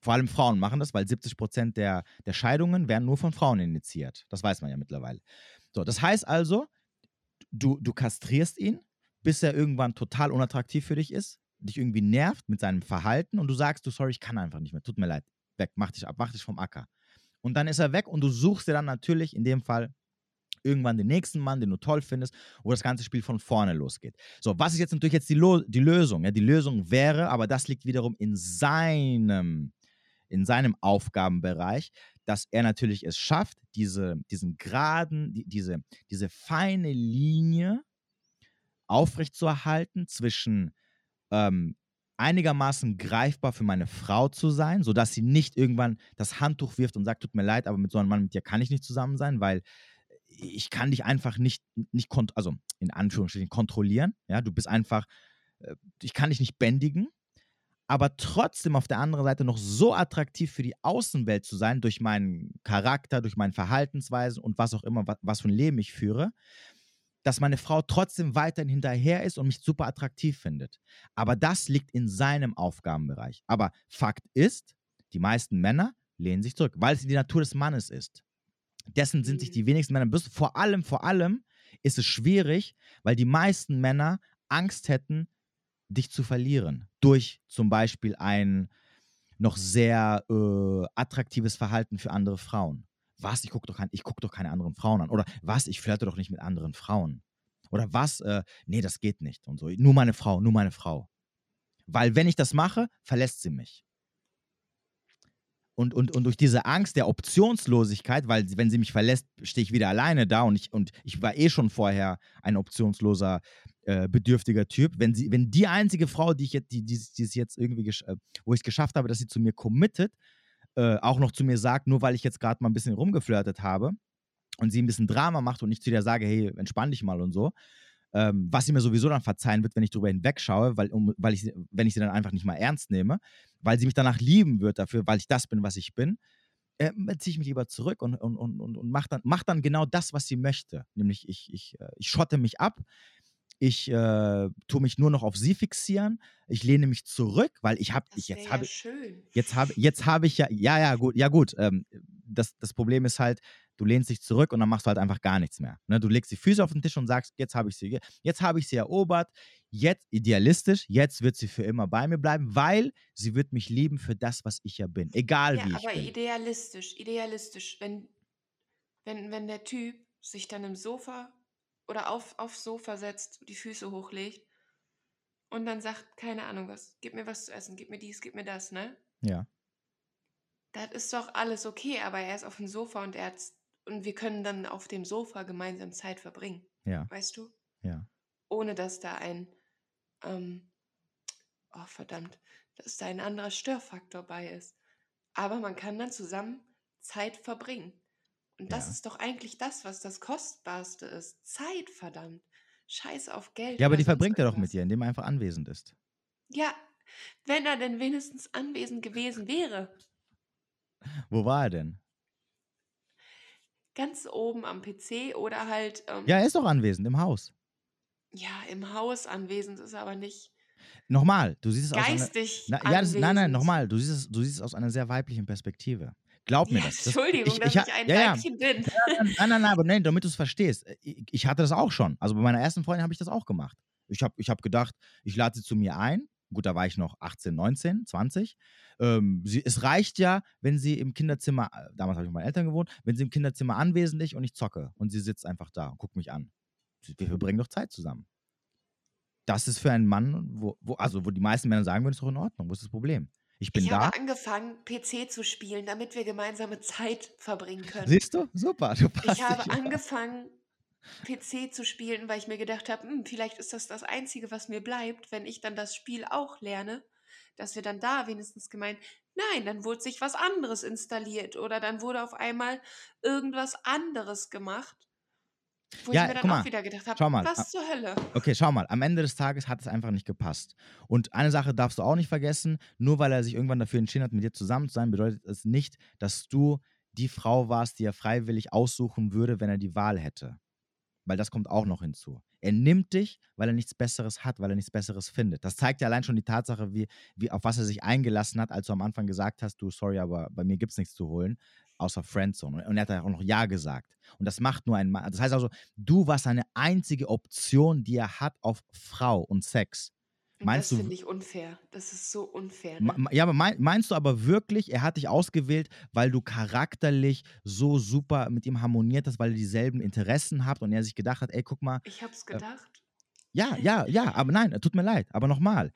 Vor allem Frauen machen das, weil 70 Prozent der, der Scheidungen werden nur von Frauen initiiert. Das weiß man ja mittlerweile. So, das heißt also, du, du kastrierst ihn, bis er irgendwann total unattraktiv für dich ist, dich irgendwie nervt mit seinem Verhalten und du sagst, du sorry, ich kann einfach nicht mehr, tut mir leid, weg, mach dich ab, mach dich vom Acker. Und dann ist er weg und du suchst dir dann natürlich in dem Fall irgendwann den nächsten Mann, den du toll findest, wo das ganze Spiel von vorne losgeht. So, was ist jetzt natürlich jetzt die, Lo die Lösung? Ja, die Lösung wäre, aber das liegt wiederum in seinem, in seinem Aufgabenbereich, dass er natürlich es schafft, diese, diesen geraden, die, diese, diese feine Linie aufrechtzuerhalten zwischen ähm, einigermaßen greifbar für meine Frau zu sein, sodass sie nicht irgendwann das Handtuch wirft und sagt, tut mir leid, aber mit so einem Mann mit dir kann ich nicht zusammen sein, weil ich kann dich einfach nicht, nicht also in Anführungsstrichen kontrollieren. Ja, du bist einfach, äh, ich kann dich nicht bändigen, aber trotzdem auf der anderen Seite noch so attraktiv für die Außenwelt zu sein, durch meinen Charakter, durch meine Verhaltensweisen und was auch immer, was, für ein Leben ich führe, dass meine Frau trotzdem weiterhin hinterher ist und mich super attraktiv findet. Aber das liegt in seinem Aufgabenbereich. Aber Fakt ist, die meisten Männer lehnen sich zurück, weil es die Natur des Mannes ist. Dessen sind sich die mhm. wenigsten Männer bewusst. Vor allem, vor allem ist es schwierig, weil die meisten Männer Angst hätten, dich zu verlieren. Durch zum Beispiel ein noch sehr äh, attraktives Verhalten für andere Frauen. Was? Ich gucke doch, kein, guck doch keine anderen Frauen an. Oder was? Ich flirte doch nicht mit anderen Frauen. Oder was? Äh, nee, das geht nicht. Und so. Nur meine Frau, nur meine Frau. Weil wenn ich das mache, verlässt sie mich und, und, und durch diese Angst der Optionslosigkeit, weil wenn sie mich verlässt, stehe ich wieder alleine da und ich, und ich war eh schon vorher ein optionsloser, äh, bedürftiger Typ. Wenn, sie, wenn die einzige Frau, die ich jetzt, die, die, die jetzt irgendwie, äh, wo ich es geschafft habe, dass sie zu mir committet, äh, auch noch zu mir sagt, nur weil ich jetzt gerade mal ein bisschen rumgeflirtet habe und sie ein bisschen Drama macht und ich zu dir sage, hey, entspann dich mal und so, ähm, was sie mir sowieso dann verzeihen wird, wenn ich drüber hinwegschaue, weil, um, weil ich, wenn ich sie dann einfach nicht mal ernst nehme, weil sie mich danach lieben wird dafür, weil ich das bin, was ich bin, äh, ziehe ich mich lieber zurück und, und, und, und, und mache dann, mach dann genau das, was sie möchte. Nämlich ich, ich, äh, ich schotte mich ab, ich äh, tue mich nur noch auf sie fixieren, ich lehne mich zurück, weil ich habe, ich jetzt habe, ja jetzt habe, jetzt habe ich ja, ja, ja, gut, ja gut. Ähm, das, das Problem ist halt, du lehnst dich zurück und dann machst du halt einfach gar nichts mehr. Ne? Du legst die Füße auf den Tisch und sagst, jetzt habe ich sie, jetzt habe ich sie erobert, jetzt idealistisch, jetzt wird sie für immer bei mir bleiben, weil sie wird mich lieben für das, was ich ja bin, egal ja, wie ich bin. Aber idealistisch, idealistisch, wenn, wenn, wenn der Typ sich dann im Sofa oder auf, aufs Sofa setzt, die Füße hochlegt und dann sagt, keine Ahnung was, gib mir was zu essen, gib mir dies, gib mir das, ne? Ja. Das ist doch alles okay, aber er ist auf dem Sofa und er und wir können dann auf dem Sofa gemeinsam Zeit verbringen. Ja. Weißt du? Ja. Ohne dass da ein, ähm, oh verdammt, dass da ein anderer Störfaktor bei ist. Aber man kann dann zusammen Zeit verbringen. Und das ja. ist doch eigentlich das, was das Kostbarste ist. Zeit, verdammt. Scheiß auf Geld. Ja, aber die verbringt er doch mit dir, indem er einfach anwesend ist. Ja, wenn er denn wenigstens anwesend gewesen wäre. Wo war er denn? Ganz oben am PC oder halt. Ähm, ja, er ist doch anwesend im Haus. Ja, im Haus anwesend ist aber nicht. Nochmal, du siehst es geistig aus einer, na, ja, das, nein, nein, nochmal, du siehst es, du siehst es aus einer sehr weiblichen Perspektive. Glaub mir ja, das. [LAUGHS] das. Entschuldigung, ich, dass ich, ich ein ja, Weibchen bin. Nein, nein, nein, aber nein, damit du es verstehst. Ich, ich, hatte das auch schon. Also bei meiner ersten Freundin habe ich das auch gemacht. Ich habe ich hab gedacht, ich lade sie zu mir ein. Gut, da war ich noch 18, 19, 20. Ähm, sie, es reicht ja, wenn sie im Kinderzimmer, äh, damals habe ich mit meinen Eltern gewohnt, wenn sie im Kinderzimmer anwesend ist und ich zocke und sie sitzt einfach da und guckt mich an. Wir verbringen doch Zeit zusammen. Das ist für einen Mann, wo, wo, also wo die meisten Männer sagen würden, ist doch in Ordnung. Wo ist das Problem? Ich bin ich da. Ich habe angefangen, PC zu spielen, damit wir gemeinsame Zeit verbringen können. Siehst du? Super. Du ich habe angefangen, PC zu spielen, weil ich mir gedacht habe, hm, vielleicht ist das das Einzige, was mir bleibt, wenn ich dann das Spiel auch lerne dass wir dann da wenigstens gemeint, nein, dann wurde sich was anderes installiert oder dann wurde auf einmal irgendwas anderes gemacht. Wo ja, ich mir dann mal, auch wieder gedacht habe, was zur Hölle? Okay, schau mal, am Ende des Tages hat es einfach nicht gepasst. Und eine Sache darfst du auch nicht vergessen, nur weil er sich irgendwann dafür entschieden hat, mit dir zusammen zu sein, bedeutet es nicht, dass du die Frau warst, die er freiwillig aussuchen würde, wenn er die Wahl hätte. Weil das kommt auch noch hinzu. Er nimmt dich, weil er nichts Besseres hat, weil er nichts Besseres findet. Das zeigt ja allein schon die Tatsache, wie, wie, auf was er sich eingelassen hat, als du am Anfang gesagt hast, du, sorry, aber bei mir gibt es nichts zu holen, außer Friendzone. Und er hat auch noch Ja gesagt. Und das macht nur ein Mann. Das heißt also, du warst eine einzige Option, die er hat auf Frau und Sex. Meinst das finde ich unfair. Das ist so unfair. Ne? Ja, aber meinst du aber wirklich, er hat dich ausgewählt, weil du charakterlich so super mit ihm harmoniert hast, weil ihr dieselben Interessen habt und er sich gedacht hat, ey, guck mal. Ich hab's äh, gedacht. Äh, ja, ja, ja, aber nein, tut mir leid. Aber nochmal,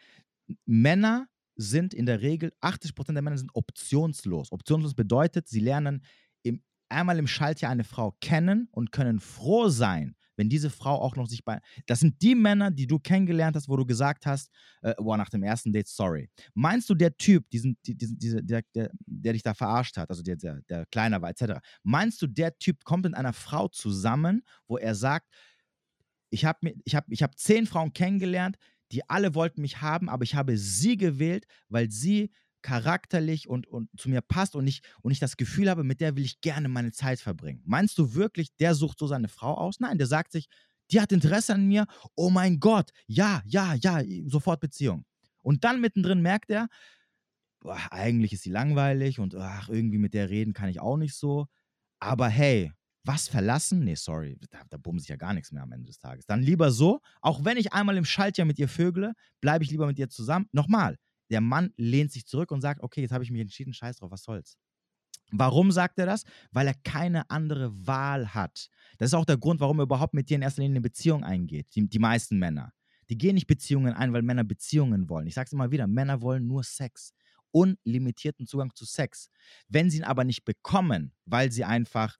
Männer sind in der Regel, 80% der Männer sind optionslos. Optionslos bedeutet, sie lernen im, einmal im Schaltjahr eine Frau kennen und können froh sein, wenn diese Frau auch noch sich bei. Das sind die Männer, die du kennengelernt hast, wo du gesagt hast, äh, boah, nach dem ersten Date, sorry. Meinst du, der Typ, diesen, diesen, diese, der, der, der dich da verarscht hat, also der, der, der kleiner war, etc., meinst du, der Typ kommt mit einer Frau zusammen, wo er sagt, ich habe ich hab, ich hab zehn Frauen kennengelernt, die alle wollten mich haben, aber ich habe sie gewählt, weil sie charakterlich und, und zu mir passt und ich, und ich das Gefühl habe, mit der will ich gerne meine Zeit verbringen. Meinst du wirklich, der sucht so seine Frau aus? Nein, der sagt sich, die hat Interesse an mir, oh mein Gott, ja, ja, ja, sofort Beziehung. Und dann mittendrin merkt er, boah, eigentlich ist sie langweilig und ach, irgendwie mit der reden kann ich auch nicht so. Aber hey, was verlassen? Nee, sorry, da, da bumse ich ja gar nichts mehr am Ende des Tages. Dann lieber so, auch wenn ich einmal im Schaltjahr mit ihr vögle, bleibe ich lieber mit ihr zusammen. Nochmal, der Mann lehnt sich zurück und sagt, okay, jetzt habe ich mich entschieden, scheiß drauf, was soll's. Warum sagt er das? Weil er keine andere Wahl hat. Das ist auch der Grund, warum er überhaupt mit dir in erster Linie eine Beziehung eingeht. Die, die meisten Männer. Die gehen nicht Beziehungen ein, weil Männer Beziehungen wollen. Ich sage es immer wieder, Männer wollen nur Sex. Unlimitierten Zugang zu Sex. Wenn sie ihn aber nicht bekommen, weil sie einfach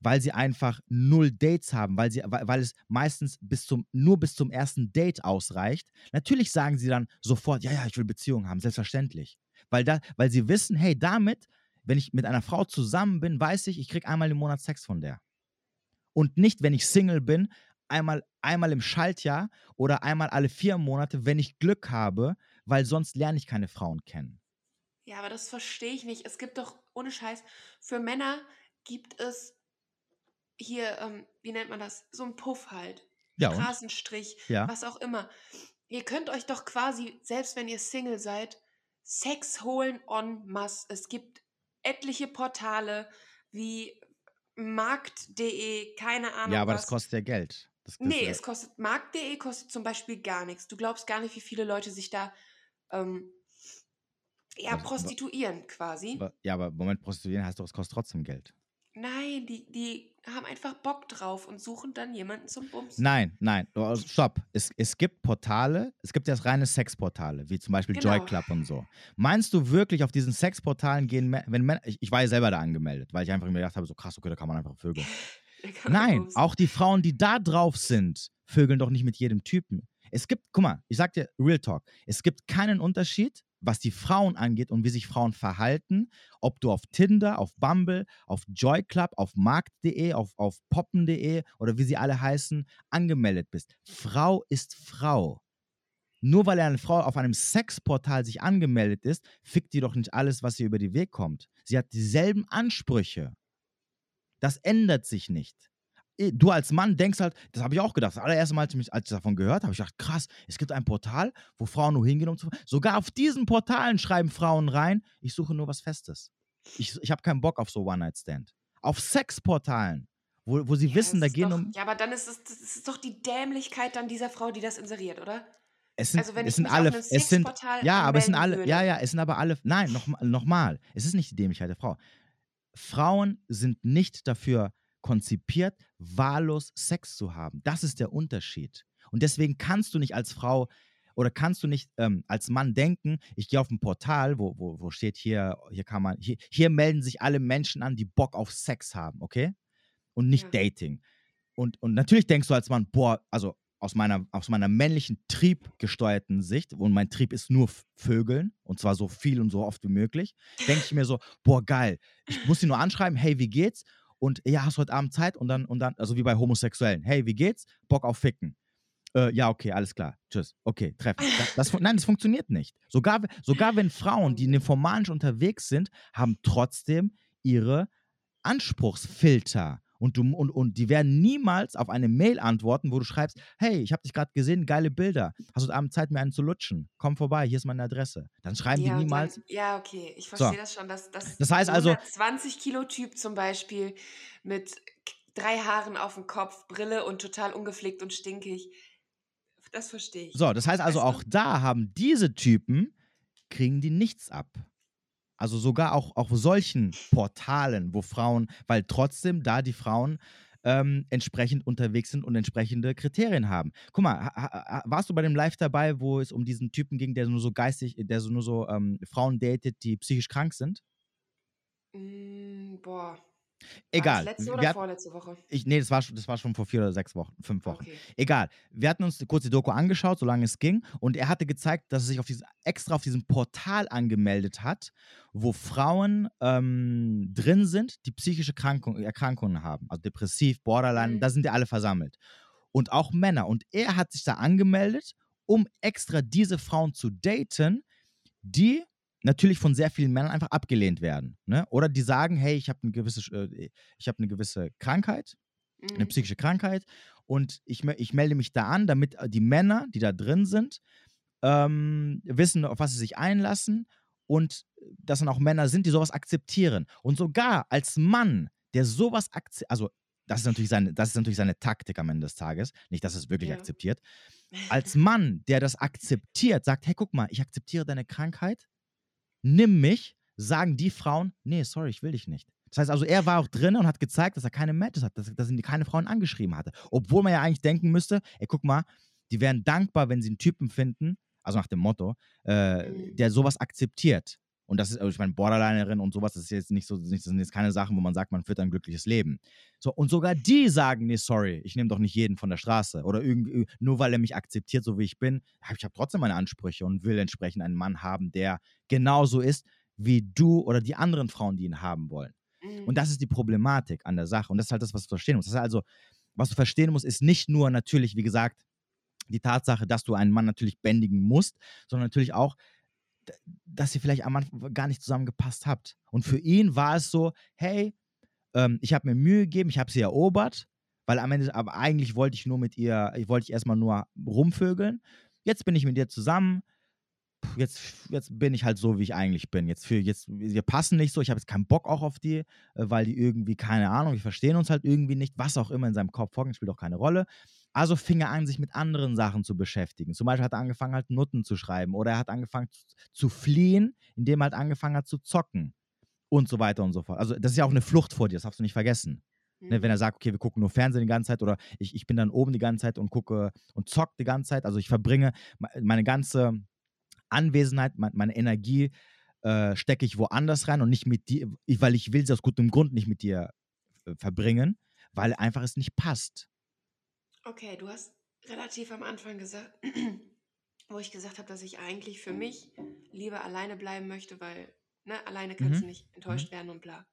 weil sie einfach null Dates haben, weil, sie, weil, weil es meistens bis zum, nur bis zum ersten Date ausreicht. Natürlich sagen sie dann sofort, ja, ja, ich will Beziehungen haben, selbstverständlich. Weil, da, weil sie wissen, hey, damit, wenn ich mit einer Frau zusammen bin, weiß ich, ich kriege einmal im Monat Sex von der. Und nicht, wenn ich Single bin, einmal, einmal im Schaltjahr oder einmal alle vier Monate, wenn ich Glück habe, weil sonst lerne ich keine Frauen kennen. Ja, aber das verstehe ich nicht. Es gibt doch, ohne Scheiß, für Männer gibt es hier, ähm, wie nennt man das? So ein Puff halt. Ja, Straßenstrich, ja. was auch immer. Ihr könnt euch doch quasi, selbst wenn ihr Single seid, Sex holen en masse. Es gibt etliche Portale wie markt.de, keine Ahnung. Ja, aber was. das kostet ja Geld. Das, das nee, es kostet, markt.de kostet zum Beispiel gar nichts. Du glaubst gar nicht, wie viele Leute sich da ähm, ja, also, prostituieren quasi. Ja, aber Moment, prostituieren heißt doch, es kostet trotzdem Geld. Nein, die, die haben einfach Bock drauf und suchen dann jemanden zum Bumsen. Nein, nein, oh, stopp. Es, es gibt Portale, es gibt ja reine Sexportale, wie zum Beispiel genau. Joy Club und so. Meinst du wirklich, auf diesen Sexportalen gehen, wenn Männer, ich, ich war ja selber da angemeldet, weil ich einfach mir gedacht habe, so krass, okay, da kann man einfach vögeln. [LAUGHS] Nein, auch die Frauen, die da drauf sind, vögeln doch nicht mit jedem Typen. Es gibt, guck mal, ich sag dir Real Talk, es gibt keinen Unterschied was die Frauen angeht und wie sich Frauen verhalten, ob du auf Tinder, auf Bumble, auf Joy Club, auf markt.de, auf, auf poppen.de oder wie sie alle heißen, angemeldet bist. Frau ist Frau. Nur weil eine Frau auf einem Sexportal sich angemeldet ist, fickt die doch nicht alles, was ihr über die Weg kommt. Sie hat dieselben Ansprüche. Das ändert sich nicht du als Mann denkst halt, das habe ich auch gedacht. Das allererste Mal, als ich, als ich davon gehört habe, ich gedacht, krass, es gibt ein Portal, wo Frauen nur hingehen, um zu. Sogar auf diesen Portalen schreiben Frauen rein, ich suche nur was Festes. Ich, ich habe keinen Bock auf so One-Night-Stand. Auf Sexportalen, wo, wo sie ja, wissen, da gehen doch, um. Ja, aber dann ist es das ist doch die Dämlichkeit dann dieser Frau, die das inseriert, oder? Es sind, also wenn es sind alle, es sind, ja, aber es sind alle, würde. ja, ja, es sind aber alle, nein, nochmal, noch mal, es ist nicht die Dämlichkeit der Frau. Frauen sind nicht dafür konzipiert, wahllos Sex zu haben. Das ist der Unterschied. Und deswegen kannst du nicht als Frau oder kannst du nicht ähm, als Mann denken, ich gehe auf ein Portal, wo, wo, wo steht hier, hier kann man, hier, hier melden sich alle Menschen an, die Bock auf Sex haben, okay? Und nicht ja. Dating. Und, und natürlich denkst du als Mann, boah, also aus meiner, aus meiner männlichen triebgesteuerten Sicht, und mein Trieb ist nur Vögeln, und zwar so viel und so oft wie möglich, denke ich mir so, boah, geil, ich muss sie nur anschreiben, hey, wie geht's? Und ja, hast du heute Abend Zeit und dann, und dann, also wie bei Homosexuellen, hey, wie geht's? Bock auf Ficken. Äh, ja, okay, alles klar. Tschüss. Okay, treffen. Das, das, nein, das funktioniert nicht. Sogar, sogar wenn Frauen, die nymphomanisch unterwegs sind, haben trotzdem ihre Anspruchsfilter. Und, du, und, und die werden niemals auf eine Mail antworten, wo du schreibst, hey, ich habe dich gerade gesehen, geile Bilder. Hast du Abend Zeit, mir einen zu lutschen? Komm vorbei, hier ist meine Adresse. Dann schreiben ja, die niemals. Dann, ja, okay, ich verstehe so. das schon. Dass, dass das heißt also. 20 Kilo Typ zum Beispiel mit drei Haaren auf dem Kopf, Brille und total ungepflegt und stinkig. Das verstehe ich. So, das heißt also, auch da haben diese Typen, kriegen die nichts ab. Also sogar auch auf solchen Portalen, wo Frauen, weil trotzdem da die Frauen ähm, entsprechend unterwegs sind und entsprechende Kriterien haben. Guck mal, warst du bei dem Live dabei, wo es um diesen Typen ging, der nur so geistig, der so nur so ähm, Frauen datet, die psychisch krank sind? Mm, boah. Egal. War das letzte oder wir vorletzte Woche? Ich, nee, das war, das war schon vor vier oder sechs Wochen, fünf Wochen. Okay. Egal. Wir hatten uns kurz die Doku angeschaut, solange es ging. Und er hatte gezeigt, dass er sich auf diesen, extra auf diesem Portal angemeldet hat, wo Frauen ähm, drin sind, die psychische Krankung, Erkrankungen haben. Also depressiv, Borderline, mhm. da sind die alle versammelt. Und auch Männer. Und er hat sich da angemeldet um extra diese Frauen zu daten, die natürlich von sehr vielen Männern einfach abgelehnt werden. Ne? Oder die sagen, hey, ich habe eine gewisse, äh, ich habe eine gewisse Krankheit, mhm. eine psychische Krankheit und ich, ich melde mich da an, damit äh, die Männer, die da drin sind, ähm, wissen, auf was sie sich einlassen und dass dann auch Männer sind, die sowas akzeptieren. Und sogar als Mann, der sowas akzeptiert, also das ist, natürlich seine, das ist natürlich seine Taktik am Ende des Tages, nicht, dass es wirklich ja. akzeptiert. Als [LAUGHS] Mann, der das akzeptiert, sagt, hey, guck mal, ich akzeptiere deine Krankheit, nimm mich, sagen die Frauen, nee, sorry, ich will dich nicht. Das heißt also, er war auch drin und hat gezeigt, dass er keine Matches hat, dass, dass ihn keine Frauen angeschrieben hatte. Obwohl man ja eigentlich denken müsste, ey, guck mal, die wären dankbar, wenn sie einen Typen finden, also nach dem Motto, äh, der sowas akzeptiert. Und das ist, also ich meine, Borderlinerin und sowas, das ist jetzt nicht so, das sind jetzt keine Sachen, wo man sagt, man führt ein glückliches Leben. So, und sogar die sagen, nee, sorry, ich nehme doch nicht jeden von der Straße. Oder irgendwie, nur weil er mich akzeptiert, so wie ich bin. Ich habe trotzdem meine Ansprüche und will entsprechend einen Mann haben, der genauso ist wie du oder die anderen Frauen, die ihn haben wollen. Und das ist die Problematik an der Sache. Und das ist halt das, was du verstehen musst. Das ist also, was du verstehen musst, ist nicht nur natürlich, wie gesagt, die Tatsache, dass du einen Mann natürlich bändigen musst, sondern natürlich auch, dass ihr vielleicht am Anfang gar nicht zusammengepasst habt. Und für ihn war es so, hey, ähm, ich habe mir Mühe gegeben, ich habe sie erobert, weil am Ende, aber eigentlich wollte ich nur mit ihr, ich wollte ich erstmal nur rumvögeln. Jetzt bin ich mit ihr zusammen. Jetzt, jetzt bin ich halt so, wie ich eigentlich bin. Jetzt für jetzt, wir passen nicht so. Ich habe jetzt keinen Bock auch auf die, äh, weil die irgendwie, keine Ahnung, wir verstehen uns halt irgendwie nicht. Was auch immer in seinem Kopf vorgeht, spielt auch keine Rolle. Also fing er an, sich mit anderen Sachen zu beschäftigen. Zum Beispiel hat er angefangen, halt Nutten zu schreiben oder er hat angefangen zu, zu fliehen, indem er halt angefangen hat zu zocken und so weiter und so fort. Also das ist ja auch eine Flucht vor dir, das darfst du nicht vergessen. Mhm. Ne, wenn er mhm. sagt, okay, wir gucken nur Fernsehen die ganze Zeit oder ich, ich bin dann oben die ganze Zeit und gucke und zock die ganze Zeit. Also ich verbringe meine ganze Anwesenheit, meine Energie äh, stecke ich woanders rein und nicht mit dir, weil ich will sie aus gutem Grund nicht mit dir äh, verbringen, weil einfach es nicht passt. Okay, du hast relativ am Anfang gesagt, [CLEARS THROAT] wo ich gesagt habe, dass ich eigentlich für mich lieber alleine bleiben möchte, weil ne, alleine kannst mhm. du nicht enttäuscht mhm. werden und bla.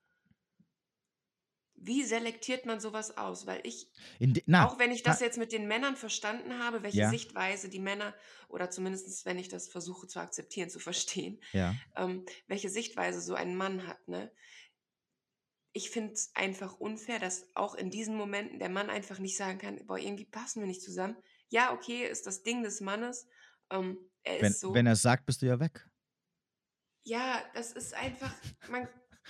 Wie selektiert man sowas aus? Weil ich, de, na, auch wenn ich das na, jetzt mit den Männern verstanden habe, welche ja. Sichtweise die Männer, oder zumindest wenn ich das versuche zu akzeptieren, zu verstehen, ja. ähm, welche Sichtweise so ein Mann hat, ne? ich finde es einfach unfair, dass auch in diesen Momenten der Mann einfach nicht sagen kann, boah, irgendwie passen wir nicht zusammen. Ja, okay, ist das Ding des Mannes. Ähm, er wenn, ist so. Wenn er sagt, bist du ja weg. Ja, das ist einfach, man,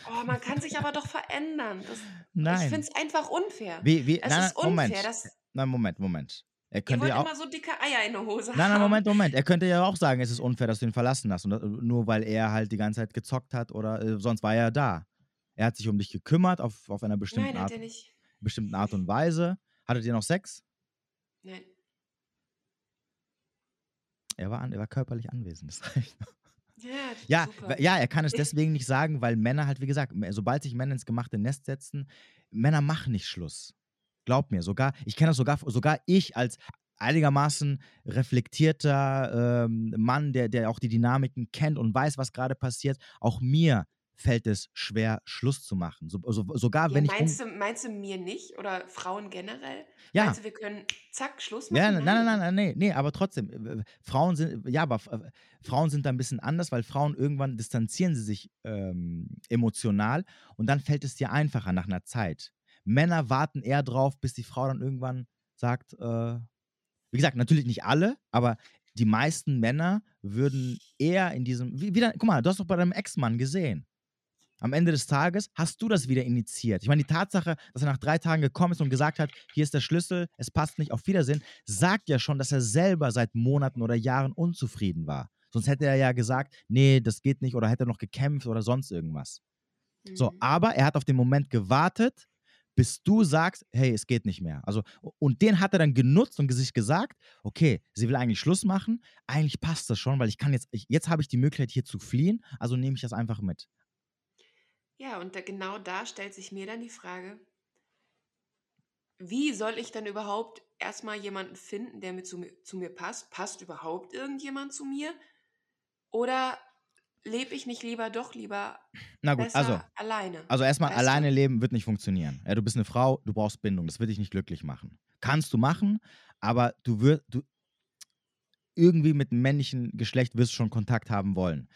oh, man kann sich aber doch verändern. Das, nein. Ich finde es einfach unfair. Wie, wie, es nein, ist unfair, Moment. dass. Nein, Moment, Moment. Er könnte ja auch, immer so dicke Eier in der Hose Nein, nein, Moment, Moment. Er könnte ja auch sagen, es ist unfair, dass du ihn verlassen hast. Und das, nur weil er halt die ganze Zeit gezockt hat oder äh, sonst war er da. Er hat sich um dich gekümmert auf, auf einer bestimmten, Nein, Art, bestimmten Art und Weise. Hattet ihr noch Sex? Nein. Er war, an, er war körperlich anwesend. Das reicht noch. Ja, ja, ja, er kann es deswegen nicht sagen, weil Männer halt, wie gesagt, sobald sich Männer ins gemachte Nest setzen, Männer machen nicht Schluss. Glaub mir, sogar, ich kenne das sogar, sogar ich als einigermaßen reflektierter ähm, Mann, der, der auch die Dynamiken kennt und weiß, was gerade passiert, auch mir fällt es schwer, Schluss zu machen. So, so, sogar ja, wenn meinst ich. Du, meinst du mir nicht oder Frauen generell? Ja. Meinst du, wir können zack, Schluss machen? Ja, nein, nein, nein, nein, nee, nee, aber trotzdem. Frauen sind, ja, aber Frauen sind da ein bisschen anders, weil Frauen irgendwann distanzieren sie sich ähm, emotional und dann fällt es dir einfacher nach einer Zeit. Männer warten eher drauf, bis die Frau dann irgendwann sagt, äh, wie gesagt, natürlich nicht alle, aber die meisten Männer würden eher in diesem, wie, wieder, guck mal, du hast doch bei deinem Ex-Mann gesehen am Ende des Tages hast du das wieder initiiert. Ich meine, die Tatsache, dass er nach drei Tagen gekommen ist und gesagt hat, hier ist der Schlüssel, es passt nicht, auf Wiedersehen, sagt ja schon, dass er selber seit Monaten oder Jahren unzufrieden war. Sonst hätte er ja gesagt, nee, das geht nicht oder hätte noch gekämpft oder sonst irgendwas. Mhm. So, aber er hat auf den Moment gewartet, bis du sagst, hey, es geht nicht mehr. Also, und den hat er dann genutzt und sich gesagt, okay, sie will eigentlich Schluss machen, eigentlich passt das schon, weil ich kann jetzt, ich, jetzt habe ich die Möglichkeit hier zu fliehen, also nehme ich das einfach mit. Ja, und da, genau da stellt sich mir dann die Frage, wie soll ich dann überhaupt erstmal jemanden finden, der mit zu, mir, zu mir passt? Passt überhaupt irgendjemand zu mir? Oder lebe ich nicht lieber doch lieber Na gut, also, alleine? Also erstmal alleine du? leben wird nicht funktionieren. Ja, du bist eine Frau, du brauchst Bindung, das wird dich nicht glücklich machen. Kannst du machen, aber du wirst, du, irgendwie mit dem männlichen Geschlecht wirst du schon Kontakt haben wollen.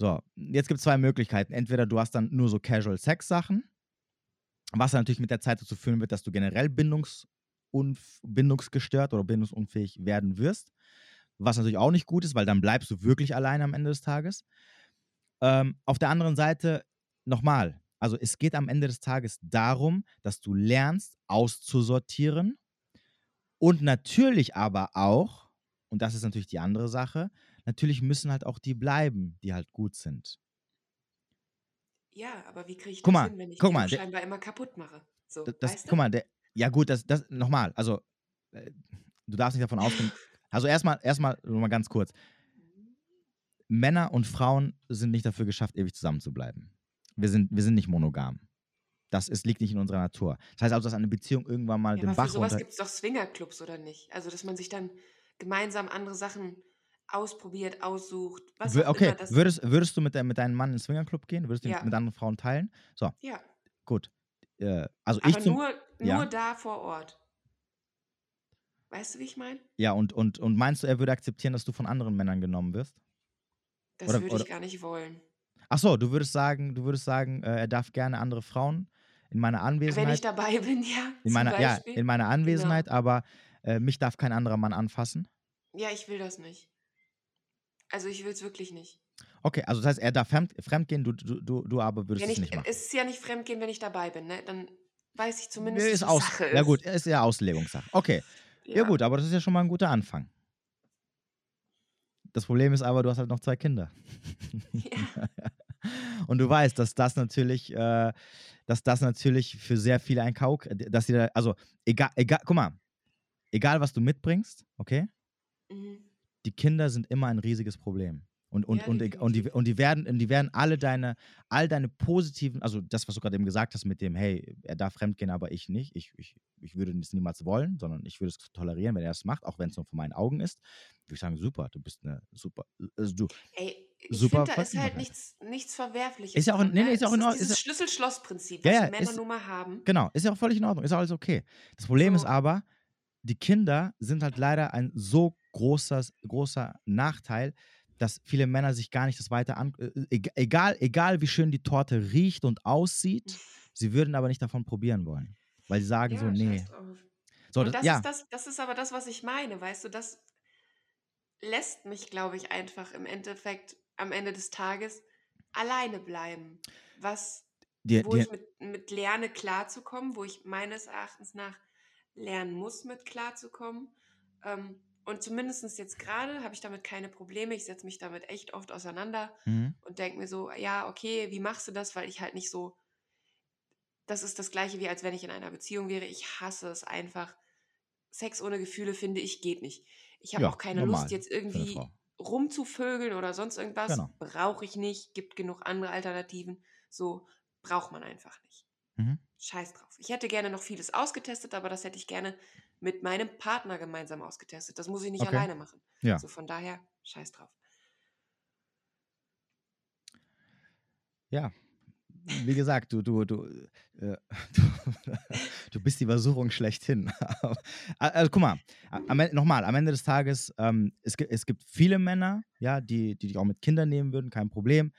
So, jetzt gibt es zwei Möglichkeiten. Entweder du hast dann nur so Casual-Sex-Sachen, was natürlich mit der Zeit dazu führen wird, dass du generell bindungs bindungsgestört oder bindungsunfähig werden wirst. Was natürlich auch nicht gut ist, weil dann bleibst du wirklich allein am Ende des Tages. Ähm, auf der anderen Seite, nochmal, also es geht am Ende des Tages darum, dass du lernst auszusortieren und natürlich aber auch, und das ist natürlich die andere Sache, natürlich müssen halt auch die bleiben, die halt gut sind. Ja, aber wie kriege ich Guck das mal, hin, wenn ich guck mal, scheinbar immer kaputt mache? So, das, weißt guck du? mal, der, ja gut, das, das, nochmal, also äh, du darfst nicht davon ausgehen, [LAUGHS] also erstmal, erstmal, nur mal ganz kurz, Männer und Frauen sind nicht dafür geschafft, ewig zusammen zu bleiben. Wir sind, wir sind nicht monogam. Das ist, liegt nicht in unserer Natur. Das heißt also, dass eine Beziehung irgendwann mal Ja, den aber für Bach sowas runter. gibt es doch Swingerclubs, oder nicht? Also, dass man sich dann gemeinsam andere Sachen ausprobiert, aussucht, was Okay, würdest, würdest du mit, de, mit deinem Mann in den Swingerclub gehen? Würdest du ihn mit Ja, anderen Frauen teilen? So, ja. gut. Äh, also ich Aber zum. nur, nur Ja, da vor Ort. Weißt du, wie ich meine? ja, und, und, und meinst du, er würde akzeptieren, dass du von anderen Männern genommen wirst? Das Oder, würde oder, ich gar nicht wollen. ach so, du würdest sagen, du würdest sagen, äh, er darf gerne andere Frauen in meiner Wenn ich Anwesenheit, dabei bin, ja, in meiner, ja, in meiner Genau. Anwesenheit, aber äh, mich darf kein anderer Mann anfassen? Ja, ich will das nicht. Also, ich will es wirklich nicht. Okay, also das heißt, er darf fremd, fremdgehen, du, du, du, aber würdest Wenn es ich, nicht machen. es ist ja nicht fremdgehen, wenn ich dabei bin, ne? Dann weiß ich zumindest, Nee, ist aus. Sache Ja, gut, ist. ist ja Auslegungssache. Okay. [LAUGHS] Ja, Ja. gut, aber das ist ja schon mal ein guter Anfang. Das Problem ist aber, du hast halt noch zwei Kinder. [LAUGHS] Ja. [LAUGHS] Und du weißt, dass das natürlich, äh, dass das natürlich für sehr viele ein Kauk, dass sie da, also egal, egal, guck mal, egal was du mitbringst, okay, Mhm. die Kinder sind immer ein riesiges Problem. Und, und, Ja, und, und, die, und die werden, und die werden alle deine, all deine positiven, also das, was du gerade eben gesagt hast mit dem, hey, er darf fremdgehen, aber ich nicht. Ich, ich, ich würde das niemals wollen, sondern ich würde es tolerieren, wenn er es macht, auch wenn es nur vor meinen Augen ist. Würde ich sagen, super, du bist eine super, also du, Ey, ich super finde, da ist halt nichts, nichts Verwerfliches Ist ja auch, dran, nee, ne? nee, ist ja auch Das in ist Ordnung. Ist, dieses ja- Schlüssel-Schloss-Prinzip, ja, was ja, die Männer ist, nun mal haben. genau, ist ja auch völlig in Ordnung, ist alles okay. Das Problem ist So, aber, die Kinder sind halt leider ein so großer, großer Nachteil, dass viele Männer sich gar nicht das weiter an. äh, eg- Egal, egal wie schön die Torte riecht und aussieht, sie würden aber nicht davon probieren wollen. Weil sie sagen so, ja, nee. scheiß drauf. So, das, das ja, ist das, das ist aber das, was ich meine, weißt du, das lässt mich, glaube ich, einfach im Endeffekt am Ende des Tages alleine bleiben. Was, die, wo die, ich mit, mit lerne klarzukommen, wo ich meines Erachtens nach lernen muss, mit klarzukommen. Ähm, und zumindest jetzt gerade habe ich damit keine Probleme. Ich setze mich damit echt oft auseinander mhm, und denke mir so, ja, okay, wie machst du das? Weil ich halt nicht so, das ist das gleiche wie als wenn ich in einer Beziehung wäre. Ich hasse es einfach. Sex ohne Gefühle finde ich geht nicht. Ich habe ja, auch keine normal Lust jetzt irgendwie rumzuvögeln oder sonst irgendwas. Genau. Brauche ich nicht. Gibt genug andere Alternativen. So braucht man einfach nicht. Mhm. Scheiß drauf. Ich hätte gerne noch vieles ausgetestet, aber das hätte ich gerne mit meinem Partner gemeinsam ausgetestet. Das muss ich nicht Okay. alleine machen. Ja. So von daher, scheiß drauf. Ja, wie gesagt, du, du, du, äh, [LAUGHS] du, du bist die Versuchung schlechthin. [LAUGHS] also guck mal, nochmal, am Ende des Tages, ähm, es, gibt, es gibt viele Männer, ja, die, die dich auch mit Kindern nehmen würden, kein Problem.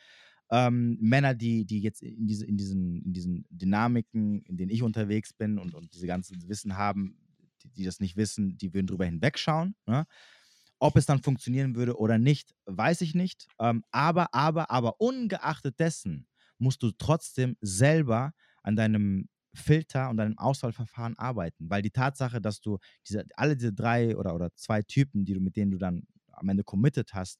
Ähm, Männer, die, die jetzt in, diese, in, diesen, in diesen Dynamiken, in denen ich unterwegs bin und, und diese ganzen Wissen haben, die, die das nicht wissen, die würden drüber hinwegschauen. Ne? Ob es dann funktionieren würde oder nicht, weiß ich nicht. Ähm, aber, aber, aber ungeachtet dessen musst du trotzdem selber an deinem Filter und deinem Auswahlverfahren arbeiten. Weil die Tatsache, dass du diese, alle diese drei oder, oder zwei Typen, die du, mit denen du dann am Ende committed hast,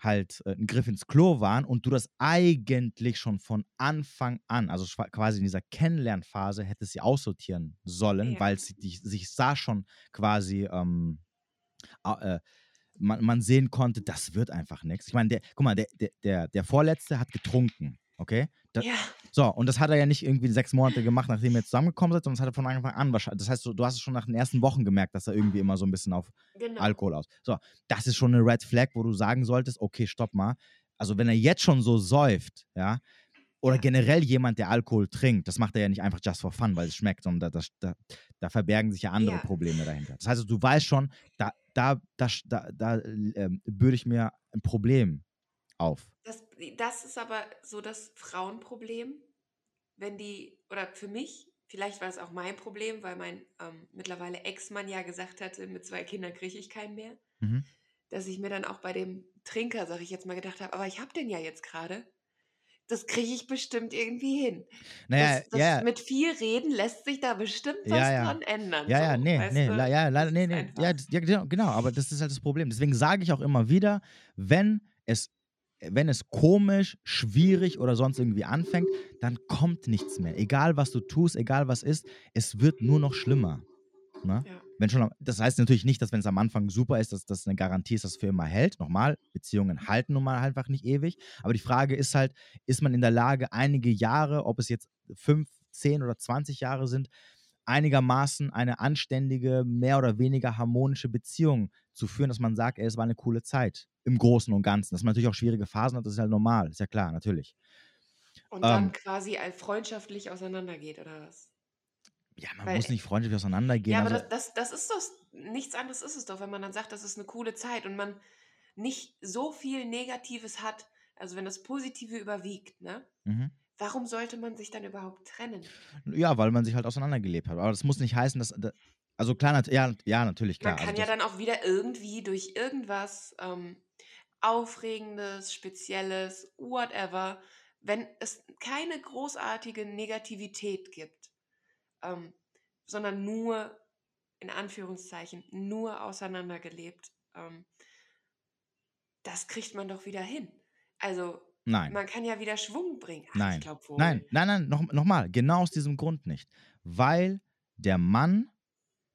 halt äh, ein Griff ins Klo waren und du das eigentlich schon von Anfang an, also quasi in dieser Kennenlernphase, hättest sie aussortieren sollen, Ja. weil sie dich, sich sah schon quasi ähm, äh, man, man sehen konnte, das wird einfach nichts. Ich meine, der, guck mal, der, der, der Vorletzte hat getrunken, okay? Da, Ja, So, und das hat er ja nicht irgendwie sechs Monate gemacht, nachdem ihr zusammengekommen seid, sondern das hat er von Anfang an wahrscheinlich. Das heißt, du, du hast es schon nach den ersten Wochen gemerkt, dass er irgendwie immer so ein bisschen auf genau. Alkohol aus. So, das ist schon eine Red Flag, wo du sagen solltest, okay, stopp mal. Also, wenn er jetzt schon so säuft, ja, oder Ja. generell jemand, der Alkohol trinkt, das macht er ja nicht einfach just for fun, weil es schmeckt, sondern da, das, da, da verbergen sich ja andere Ja. Probleme dahinter. Das heißt, du weißt schon, da, da, da, da, da ähm, bürde ich mir ein Problem auf. Das, das ist aber so das Frauenproblem, wenn die, oder für mich, vielleicht war es auch mein Problem, weil mein ähm, mittlerweile Ex-Mann ja gesagt hatte, mit zwei Kindern kriege ich keinen mehr, mhm. dass ich mir dann auch bei dem Trinker, sag ich jetzt mal, gedacht habe, aber ich habe den ja jetzt gerade das kriege ich bestimmt irgendwie hin. Naja, das, das ja. Mit viel Reden lässt sich da bestimmt was ja, ja. dran ändern. Ja, ja, so, nee, nee, du? ja, leider, nee, nee. Ja, ja, genau, genau, aber das ist halt das Problem. Deswegen sage ich auch immer wieder, wenn es, wenn es komisch, schwierig oder sonst irgendwie anfängt, dann kommt nichts mehr. Egal, was du tust, egal was ist, es wird nur noch schlimmer. Ne? Ja. Wenn schon, das heißt natürlich nicht, dass wenn es am Anfang super ist, dass das eine Garantie ist, dass es für immer hält. Nochmal, Beziehungen halten nun mal einfach nicht ewig. Aber die Frage ist halt, ist man in der Lage, einige Jahre, ob es jetzt fünf, zehn oder 20 Jahre sind, einigermaßen eine anständige, mehr oder weniger harmonische Beziehung zu führen, dass man sagt, ey, es war eine coole Zeit im Großen und Ganzen. Dass man natürlich auch schwierige Phasen hat, das ist halt normal, ist ja klar, natürlich. Und dann ähm, quasi freundschaftlich auseinandergeht, oder was? Ja, man Weil, muss nicht freundlich auseinandergehen. Ja, aber also, das, das, das ist doch, nichts anderes ist es doch, wenn man dann sagt, das ist eine coole Zeit und man nicht so viel Negatives hat, also wenn das Positive überwiegt, ne? Mhm. Warum sollte man sich dann überhaupt trennen? Ja, weil man sich halt auseinandergelebt hat. Aber das muss nicht heißen, dass. Also klar, ja, ja natürlich, klar. Man kann also ja dann auch wieder irgendwie durch irgendwas ähm, Aufregendes, Spezielles, whatever, wenn es keine großartige Negativität gibt, ähm, sondern nur, in Anführungszeichen, nur auseinandergelebt. Ähm, das kriegt man doch wieder hin. Also, nein. man kann ja wieder Schwung bringen. Ach, nein. Glaub, nein, nein, nein, noch, noch mal, genau aus diesem Grund nicht. Weil der Mann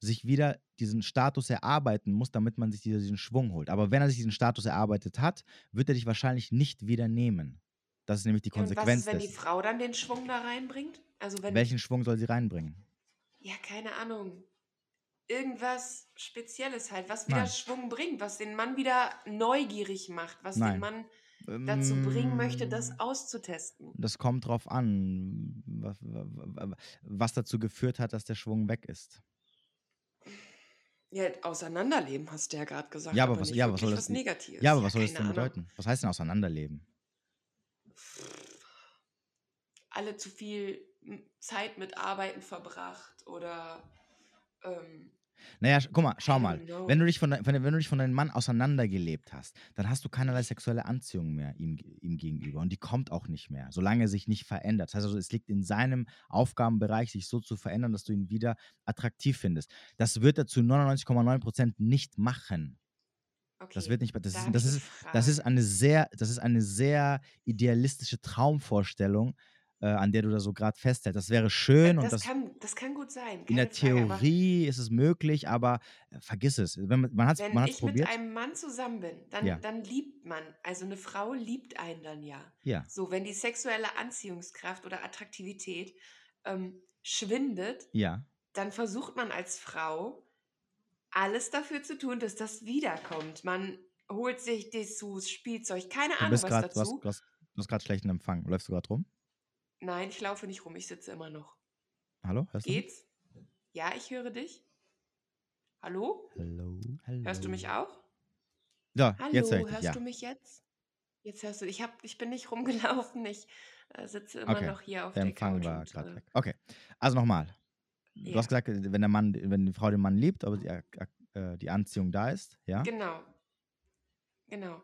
sich wieder diesen Status erarbeiten muss, damit man sich diesen Schwung holt. Aber wenn er sich diesen Status erarbeitet hat, wird er dich wahrscheinlich nicht wieder nehmen. Das ist nämlich die Konsequenz. Und was ist, wenn die Frau dann den Schwung da reinbringt? Also wenn Welchen Schwung soll sie reinbringen? ja, keine Ahnung, irgendwas Spezielles halt, was wieder Nein. Schwung bringt, was den Mann wieder neugierig macht, was Nein. den Mann dazu bringen möchte, das ähm, auszutesten. Das kommt drauf an, was, was dazu geführt hat, dass der Schwung weg ist. Ja, auseinanderleben hast du ja gerade gesagt. Ja, aber, aber was, ja, was soll das? Was Negatives. Ja, aber was ja, soll das denn bedeuten? Was heißt denn auseinanderleben? Alle zu viel Zeit mit Arbeiten verbracht oder ähm, naja, guck mal, schau mal. Wenn du, dich von, wenn, wenn du dich von deinem Mann auseinandergelebt hast, dann hast du keinerlei sexuelle Anziehung mehr ihm, ihm gegenüber. Und die kommt auch nicht mehr, solange er sich nicht verändert. Das heißt also, es liegt in seinem Aufgabenbereich, sich so zu verändern, dass du ihn wieder attraktiv findest. Das wird er zu 99,9 Prozent nicht machen. Okay, das wird nicht, das ist, das, ist, das, ist eine sehr, das ist eine sehr idealistische Traumvorstellung, äh, an der du da so gerade festhältst. Das wäre schön. Das, und das, kann, das kann gut sein. In der Frage, Theorie ist es möglich, aber äh, vergiss es. Wenn, man, man hat's, wenn man ich probiert. mit einem Mann zusammen bin, dann, ja. dann liebt man. Also eine Frau liebt einen dann ja. Ja. So, wenn die sexuelle Anziehungskraft oder Attraktivität ähm, schwindet, ja. dann versucht man als Frau alles dafür zu tun, dass das wiederkommt. Man holt sich Dessous, Spielzeug, keine Ahnung was grad, dazu. Du hast, hast gerade schlechten Empfang. Läufst du gerade rum? Nein, ich laufe nicht rum, ich sitze immer noch. Hallo, hörst Geht's? Du mich? Ja, ich höre dich. Hallo? Hallo. Hörst du mich auch? Ja, hallo, jetzt höre ich dich, hörst ja. du mich jetzt? Jetzt hörst du, ich, hab, ich bin nicht [LAUGHS] rumgelaufen, ich äh, sitze immer okay. noch hier auf der, der Empfang Couch. war gerade äh, weg. Okay, also nochmal. Du ja. hast gesagt, wenn der Mann, wenn die Frau den Mann liebt, aber die, äh, die Anziehung da ist, ja? Genau. Genau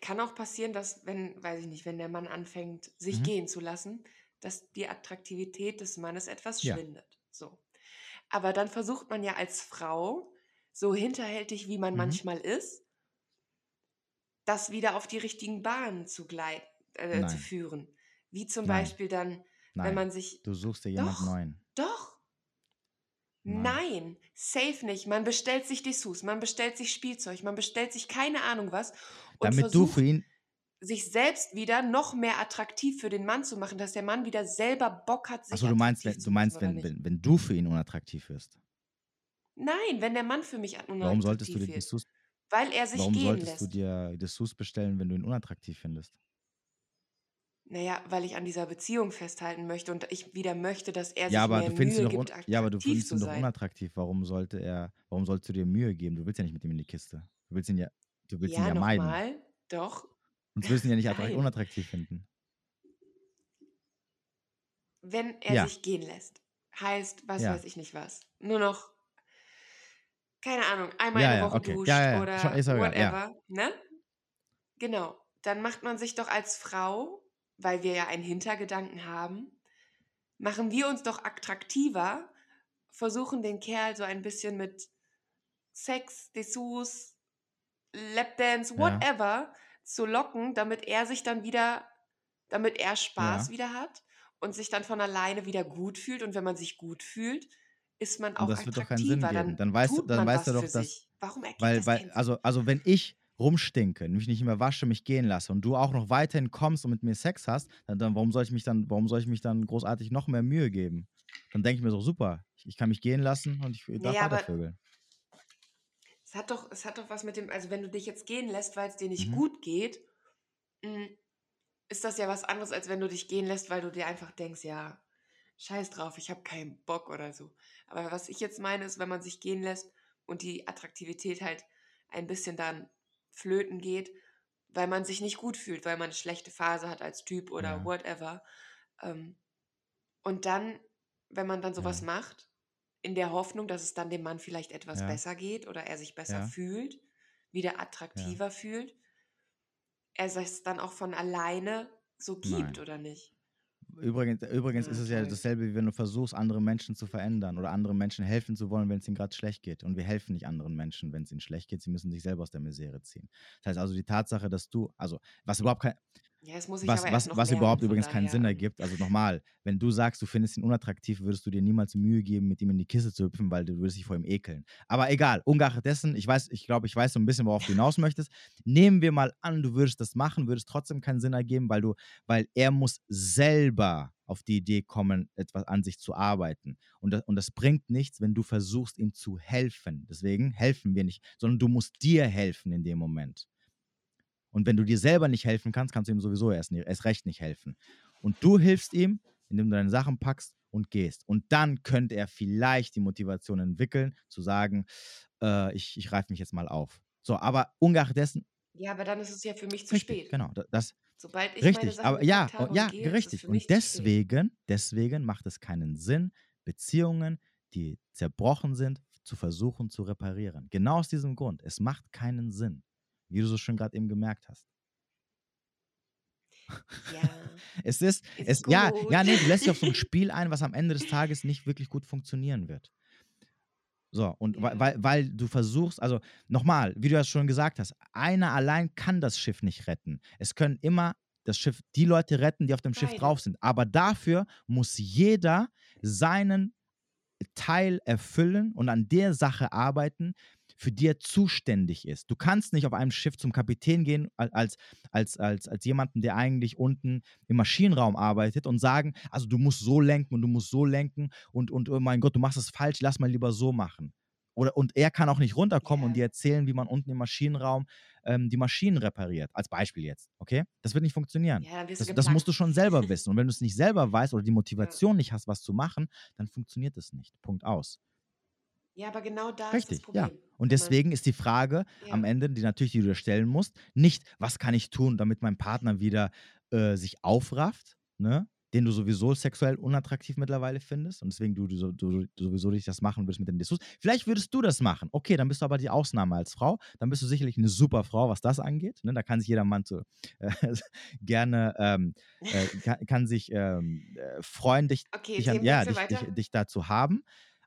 kann auch passieren, dass, wenn, weiß ich nicht, wenn der Mann anfängt, sich mhm. gehen zu lassen, dass die Attraktivität des Mannes etwas ja. schwindet. So. Aber dann versucht man ja als Frau, so hinterhältig wie man mhm. manchmal ist, das wieder auf die richtigen Bahnen zu, gleit, äh, zu führen. Wie zum Nein. Beispiel dann, Nein. wenn man sich. Du suchst dir jemanden neuen. Doch, Nein. Nein, safe nicht. Man bestellt sich Dessous, man bestellt sich Spielzeug, man bestellt sich keine Ahnung was und Damit versucht, du für ihn sich selbst wieder noch mehr attraktiv für den Mann zu machen, dass der Mann wieder selber Bock hat, sich Achso, du meinst, wenn, du meinst, wenn, wenn, wenn du für ihn unattraktiv wirst. Nein, wenn der Mann für mich unattraktiv Warum solltest du dir Dessous, Weil er sich warum gehen solltest lässt. du dir Dessous bestellen, wenn du ihn unattraktiv findest? Naja, weil ich an dieser Beziehung festhalten möchte und ich wieder möchte, dass er Ja, sich aber mehr du findest ihn Mühe doch un gibt, ja, aber du findest ihn doch unattraktiv. Warum sollte er warum sollst du dir Mühe geben? Du willst ja nicht mit ihm in die Kiste. Du willst ihn ja du willst ihn Ja, ja meiden. nochmal, doch. Würdest du ihn ja nicht unattraktiv finden. Wenn er Ja. sich gehen lässt, heißt, was Ja. weiß ich nicht was. Nur noch, keine Ahnung, einmal Ja, in der ja, Woche okay. duscht Ja, ja, ja. Oder doch ja. whatever, ne? Genau. Dann macht man sich doch als Frau, weil wir ja einen Hintergedanken haben, machen wir uns doch attraktiver, versuchen den Kerl so ein bisschen mit Sex, Dessous, Lapdance, Ja. whatever zu locken, damit er sich dann wieder, damit er Spaß Ja. wieder hat und sich dann von alleine wieder gut fühlt. Und wenn man sich gut fühlt, ist man Und auch das wird doch keinen Sinn geben. Dann Dann weißt dann weißt du doch, dass sich. Warum ergibt weil das weil also also wenn ich rumstinke, mich nicht mehr wasche, mich gehen lasse und du auch noch weiterhin kommst und mit mir Sex hast, dann, dann warum soll ich mich dann warum soll ich mich dann großartig noch mehr Mühe geben? Dann denke ich mir so super, ich, ich kann mich gehen lassen und ich darf aber weitervögeln. es hat doch, es hat doch was mit dem, also wenn du dich jetzt gehen lässt, weil es dir nicht Mhm. gut geht, mm, ist das ja was anderes, als wenn du dich gehen lässt, weil du dir einfach denkst, ja, scheiß drauf, ich habe keinen Bock oder so. Aber was ich jetzt meine, ist, wenn man sich gehen lässt und die Attraktivität halt ein bisschen dann flöten geht, weil man sich nicht gut fühlt, weil man eine schlechte Phase hat als Typ oder Ja. whatever. Ähm, und dann, wenn man dann sowas Ja. macht, in der Hoffnung, dass es dann dem Mann vielleicht etwas Ja. besser geht oder er sich besser fühlt, wieder attraktiver fühlt, er es dann auch von alleine so gibt, Nein. oder nicht? Übrigens, übrigens ist es ja dasselbe, wie wenn du versuchst, andere Menschen zu verändern oder anderen Menschen helfen zu wollen, wenn es ihnen gerade schlecht geht. Und wir helfen nicht anderen Menschen, wenn es ihnen schlecht geht. Sie müssen sich selber aus der Misere ziehen. Das heißt also die Tatsache, dass du, also was überhaupt kein, Ja, das muss ich was, aber was, was lernen, überhaupt übrigens keinen daher, Sinn ähm, ergibt. Also nochmal, wenn du sagst, du findest ihn unattraktiv, würdest du dir niemals Mühe geben, mit ihm in die Kiste zu hüpfen, weil du würdest dich vor ihm ekeln. Aber egal, ungeachtet dessen, ich weiß, ich glaube, ich weiß so ein bisschen, worauf du hinaus möchtest. Nehmen wir mal an, du würdest das machen, würde es trotzdem keinen Sinn ergeben, weil du, weil er muss selber auf die Idee kommen, etwas an sich zu arbeiten. Und das, und das bringt nichts, wenn du versuchst, ihm zu helfen. Deswegen helfen wir nicht, sondern du musst dir helfen in dem Moment. Und wenn du dir selber nicht helfen kannst, kannst du ihm sowieso erst, erst recht nicht helfen. Und du hilfst ihm, indem du deine Sachen packst und gehst. Und dann könnte er vielleicht die Motivation entwickeln, zu sagen, äh, ich, ich reife mich jetzt mal auf. So, aber ungeachtet dessen, Ja, aber dann ist es ja für mich zu richtig, spät. genau, da- das, Sobald ich richtig, aber ja, gepackt habe oh, ja, gehe, richtig. Und deswegen, deswegen macht es keinen Sinn, Beziehungen, die zerbrochen sind, zu versuchen zu reparieren. Genau aus diesem Grund. Es macht keinen Sinn, wie du so schön gerade eben gemerkt hast. Ja, [LAUGHS] Es ist, ist es, ja, gut. ja, nee, du lässt dich auf so ein [LAUGHS] Spiel ein, was am Ende des Tages nicht wirklich gut funktionieren wird. So, und weil, Ja. weil, weil du versuchst, also nochmal, wie du das schon gesagt hast, einer allein kann das Schiff nicht retten. Es können immer das Schiff, die Leute retten, die auf dem Schiff Beide. drauf sind. Aber dafür muss jeder seinen Teil erfüllen und an der Sache arbeiten, für die er zuständig ist. Du kannst nicht auf einem Schiff zum Kapitän gehen al- als, als, als, als jemanden, der eigentlich unten im Maschinenraum arbeitet und sagen, also du musst so lenken und du musst so lenken und, und oh mein Gott, du machst es falsch, lass mal lieber so machen. Oder, und er kann auch nicht runterkommen und Ja. dir erzählen, wie man unten im Maschinenraum ähm, die Maschinen repariert. Als Beispiel jetzt, okay? Das wird nicht funktionieren. Ja, du Das, das musst du schon selber wissen. Und wenn du es nicht selber weißt oder die [LAUGHS] Motivation nicht hast, was zu machen, dann funktioniert es nicht. Punkt aus. Ja, aber genau da ist Richtig, das ja. Problem. Und Wenn man- deswegen ist die Frage am Ja. Ende, die natürlich, die du dir stellen musst, nicht, was kann ich tun, damit mein Partner wieder äh, sich aufrafft, ne? den du sowieso sexuell unattraktiv mittlerweile findest und deswegen du, du, so- du, du sowieso nicht das machen würdest mit den Dessous. Vielleicht würdest du das machen. Okay, dann bist du aber die Ausnahme als Frau. Dann bist du sicherlich eine super Frau, was das angeht. Ne? Da kann sich jeder Mann zu, äh, [LAUGHS] gerne, ähm, äh, kann, kann sich ähm, äh, freuen, dich Okay, dich, an, ja, dich, dich, dich da zu haben.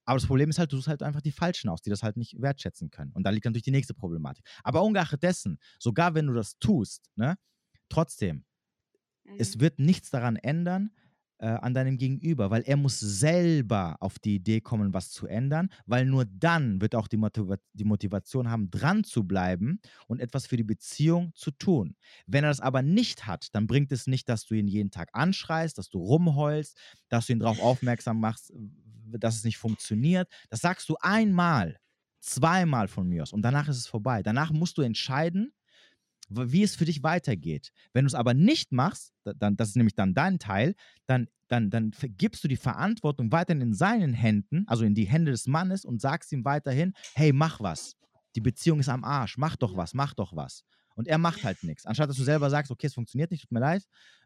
Aber das Problem ist halt, du suchst halt einfach die Falschen aus, die das halt nicht wertschätzen können. Und da liegt natürlich die nächste Problematik. Aber ungeachtet dessen, sogar wenn du das tust, ne, trotzdem, es Mhm. wird nichts daran ändern äh, an deinem Gegenüber, weil er muss selber auf die Idee kommen, was zu ändern, weil nur dann wird auch die, Motiva die Motivation haben, dran zu bleiben und etwas für die Beziehung zu tun. Wenn er das aber nicht hat, dann bringt es nicht, dass du ihn jeden Tag anschreist, dass du rumheulst, dass du ihn darauf aufmerksam machst, dass es nicht funktioniert. Das sagst du einmal, zweimal von mir aus und danach ist es vorbei. Danach musst du entscheiden, wie es für dich weitergeht. Wenn du es aber nicht machst, dann, das ist nämlich dann dein Teil, dann, dann, dann gibst du die Verantwortung weiterhin in seinen Händen, also in die Hände des Mannes und sagst ihm weiterhin, hey, mach was. Die Beziehung ist am Arsch, mach doch was, mach doch was. Und er macht halt nichts. Anstatt dass du selber sagst, okay, es funktioniert nicht, tut mir leid.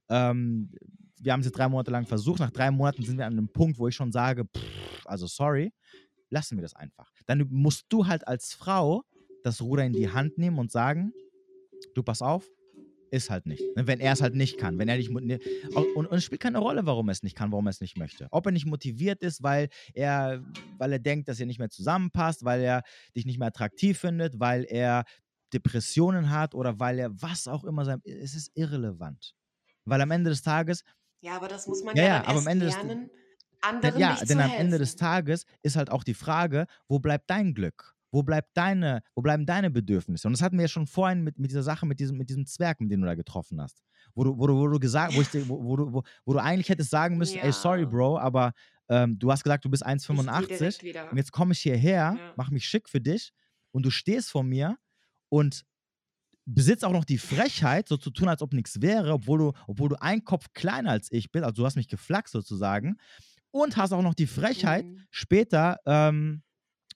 Ähm, wir haben es jetzt drei Monate lang versucht. Nach drei Monaten sind wir an einem Punkt, wo ich schon sage, pff, also sorry, lassen wir das einfach. Dann musst du halt als Frau das Ruder in die Hand nehmen und sagen, du pass auf, ist halt nicht. Ne, wenn er es halt nicht kann, wenn er nicht ne, und, und, es spielt keine Rolle, warum er es nicht kann, warum er es nicht möchte. Ob er nicht motiviert ist, weil er, weil er denkt, dass ihr nicht mehr zusammenpasst, weil er dich nicht mehr attraktiv findet, weil er Depressionen hat oder weil er was auch immer sein, es ist irrelevant. Weil am Ende des Tages. Ja, aber das muss man ja, ja, ja aber am Ende lernen, des, anderen Ja, denn am helfen. Ende des Tages ist halt auch die Frage, wo bleibt dein Glück? Wo, bleibt deine, wo bleiben deine Bedürfnisse? Und das hatten wir ja schon vorhin mit, mit dieser Sache, mit diesem, mit diesem Zwerg, mit dem du da getroffen hast. Wo du, wo du, wo du gesagt, wo, ich, wo, wo, du, wo, wo du eigentlich hättest sagen müssen, ja. ey, sorry, Bro, aber ähm, du hast gesagt, du bist 1,85 und jetzt komme ich hierher, ja. mache mich schick für dich und du stehst vor mir und besitzt auch noch die Frechheit, so zu tun, als ob nichts wäre, obwohl du, obwohl du ein Kopf kleiner als ich bist, also du hast mich geflaxt sozusagen, und hast auch noch die Frechheit, mhm. später ähm,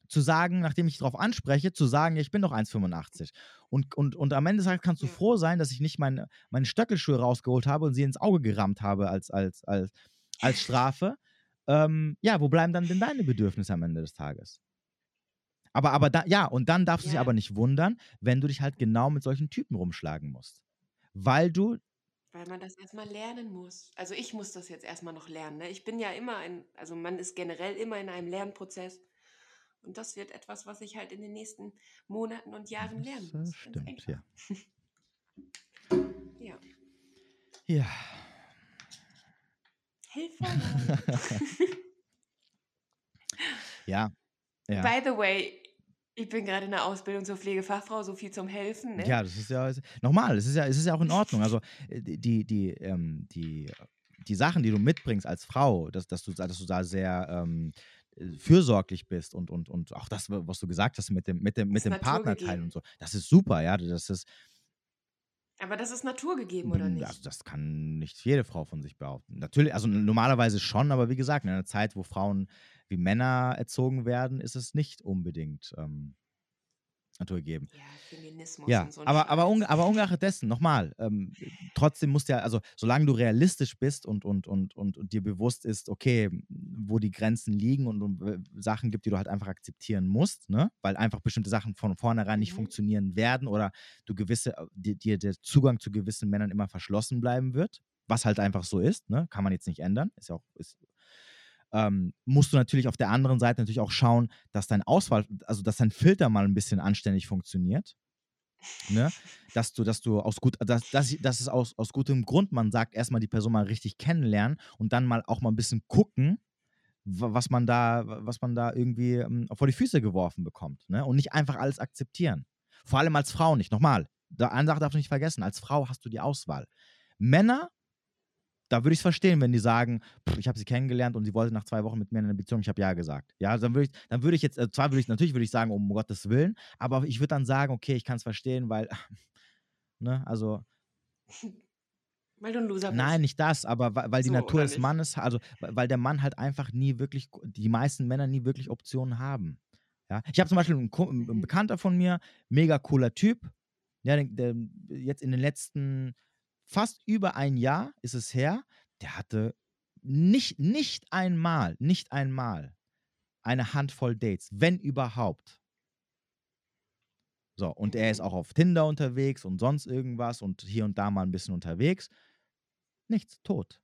zu sagen, nachdem ich darauf anspreche, zu sagen, ja, ich bin doch 1,85. Und, und, und am Ende des Tages kannst du froh sein, dass ich nicht meine, meine Stöckelschuhe rausgeholt habe und sie ins Auge gerammt habe als, als, als, als [LAUGHS] Strafe. ähm, ja, wo bleiben dann denn deine Bedürfnisse am Ende des Tages? Aber, aber da, ja, und dann darfst du dich aber nicht wundern, wenn du dich halt genau mit solchen Typen rumschlagen musst. Weil du. Weil man das erstmal lernen muss. Also ich muss das jetzt erstmal noch lernen. Ne? Ich bin ja immer ein, also man ist generell immer in einem Lernprozess. Und das wird etwas, was ich halt in den nächsten Monaten und Jahren lernen muss. Das stimmt, [LAUGHS] ja. ja. Ja. Hilfe! [LAUGHS] ja. ja. By the way, ich bin gerade in der Ausbildung zur Pflegefachfrau, so viel zum Helfen. Ne? Ja, das ist ja nochmal, es ist ja, es ist ja auch in Ordnung. Also äh, die, die, ähm, die, die Sachen, die du mitbringst als Frau, dass, dass, du, dass du da sehr ähm, fürsorglich bist und, und, und auch das, was du gesagt hast mit dem, mit dem, mit dem Partnerteil und so, das ist super, ja. Das ist. Aber das ist naturgegeben, oder nicht? Also das kann nicht jede Frau von sich behaupten. Natürlich, also normalerweise schon, aber wie gesagt, in einer Zeit, wo Frauen wie Männer erzogen werden, ist es nicht unbedingt ähm, naturgegeben. Ja, Feminismus ja, und so. Aber, aber, unge aber ungeachtet dessen, nochmal, ähm, trotzdem musst du ja, also solange du realistisch bist und, und, und, und, und dir bewusst ist, okay, wo die Grenzen liegen und, und äh, Sachen gibt, die du halt einfach akzeptieren musst, ne? weil einfach bestimmte Sachen von vornherein nicht mhm. funktionieren werden oder du gewisse, äh, dir, dir der Zugang zu gewissen Männern immer verschlossen bleiben wird, was halt einfach so ist, ne? kann man jetzt nicht ändern, ist ja auch, ist ähm, musst du natürlich auf der anderen Seite natürlich auch schauen, dass dein Auswahl, also dass dein Filter mal ein bisschen anständig funktioniert. Ne? Dass du, dass du aus gut, dass, dass, dass es aus, aus gutem Grund, man sagt, erstmal die Person mal richtig kennenlernen und dann mal auch mal ein bisschen gucken, was man da, was man da irgendwie ähm, vor die Füße geworfen bekommt. Ne? Und nicht einfach alles akzeptieren. Vor allem als Frau nicht. Nochmal, eine Sache darfst du nicht vergessen, als Frau hast du die Auswahl. Männer da würde ich es verstehen, wenn die sagen, pff, ich habe sie kennengelernt und sie wollte nach zwei Wochen mit mir in eine Beziehung, ich habe ja gesagt. Ja, dann würde ich, dann würde ich jetzt, äh, zwar würde ich, natürlich würde ich sagen, um Gottes Willen, aber ich würde dann sagen, okay, ich kann es verstehen, weil, [LAUGHS] ne, also. [LAUGHS] Weil du ein Loser bist. Nein, nicht das, aber weil, weil die so, Natur des Mannes, also weil der Mann halt einfach nie wirklich, die meisten Männer nie wirklich Optionen haben. Ja, ich habe zum Beispiel einen, einen, mhm. Bekannter von mir, mega cooler Typ, ja, der, der jetzt in den letzten fast über ein Jahr ist es her, der hatte nicht, nicht einmal, nicht einmal eine Handvoll Dates, wenn überhaupt. So, und er ist auch auf Tinder unterwegs und sonst irgendwas und hier und da mal ein bisschen unterwegs. Nichts, tot.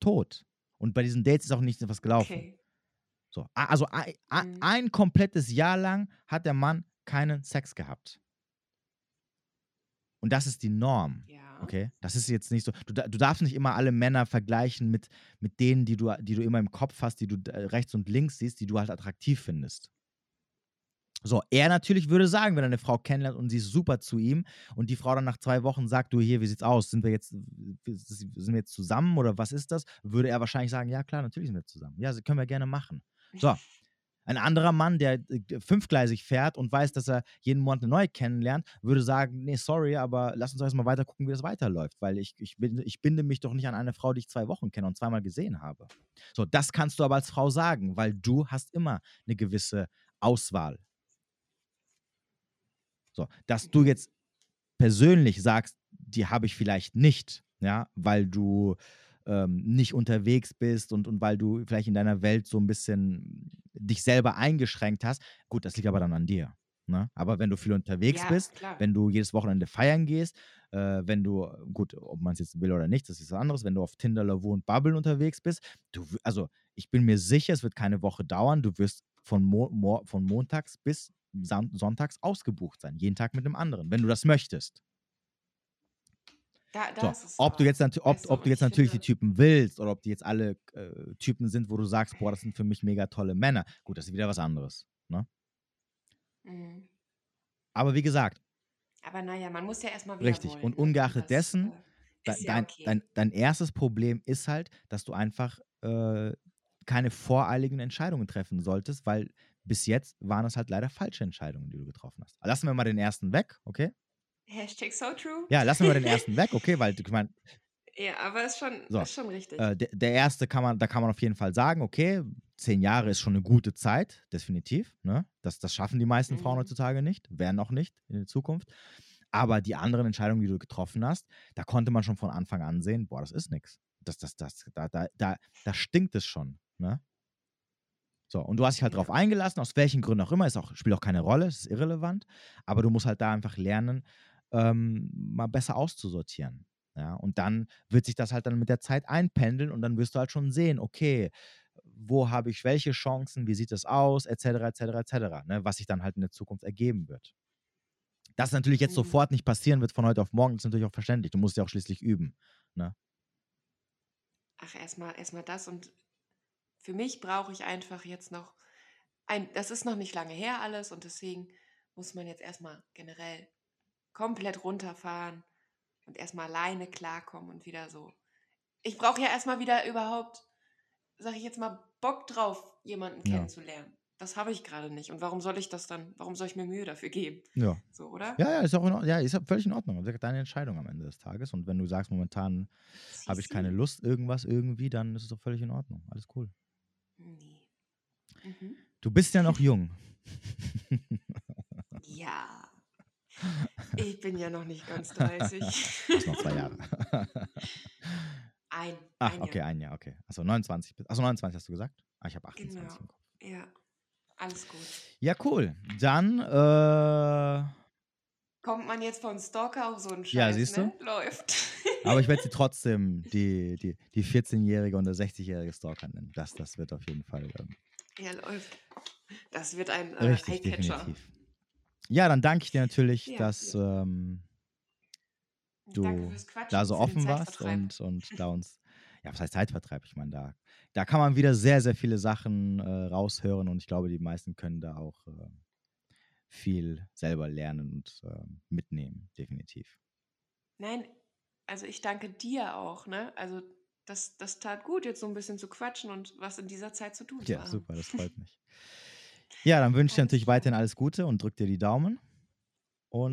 Tot. Und bei diesen Dates ist auch nichts was gelaufen. Okay. So, also ein, mhm. ein komplettes Jahr lang hat der Mann keinen Sex gehabt. Und das ist die Norm. Ja. Okay, das ist jetzt nicht so. Du, du darfst nicht immer alle Männer vergleichen mit, mit denen, die du, die du immer im Kopf hast, die du äh, rechts und links siehst, die du halt attraktiv findest. So, er natürlich würde sagen, wenn er eine Frau kennenlernt und sie ist super zu ihm und die Frau dann nach zwei Wochen sagt, du hier, wie sieht's aus? Sind wir jetzt, sind wir jetzt zusammen oder was ist das? Würde er wahrscheinlich sagen, ja klar, natürlich sind wir zusammen. Ja, können wir gerne machen. So, Ein anderer Mann, der äh, fünfgleisig fährt und weiß, dass er jeden Monat eine neue kennenlernt, würde sagen, nee, sorry, aber lass uns erstmal weiter gucken, wie das weiterläuft, weil ich, ich, bin, ich binde mich doch nicht an eine Frau, die ich zwei Wochen kenne und zweimal gesehen habe. So, das kannst du aber als Frau sagen, weil du hast immer eine gewisse Auswahl. So, dass du jetzt persönlich sagst, die habe ich vielleicht nicht, ja, weil du ähm, nicht unterwegs bist und, und weil du vielleicht in deiner Welt so ein bisschen dich selber eingeschränkt hast. Gut, das liegt aber dann an dir. Ne? Aber wenn du viel unterwegs ja, bist, klar. wenn du jedes Wochenende feiern gehst, äh, wenn du, gut, ob man es jetzt will oder nicht, das ist was anderes, wenn du auf Tinder, Love und Bubble unterwegs bist, du, also ich bin mir sicher, es wird keine Woche dauern, du wirst von, Mo Mo von montags bis sonntags ausgebucht sein, jeden Tag mit einem anderen, wenn du das möchtest. Da, da so, ob du jetzt, ob, ob du jetzt natürlich finde, die Typen willst oder ob die jetzt alle äh, Typen sind, wo du sagst, boah, das sind für mich mega tolle Männer. Gut, das ist wieder was anderes. Ne? Mhm. Aber wie gesagt. Aber naja, man muss ja erstmal wieder. Richtig. Wollen, und ne? ungeachtet das, dessen, äh, de, dein, okay. dein, dein erstes Problem ist halt, dass du einfach äh, keine voreiligen Entscheidungen treffen solltest, weil bis jetzt waren es halt leider falsche Entscheidungen, die du getroffen hast. Lassen wir mal den ersten weg, okay? Hashtag so true. Ja, lassen wir den [LAUGHS] ersten weg, okay, weil ich meine. Ja, aber ist schon, so, ist schon richtig. Äh, der, der, erste kann man, da kann man auf jeden Fall sagen, okay, zehn Jahre ist schon eine gute Zeit, definitiv. Ne? Das, das schaffen die meisten mhm. Frauen heutzutage nicht, werden auch nicht in der Zukunft. Aber die anderen Entscheidungen, die du getroffen hast, da konnte man schon von Anfang an sehen, boah, das ist nichts. Das, das, das, da, da, da, da stinkt es schon. Ne? So, und du hast dich halt ja. darauf eingelassen, aus welchen Gründen auch immer, ist auch, spielt auch keine Rolle, ist irrelevant, aber du musst halt da einfach lernen, ähm, mal besser auszusortieren. Ja, und dann wird sich das halt dann mit der Zeit einpendeln und dann wirst du halt schon sehen, okay, wo habe ich welche Chancen, wie sieht das aus, etc., etc., etc., ne, was sich dann halt in der Zukunft ergeben wird. Dass natürlich jetzt mhm. sofort nicht passieren wird von heute auf morgen, ist natürlich auch verständlich. Du musst ja auch schließlich üben. Ne? Ach, erstmal erstmal das und für mich brauche ich einfach jetzt noch ein, das ist noch nicht lange her alles und deswegen muss man jetzt erstmal generell komplett runterfahren und erstmal alleine klarkommen und wieder so. Ich brauche ja erstmal wieder überhaupt, sag ich jetzt mal, Bock drauf, jemanden ja. kennenzulernen. Das habe ich gerade nicht. Und warum soll ich das dann, warum soll ich mir Mühe dafür geben? Ja. So, oder? Ja, ja, ist auch in Ordnung. Ja, ist völlig in Ordnung. Das ist deine Entscheidung am Ende des Tages. Und wenn du sagst, momentan habe ich keine Lust, irgendwas irgendwie, dann ist es doch völlig in Ordnung. Alles cool. Nee. Mhm. Du bist ja noch jung. ja. Ich bin ja noch nicht ganz 30. Das ist noch zwei Jahre. Ein. Ach, ein okay, Jahr. ein Jahr, okay. Achso, 29. Achso, 29 hast du gesagt? Ah, ich habe 28 genau. im Kopf. Ja, alles gut. Ja, cool. Dann, äh, Kommt man jetzt von Stalker auf so einen Scheiß, Ja, siehst ne? Läuft. [LAUGHS] Aber ich werde sie trotzdem die, die, die 14-jährige und der 60-jährige Stalker nennen. Das, das wird auf jeden Fall. Ähm, ja, läuft. Das wird ein äh, Richtig, definitiv. Ja, dann danke ich dir natürlich, ja, dass ähm, du da so offen warst und, und [LAUGHS] da uns, ja, was heißt Zeitvertreib? Ich meine, da, da kann man wieder sehr, sehr viele Sachen äh, raushören und ich glaube, die meisten können da auch äh, viel selber lernen und äh, mitnehmen, definitiv. Nein, also ich danke dir auch, ne? Also das, das tat gut, jetzt so ein bisschen zu quatschen und was in dieser Zeit zu tun. Ja, super, das freut [LAUGHS] mich. Ja, dann wünsche ich dir natürlich weiterhin alles Gute und drück dir die Daumen. Und